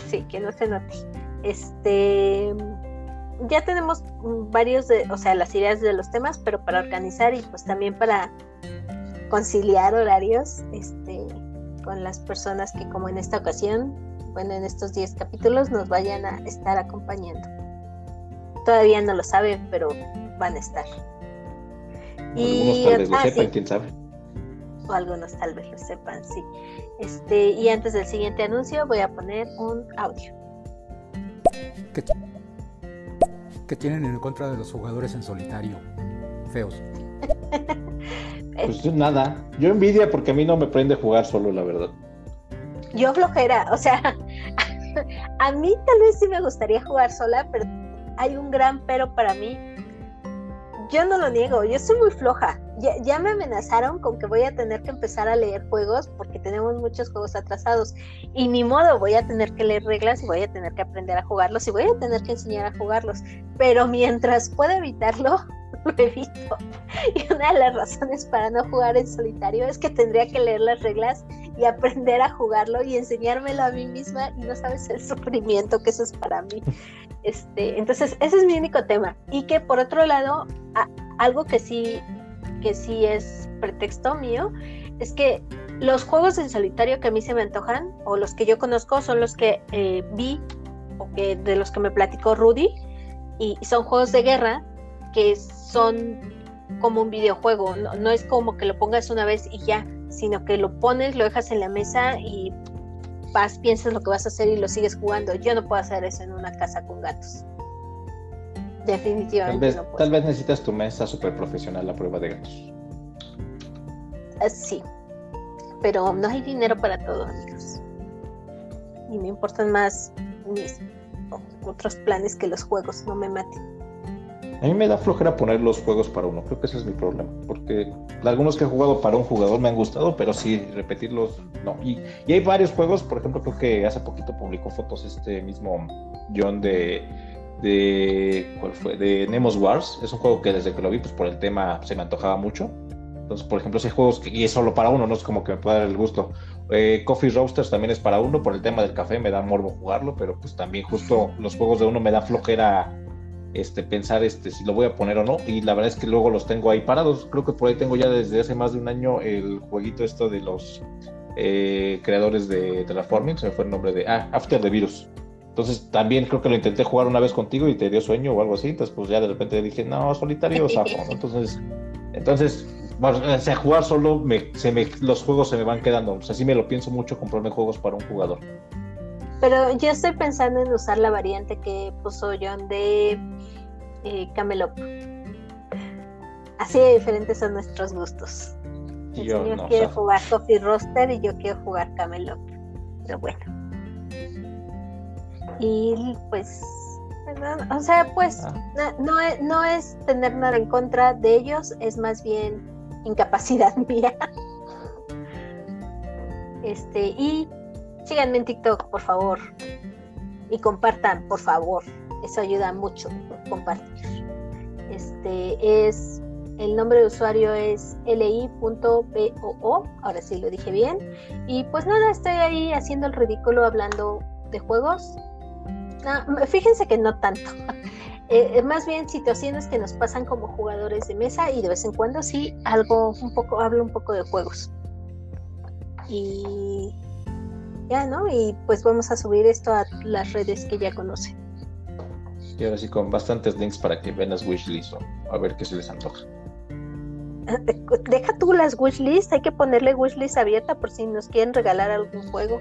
Speaker 2: Sí, que no se note. Este, ya tenemos varios de, o sea, las ideas de los temas, pero para organizar y pues también para conciliar horarios, este, con las personas que como en esta ocasión, bueno, en estos 10 capítulos nos vayan a estar acompañando. Todavía no lo saben, pero van a estar.
Speaker 1: Algunos tal vez lo sepan,
Speaker 2: sí,
Speaker 1: quién sabe.
Speaker 2: o algunos tal vez lo sepan, sí. Este, y antes del siguiente anuncio voy a poner un audio.
Speaker 8: ¿Qué, qué tienen en contra de los jugadores en solitario? Feos.
Speaker 1: Pues yo nada. Yo envidia porque a mí no me prende jugar solo, la verdad.
Speaker 2: yo flojera, o sea, a mí tal vez sí me gustaría jugar sola, pero hay un gran pero para mí. Yo no lo niego, yo soy muy floja. Ya, me amenazaron con que voy a tener que empezar a leer juegos porque tenemos muchos juegos atrasados. Y ni modo, voy a tener que leer reglas y voy a tener que aprender a jugarlos y voy a tener que enseñar a jugarlos. Pero mientras pueda evitarlo, lo evito. Y una de las razones para no jugar en solitario es que tendría que leer las reglas y aprender a jugarlo y enseñármelo a mí misma y no sabes el sufrimiento que eso es para mí. Este, entonces, ese es mi único tema. Y que por otro lado, algo que sí, que sí es pretexto mío, es que los juegos en solitario que a mí se me antojan, o los que yo conozco, son los que eh, vi, o que de los que me platicó Rudy, y son juegos de guerra que son como un videojuego, no, no es como que lo pongas una vez y ya, sino que lo pones, lo dejas en la mesa y vas, piensas lo que vas a hacer y lo sigues jugando. Yo no puedo hacer eso en una casa con gatos.
Speaker 1: Tal
Speaker 2: Definitivamente
Speaker 1: vez,
Speaker 2: no puedo.
Speaker 1: tal vez necesitas tu mesa super profesional a prueba de gatos.
Speaker 2: Ah, Sí, pero no hay dinero para todo, amigos. Y me importan más mis otros planes que los juegos, no me maten.
Speaker 1: A mí me da flojera poner los juegos para uno, creo que ese es mi problema, porque algunos que he jugado para un jugador me han gustado, pero sí, repetirlos, no. Y, y hay varios juegos, por ejemplo, creo que hace poquito publicó fotos este mismo John de, de, ¿cuál fue? De Nemos Wars, es un juego que desde que lo vi, pues por el tema se me antojaba mucho. Entonces, por ejemplo, ese juego, es que- y es solo para uno, no es como que me pueda dar el gusto. Eh, Coffee Roasters también es para uno, por el tema del café me da morbo jugarlo, pero pues también justo los juegos de uno me da flojera este, pensar este, si lo voy a poner o no. Y la verdad es que luego los tengo ahí parados. Creo que por ahí tengo ya desde hace más de un año el jueguito esto de los eh, creadores de Terraforming, se me fue el nombre de... Ah, After the Virus. Entonces también creo que lo intenté jugar una vez contigo y te dio sueño o algo así. Entonces pues ya de repente dije, no, solitario zafo. Entonces, entonces bueno, o sea, jugar solo, me, se me, los juegos se me van quedando. O sea, sí me lo pienso mucho comprarme juegos para un jugador.
Speaker 2: Pero yo estoy pensando en usar la variante que puso John de eh, Camelot. Así de diferentes son nuestros gustos. El
Speaker 1: Yo
Speaker 2: señor
Speaker 1: no,
Speaker 2: quiere jugar Coffee Roaster y yo quiero jugar Camelot. Pero bueno. Y pues, o sea, pues ah. no, es, no es tener nada en contra de ellos, es más bien incapacidad mía. Este, y síganme en TikTok, por favor. Y compartan, por favor. Eso ayuda mucho, compartir. Este es el nombre de usuario es li.boo, ahora sí lo dije bien. Y pues nada, estoy ahí haciendo el ridículo hablando de juegos. Ah, fíjense que no tanto. Eh, más bien situaciones que nos pasan como jugadores de mesa y de vez en cuando sí algo un poco hablo un poco de juegos. Y ya, ¿no? Y pues vamos a subir esto a las redes que ya conocen.
Speaker 1: Y ahora sí con bastantes links para que vean las wishlist o a ver qué se les antoja.
Speaker 2: Deja tú las wishlist, hay que ponerle wishlist abierta por si nos quieren regalar algún juego.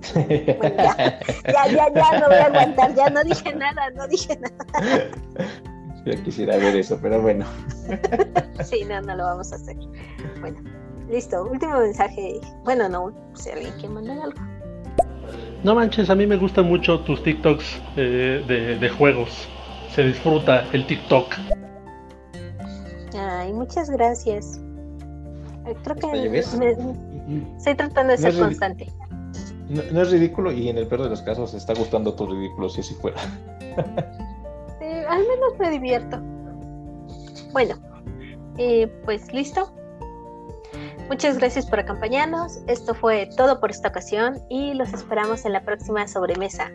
Speaker 2: Pues, ya, ya, ya, no voy a aguantar, ya no dije nada, no dije nada.
Speaker 1: Ya quisiera ver eso, pero bueno.
Speaker 2: Sí, no, no lo vamos a hacer. Bueno, listo, último mensaje. Bueno, no, si alguien quiere mandar algo.
Speaker 9: No manches, a mí me gustan mucho tus TikToks eh, de, de juegos. Se disfruta el TikTok.
Speaker 2: Ay, muchas gracias. Eh, creo que estoy tratando de ser constante.
Speaker 1: No, es ridículo y en el peor de los casos está gustando tu ridículo si así fuera.
Speaker 2: al menos me divierto. Bueno, eh, pues listo. Muchas gracias por acompañarnos. Esto fue todo por esta ocasión y los esperamos en la próxima sobremesa.